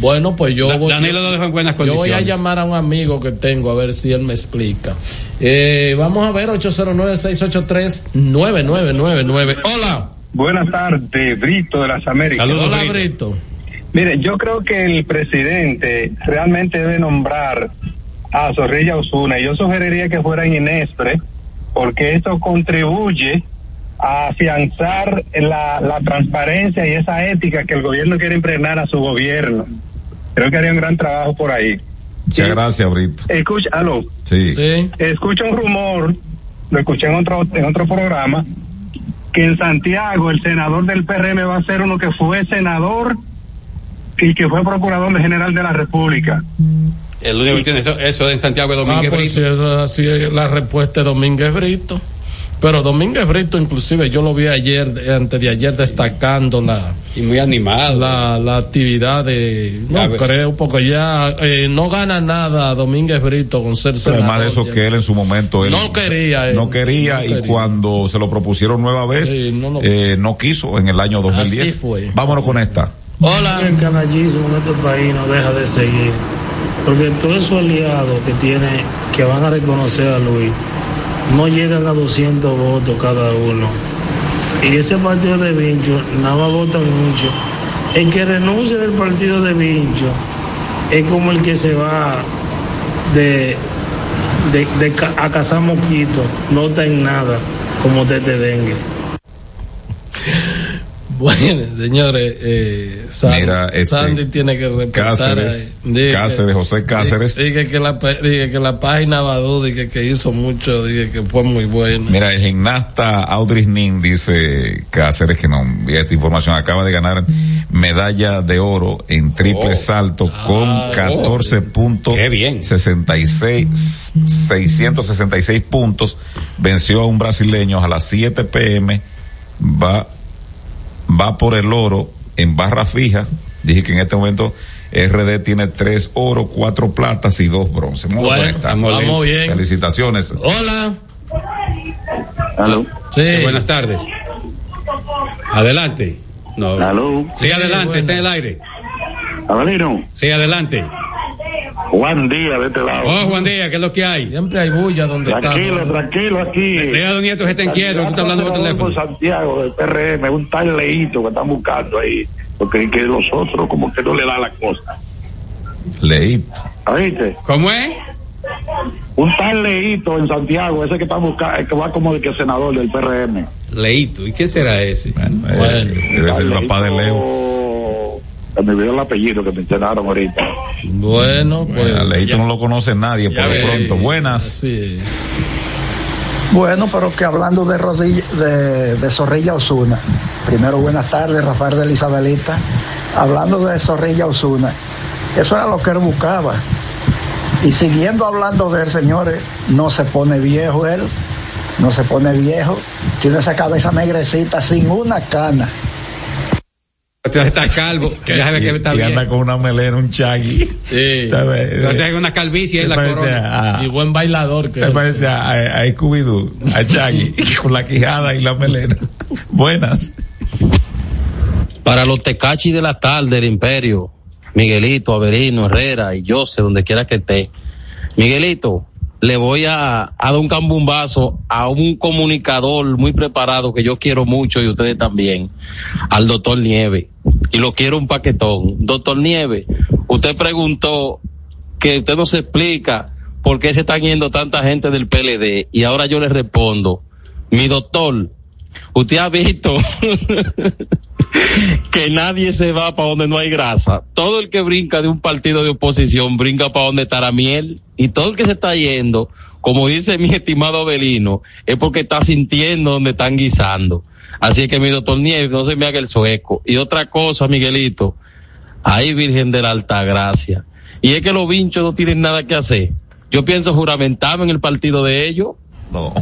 Bueno, pues yo Da- voy, Danilo lo en buenas yo voy a condiciones. llamar a un amigo que tengo a ver si él me explica. Eh, vamos a ver 809-683-9999. Hola. Buenas tardes, Brito de las Américas. Hola, Brito. Mire, yo creo que el presidente realmente debe nombrar a Zorrilla Osuna. Yo sugeriría que fuera en Inespre, porque esto contribuye afianzar la, la transparencia y esa ética que el gobierno quiere impregnar a su gobierno. Creo que haría un gran trabajo por ahí. Muchas gracias, Brito. Escucha, aló. Sí. Escucha un rumor, lo escuché en otro, en otro programa, que en Santiago el senador del PRM va a ser uno que fue senador y que fue procurador general de la República. El único que tiene eso, eso en Santiago de Ah, Domínguez pues Brito. sí, eso es así, la respuesta es Domínguez Brito. Pero Domínguez Brito, inclusive, yo lo vi ayer, antes de ayer, destacando la. Y muy animado. La, la actividad de. No creo, porque ya eh, no gana nada Domínguez Brito con ser senador. Además de eso ya. que él en su momento él No quería él. no quería No y quería. cuando se lo propusieron nueva vez no, no. eh, no quiso en el año 2010. Así fue, Vámonos así con esta. Hola. El canallismo en este país no deja de seguir. Porque todos esos aliados que tiene, que van a reconocer a Luis, no llegan a 200 votos cada uno. Y ese partido de Vincho, nada más votan mucho. El que renuncia del partido de Vincho es como el que se va de, de, a cazar mosquitos, no está en nada, como tete dengue. Bueno, señores, eh, Sandy, Mira, este, Sandy tiene que reportar Cáceres, Cáceres, que- José Cáceres. Dije que la, dije que la página Badú, dije que hizo mucho, dije que fue muy buena. Mira, el gimnasta Audrey Nin dice Cáceres que no envía esta información. Acaba de ganar medalla de oro en triple Oh. salto con Ah, 14 puntos. Qué bien. 66, 666 puntos. Venció a un brasileño a las 7 pm. Va, va por el oro en barra fija. Dije que en este momento RD tiene tres oro, cuatro platas y dos bronce. Vamos Bueno, vamos bien. Felicitaciones. Hola. Aló. Sí. buenas tardes. Adelante. No. Aló. Sí, adelante, está en el aire. Avelino. Sí, adelante. Juan Díaz de este lado. Oh, Juan Díaz, ¿qué es lo que hay? Siempre hay bulla donde Tranquilo, tranquilo aquí. Deja a don Nieto que está inquieto, que tú estás hablando por teléfono. por Santiago del PRM, un tal leíto que están buscando ahí, porque que los otros como que no le da la cosa. Leíto. ¿Oíste? ¿Cómo es? Un tal leíto en Santiago, ese que está buscando, el que va como de que senador del PRM. Leito, ¿y qué será ese? Bueno, debe ser el papá de Leo. Se me olvidó el apellido que mencionaron ahorita. Bueno, pues. Bueno, Leito no lo conoce nadie por lo pronto. Buenas. Bueno, pero que hablando de, rodilla, de, de Zorrilla Osuna, primero buenas tardes, Rafael de Isabelita. Hablando de Zorrilla Osuna, eso era lo que él buscaba. Y siguiendo hablando de él, señores, no se pone viejo él, no se pone viejo, tiene esa cabeza negrecita sin una cana. Está calvo, ya ve que está y bien. anda con una melena, un chagui. Sí. No tenga una calvicie en la corona. a- Y buen bailador que Me parece a, a, a Scooby-Doo, a Chaggy, con la quijada y la melena. Buenas. Para los tecachi de la tarde del imperio, Miguelito, Averino, Herrera y Jose, donde quiera que esté. Miguelito, le voy a, a dar un cambumbazo a un comunicador muy preparado que yo quiero mucho y ustedes también, al doctor Nieve. Y lo quiero un paquetón. Doctor Nieve, usted preguntó que usted no se explica por qué se están yendo tanta gente del PLD y ahora yo le respondo, mi doctor, usted ha visto que nadie se va para donde no hay grasa. Todo el que brinca de un partido de oposición brinca para donde está la miel. Y todo el que se está yendo, como dice mi estimado Abelino, es porque está sintiendo donde están guisando. Así que mi doctor Nieves, no se me haga el sueco. Y otra cosa, Miguelito, ahí Virgen de la Alta Gracia. Y es que los vinchos no tienen nada que hacer. Yo pienso juramentarme en el partido de ellos. No.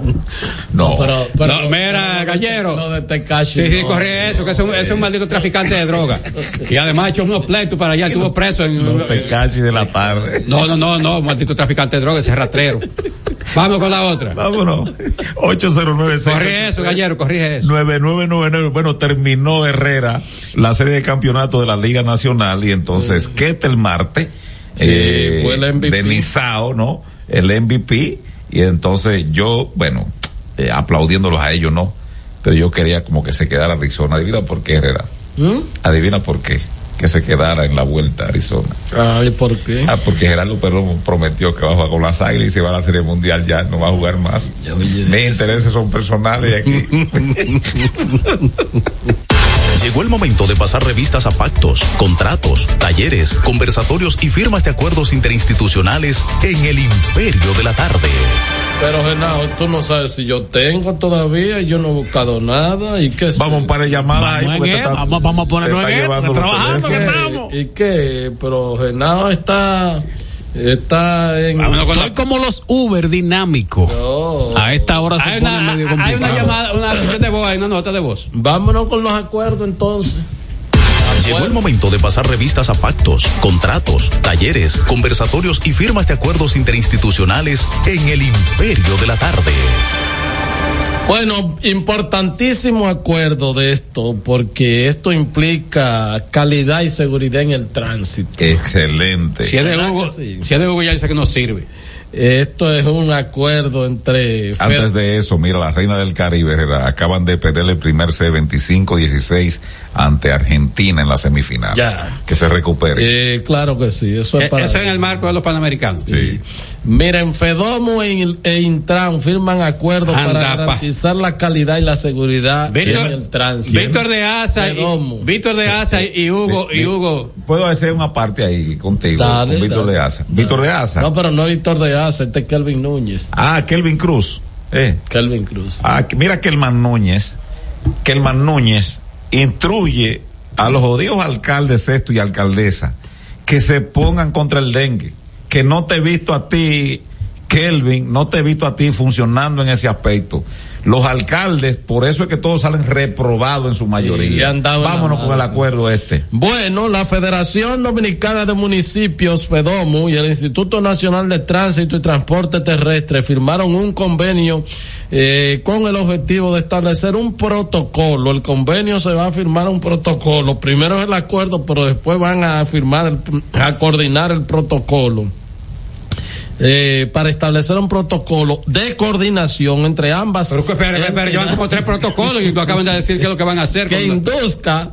No. pero, pero- No, mira, gallero. Lo de Tecachi. Sí, sí, no. corre eso, que es un, es un maldito traficante de droga. Y además ha hecho unos pleitos para allá, estuvo preso en... Te cachi de la tarde. No, no, no, no, maldito traficante de droga, ese rastrero. Vamos con la otra. Vámonos. 809 Corrige eso, gallero, corrige eso. 9999. Bueno, terminó Herrera la serie de campeonato de la Liga Nacional y entonces Ketel Marte, Sí, eh, fue el MVP. de Nizao, ¿no? El MVP. Y entonces yo, bueno, eh, aplaudiéndolos a ellos, ¿no? Pero yo quería como que se quedara Arizona. Adivina por qué, Herrera. ¿Mm? Adivina por qué. que se quedara en la vuelta a Arizona. Ay, ¿por qué? Ah, porque Gerardo Perón prometió que va a jugar con las águilas y se va a la Serie Mundial ya, no va a jugar más. Mis intereses son personales aquí. Llegó el momento de pasar revistas a pactos, contratos, talleres, conversatorios y firmas de acuerdos interinstitucionales en el imperio de la tarde. Pero Genao, tú no sabes si yo tengo todavía, yo no he buscado nada y qué Vamos para llamadas ahí. porque está- Vamos, vamos a ponernos en esto, trabajando que estamos. ¿Y qué? Pero Genao está, está en... Estoy como los Uber dinámicos. A esta hora se Hay pone una, medio hay complicado. una llamada, una nota de voz, hay una nota de voz. Vámonos con los acuerdos entonces. Llegó el momento de pasar revistas a pactos, contratos, talleres, conversatorios y firmas de acuerdos interinstitucionales en el imperio de la tarde. Bueno, importantísimo acuerdo de esto, porque esto implica calidad y seguridad en el tránsito. Excelente. Si es de ¿Verdad Hugo, sí? si es de Hugo ya dice que no sirve. Esto es un acuerdo entre... Antes de eso, mira, la reina del Caribe Herrera, acaban de perder el primer C25-16 ante Argentina en la semifinal. Ya. Que se recupere. Eh, claro que sí, eso es Eh, para... Eso en el marco de los panamericanos. Sí. Miren, Fedomo e, e Intran firman acuerdos Anda, para pa. garantizar la calidad y la seguridad Víctor- en el tránsito. Víctor de Asa, y. Víctor de Asa y Hugo, y Hugo. Puedo hacer una parte ahí contigo, Dale, con Víctor dale. de Asa. Víctor de Asa. No, pero no Víctor de Asa, este es Kelvin Núñez. Ah, Kelvin Cruz. Eh. Kelvin Cruz. Ah, mira Kelman Núñez. Kelman Núñez instruye a los odios alcaldes esto y alcaldesa que se pongan contra el dengue. Que no te he visto a ti, Kelvin, no te he visto a ti funcionando en ese aspecto. Los alcaldes, por eso es que todos salen reprobados en su Y mayoría. Vámonos con el acuerdo este. Bueno, la Federación Dominicana de Municipios, FEDOMU, y el Instituto Nacional de Tránsito y Transporte Terrestre firmaron un convenio eh, con el objetivo de establecer un protocolo. El convenio se va a firmar un protocolo. Primero es el acuerdo, pero después van a firmar, el- a coordinar el protocolo. Eh, para establecer un protocolo de coordinación entre ambas. Pero, espera, espera, llevan como tres protocolos y tú acaban de decir qué es lo que van a hacer. que induzca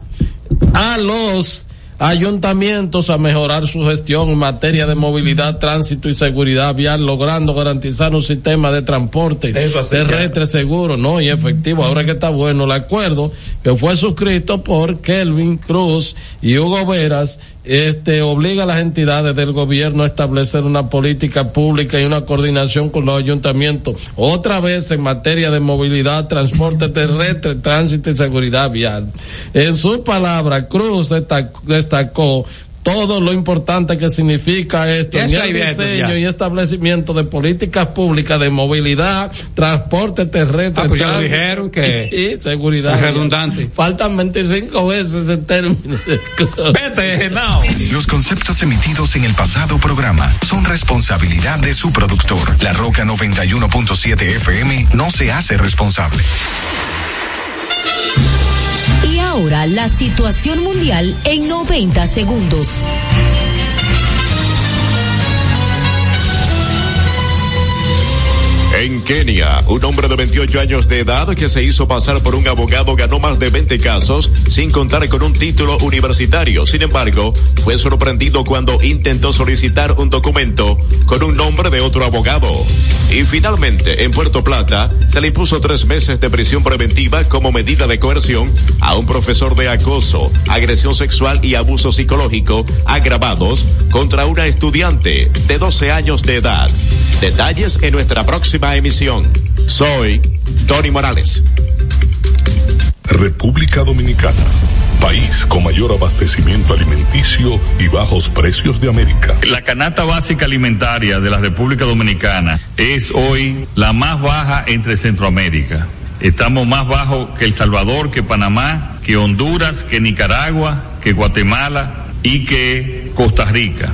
a los ayuntamientos a mejorar su gestión en materia de movilidad, tránsito y seguridad vial, logrando garantizar un sistema de transporte terrestre seguro, ¿no? Y efectivo. Ahora que está bueno el acuerdo que fue suscrito por Kelvin Cruz y Hugo Veras, este obliga a las entidades del gobierno a establecer una política pública y una coordinación con los ayuntamientos, otra vez en materia de movilidad, transporte terrestre, tránsito y seguridad vial. En su palabra, Cruz destac- destacó todo lo importante que significa esto en el diseño ya. y establecimiento de políticas públicas de movilidad, transporte terrestre, Ah, pues ya lo dijeron que- y, y seguridad. Es redundante. Faltan 25 veces ese término. Vete, no. Los conceptos emitidos en el pasado programa son responsabilidad de su productor. La Roca 91.7 FM no se hace responsable. Ahora la situación mundial en 90 segundos. En Kenia, un hombre de 28 años de edad que se hizo pasar por un abogado ganó más de 20 casos sin contar con un título universitario. Sin embargo, fue sorprendido cuando intentó solicitar un documento con un nombre de otro abogado. Y finalmente, en Puerto Plata, se le impuso tres meses de prisión preventiva como medida de coerción a un profesor de acoso, agresión sexual y abuso psicológico agravados contra una estudiante de 12 años de edad. Detalles en nuestra próxima emisión. Soy Tony Morales. República Dominicana, país con mayor abastecimiento alimenticio y bajos precios de América. La canasta básica alimentaria de la República Dominicana es hoy la más baja entre Centroamérica. Estamos más bajos que El Salvador, que Panamá, que Honduras, que Nicaragua, que Guatemala y que Costa Rica.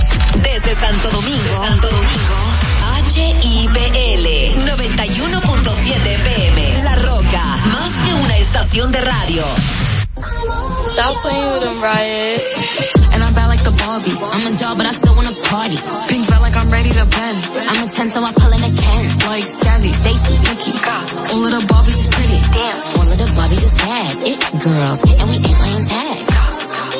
Desde Santo Domingo, Santo Domingo, HIPL 91.7 FM. La Roca, más que una estación de radio. Stop playing with them, Riot. And I'm bad like the Barbie. I'm a doll, but I still wanna party. Pink felt like I'm ready to bend. I'm a 10, so I pull in a Ken. Like Jazzy, Stacy, Nikki. All of the Barbies is pretty. Damn. All of the Barbies is bad. It girls, and we ain't playing tag.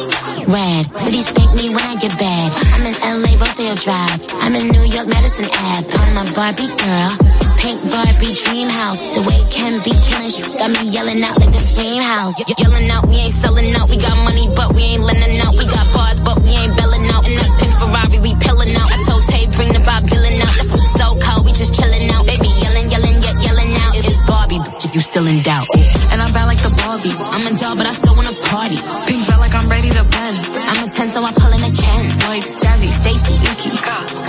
Red, but he spank me when I get bad. I'm in LA, Rodeo Drive. I'm in New York, Madison Ave. I'm a Barbie girl. Pink Barbie dream house. The way can be killing shit got me yelling out like the scream house. Ye- Yelling out, we ain't selling out. We got money, but we ain't lending out. We got bars, but we ain't belling out. In that pink Ferrari, we pillin' out. I told Tay, bring the Bob Dylan out. So cold, we just chillin' out. Baby yelling, yelling, yet yelling out. It's Barbie, bitch, if you still in doubt. And I'm bad like the Barbie. I'm a doll, but I still wanna party. Pink felt like I'm ready to. I'm a 10, so I pull in a Ken. Like Jazzy, Stacy, Nikki.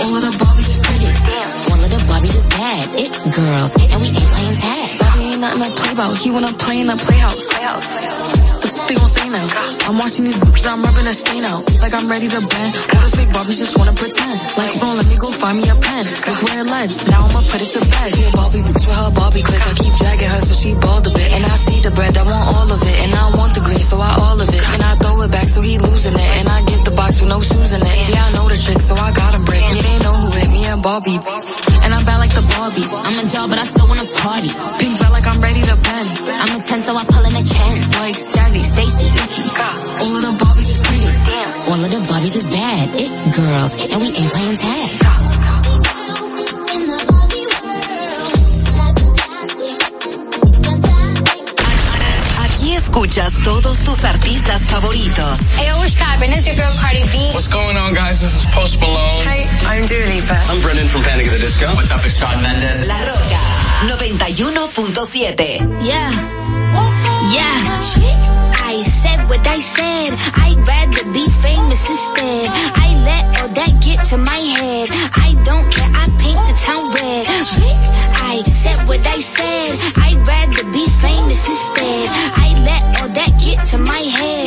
All of the Barbies pretty. All of the Barbies is bad. It girls, and Ain't nothing to play. He wanna play in the playhouse. What they gon' say now? I'm watching these bitches, I'm rubbing a stain out. Like I'm ready to bend. All the fake Barbies just wanna pretend. Like, bro, let me go find me a pen. Like where it led. Now I'ma put it to bed. She a Barbie bitch with her Barbie click. I keep dragging her so she bald a bit. And I see the bread, I want all of it. And I want the green, so I all of it. And I throw it back so he losing it. And I get the box with no shoes in it. Yeah, I know the trick, so I got him brick. Yeah, they know who hit me and Barbie. And I'm bad like the Barbie. I'm a doll, but I still wanna party. Pink felt like I'm ready to bend. I'm a 10, so I pull in a Ken. Like Jazzy, Stacy, Nikki. All of the Barbies is pretty. All of the Barbies is bad. It girls, and we ain't playing tag. Aquí escuchas todos tus artistas favoritos. Hey, what's poppin'? It's your girl Cardi B. What's going on, guys? This is Post Malone. Hi, I'm Dua Lipa. I'm Brendan from Panic at the Disco. What's up? It's Shawn Mendes. La Roca 91.7. Yeah. Yeah. I said what I said. I'd rather be famous instead. I let all that get to my head. I don't care. I paint the town red. I said what I said. I'd rather be famous instead. I let all that get to my head.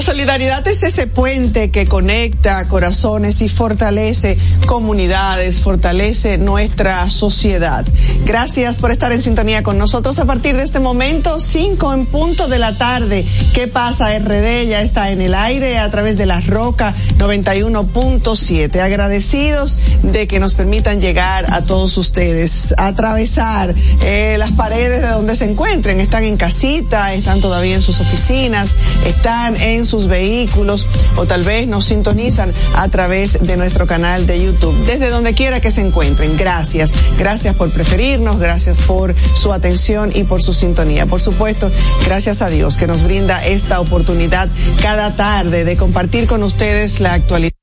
Solidaridad es ese puente que conecta corazones y fortalece comunidades, fortalece nuestra sociedad. Gracias por estar en sintonía con nosotros a partir de este momento, 5 en punto de la tarde. ¿Qué pasa? RD ya está en el aire a través de la Roca 91.7. Agradecidos de que nos permitan llegar a todos ustedes, atravesar eh, las paredes de donde se encuentren. Están en casita, están todavía en sus oficinas, están en sus vehículos o tal vez nos sintonizan a través de nuestro canal de YouTube. Desde donde quiera que se encuentren. Gracias. Gracias por preferirnos, gracias por su atención y por su sintonía. Por supuesto, gracias a Dios que nos brinda esta oportunidad cada tarde de compartir con ustedes la actualidad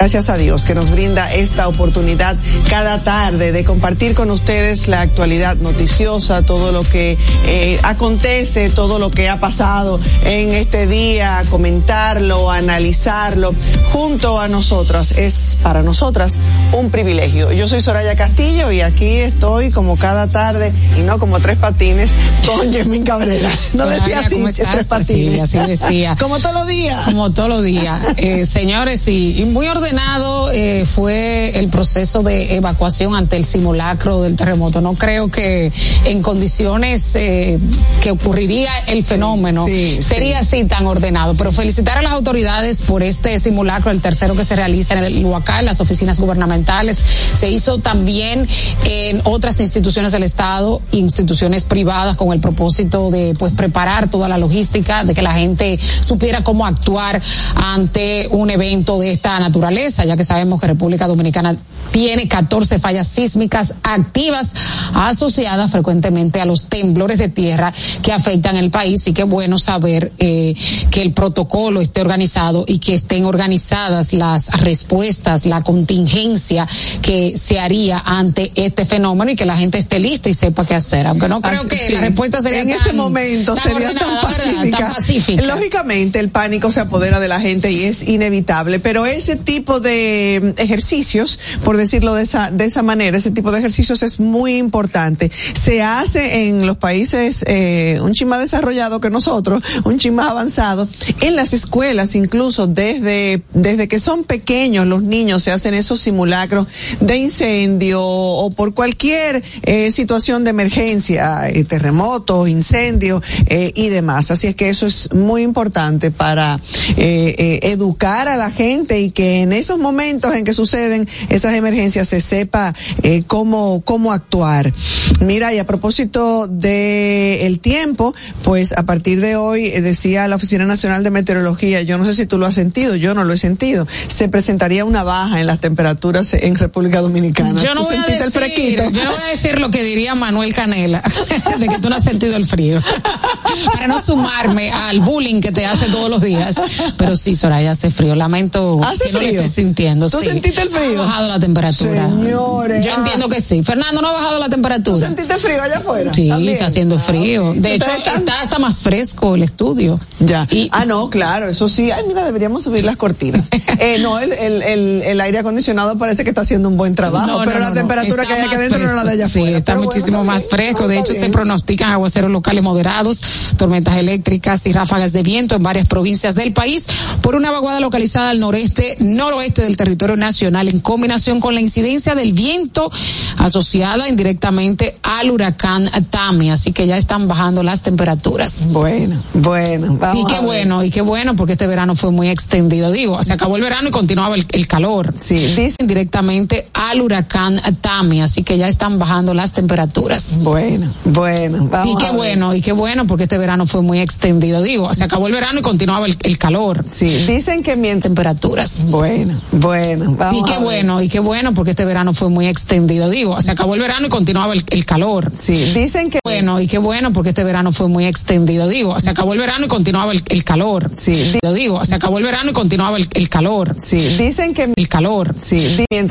Gracias a Dios que nos brinda esta oportunidad cada tarde de compartir con ustedes la actualidad noticiosa, todo lo que eh, acontece, todo lo que ha pasado en este día, comentarlo, analizarlo junto a nosotras. Es para nosotras un privilegio. Yo soy Soraya Castillo y aquí estoy como cada tarde y no como tres patines con Yasmin Cabrera. No Soraya, decía así, tres patines. Sí, así decía. como todos los días. Como todos los días. Eh, señores, sí, y muy ordenado eh, fue el proceso de evacuación ante el simulacro del terremoto. No creo que en condiciones eh, que ocurriría el fenómeno Sí, sería así tan ordenado. Pero felicitar a las autoridades por este simulacro, el tercero que se realiza en el Huacán, las oficinas gubernamentales. Se hizo también en otras instituciones del Estado, instituciones privadas, con el propósito de pues preparar toda la logística, de que la gente supiera cómo actuar ante un evento de esta naturaleza, ya que sabemos que República Dominicana tiene 14 fallas sísmicas activas asociadas frecuentemente a los temblores de tierra que afectan el país y qué bueno saber eh, que el protocolo esté organizado y que estén organizadas las respuestas, la contingencia que se haría ante este fenómeno y que la gente esté lista y sepa qué hacer. Aunque no creo Así- que sí. la respuesta sería en tan- ese momento tan sería tan pacífica. Tan pacífica. Lógicamente el pánico se apodera de la gente y es inevitable, pero ese tipo de mm, ejercicios, por decirlo de esa de esa manera, ese tipo de ejercicios es muy importante. Se hace en los países eh, un chin más desarrollado que nosotros, un chin más avanzado, en las escuelas incluso desde desde que son pequeños los niños se hacen esos simulacros de incendio o por cualquier eh, situación de emergencia, eh, terremoto, incendio eh, y demás. Así es que eso es muy importante para educar a la gente y que en esos momentos en que suceden esas emergencias se sepa eh, cómo cómo actuar. Mira, y a propósito de el tiempo, pues a partir de hoy eh, decía la Oficina Nacional de Meteorología, yo no sé si tú lo has sentido, yo no lo he sentido, se presentaría una baja en las temperaturas en República Dominicana. Yo no ¿Tú voy a decir, el yo no voy a decir lo que diría Manuel Canela, de que tú no has sentido el frío, para no sumarme al bullying que te hace todos los días. Pero sí, Soraya, hace frío. Lamento ¿Hace que no estés sintiendo. ¿Tú sí. sentiste el frío? Ha bajado la temperatura. Señores, Yo ah. entiendo que sí. Fernando, ¿no ha bajado la temperatura? ¿Sentiste frío allá afuera? Sí, También. está haciendo frío. ok. De hecho, ¿Ustedes están- está hasta más fresco el estudio. Ya. ah, no, claro, eso sí. Ay, mira, deberíamos subir las cortinas. eh, no, el, el, el, el aire acondicionado parece que está haciendo un buen trabajo, No, pero no, la no, temperatura está que hay aquí más adentro no la de allá afuera. Sí, está Pero bueno, muchísimo está más fresco. No, De hecho, se pronostican aguaceros locales moderados, tormentas eléctricas y ráfagas de viento en varias provincias del país por una vaguada localizada al noreste, noroeste del territorio nacional en combinación con la incidencia del viento asociada indirectamente al huracán Tami. Así que ya están bajando las temperaturas. Bueno, bueno, vamos Y qué a ver. bueno, y qué bueno, porque este verano fue muy extendido. Digo, se acabó el verano y continuaba el, el calor. Sí, dicen directamente al huracán Tami, así que ya están bajando las temperaturas. Bueno, bueno, vamos Y qué a ver. bueno, y qué bueno, porque este verano fue muy extendido. Digo, se acabó el verano y continuaba el, el calor. Sí, dicen que mientras temperaturas. Bueno, bueno, vamos Y qué a ver. bueno, y qué bueno, porque este verano fue muy extendido. Digo, se acabó el verano y continuaba el, el calor. Sí, dicen que bueno, y qué bueno, porque este verano fue muy extendido. Digo, se acabó el verano y continuaba el, el calor. Sí, Digo, se acabó el verano y continuaba el, el calor. Sí, dicen que el calor. Sí, mientras